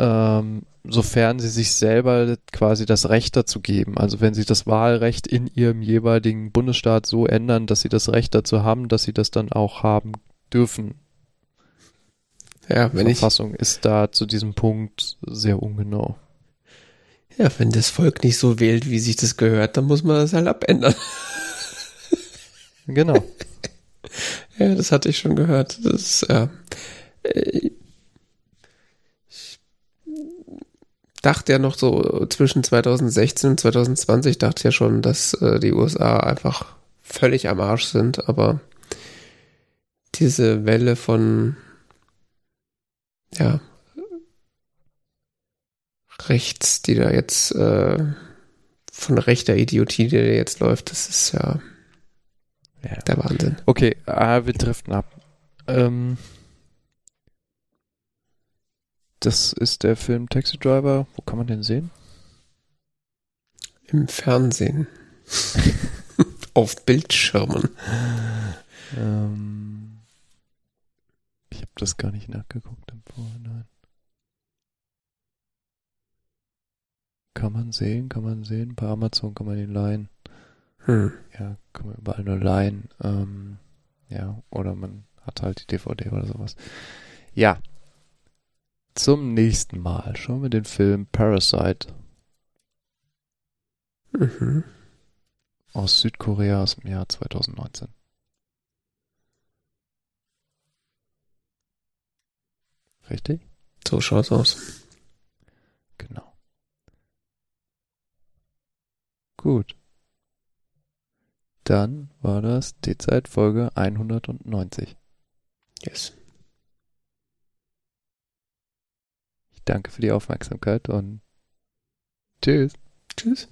Speaker 1: Ähm, sofern sie sich selber quasi das Recht dazu geben. Also wenn sie das Wahlrecht in ihrem jeweiligen Bundesstaat so ändern, dass sie das Recht dazu haben, dass sie das dann auch haben dürfen.
Speaker 2: Ja,
Speaker 1: Die
Speaker 2: wenn ich,
Speaker 1: Verfassung ist da zu diesem Punkt sehr ungenau.
Speaker 2: ja, wenn das Volk nicht so wählt, wie sich das gehört, dann muss man das halt abändern.
Speaker 1: Genau. <laughs>
Speaker 2: Ja, das hatte ich schon gehört. Das ist, ja. Äh, Ich dachte ja noch so zwischen 2016 und 2020 dachte ja schon, dass äh, die USA einfach völlig am Arsch sind, aber diese Welle von ja rechts, die da jetzt äh, von rechter Idiotie, die da jetzt läuft, das ist ja
Speaker 1: Ja.
Speaker 2: der Wahnsinn.
Speaker 1: Okay, ah, wir driften ab. Ähm, das ist der Film Taxi Driver. Wo kann man den sehen?
Speaker 2: Im Fernsehen. <laughs> Auf Bildschirmen.
Speaker 1: Ähm, ich habe das gar nicht nachgeguckt im Vorhinein. Kann man sehen, kann man sehen. Bei Amazon kann man den leihen.
Speaker 2: Hm.
Speaker 1: Ja, kann man überall nur leihen. Ähm, ja, oder man hat halt die DVD oder sowas. Ja. Zum nächsten Mal schauen wir den Film Parasite
Speaker 2: Mhm.
Speaker 1: aus Südkorea aus dem Jahr 2019. Richtig?
Speaker 2: So schaut's aus.
Speaker 1: Genau. Gut. Dann war das die Zeitfolge 190.
Speaker 2: Yes.
Speaker 1: Danke für die Aufmerksamkeit und tschüss.
Speaker 2: Tschüss.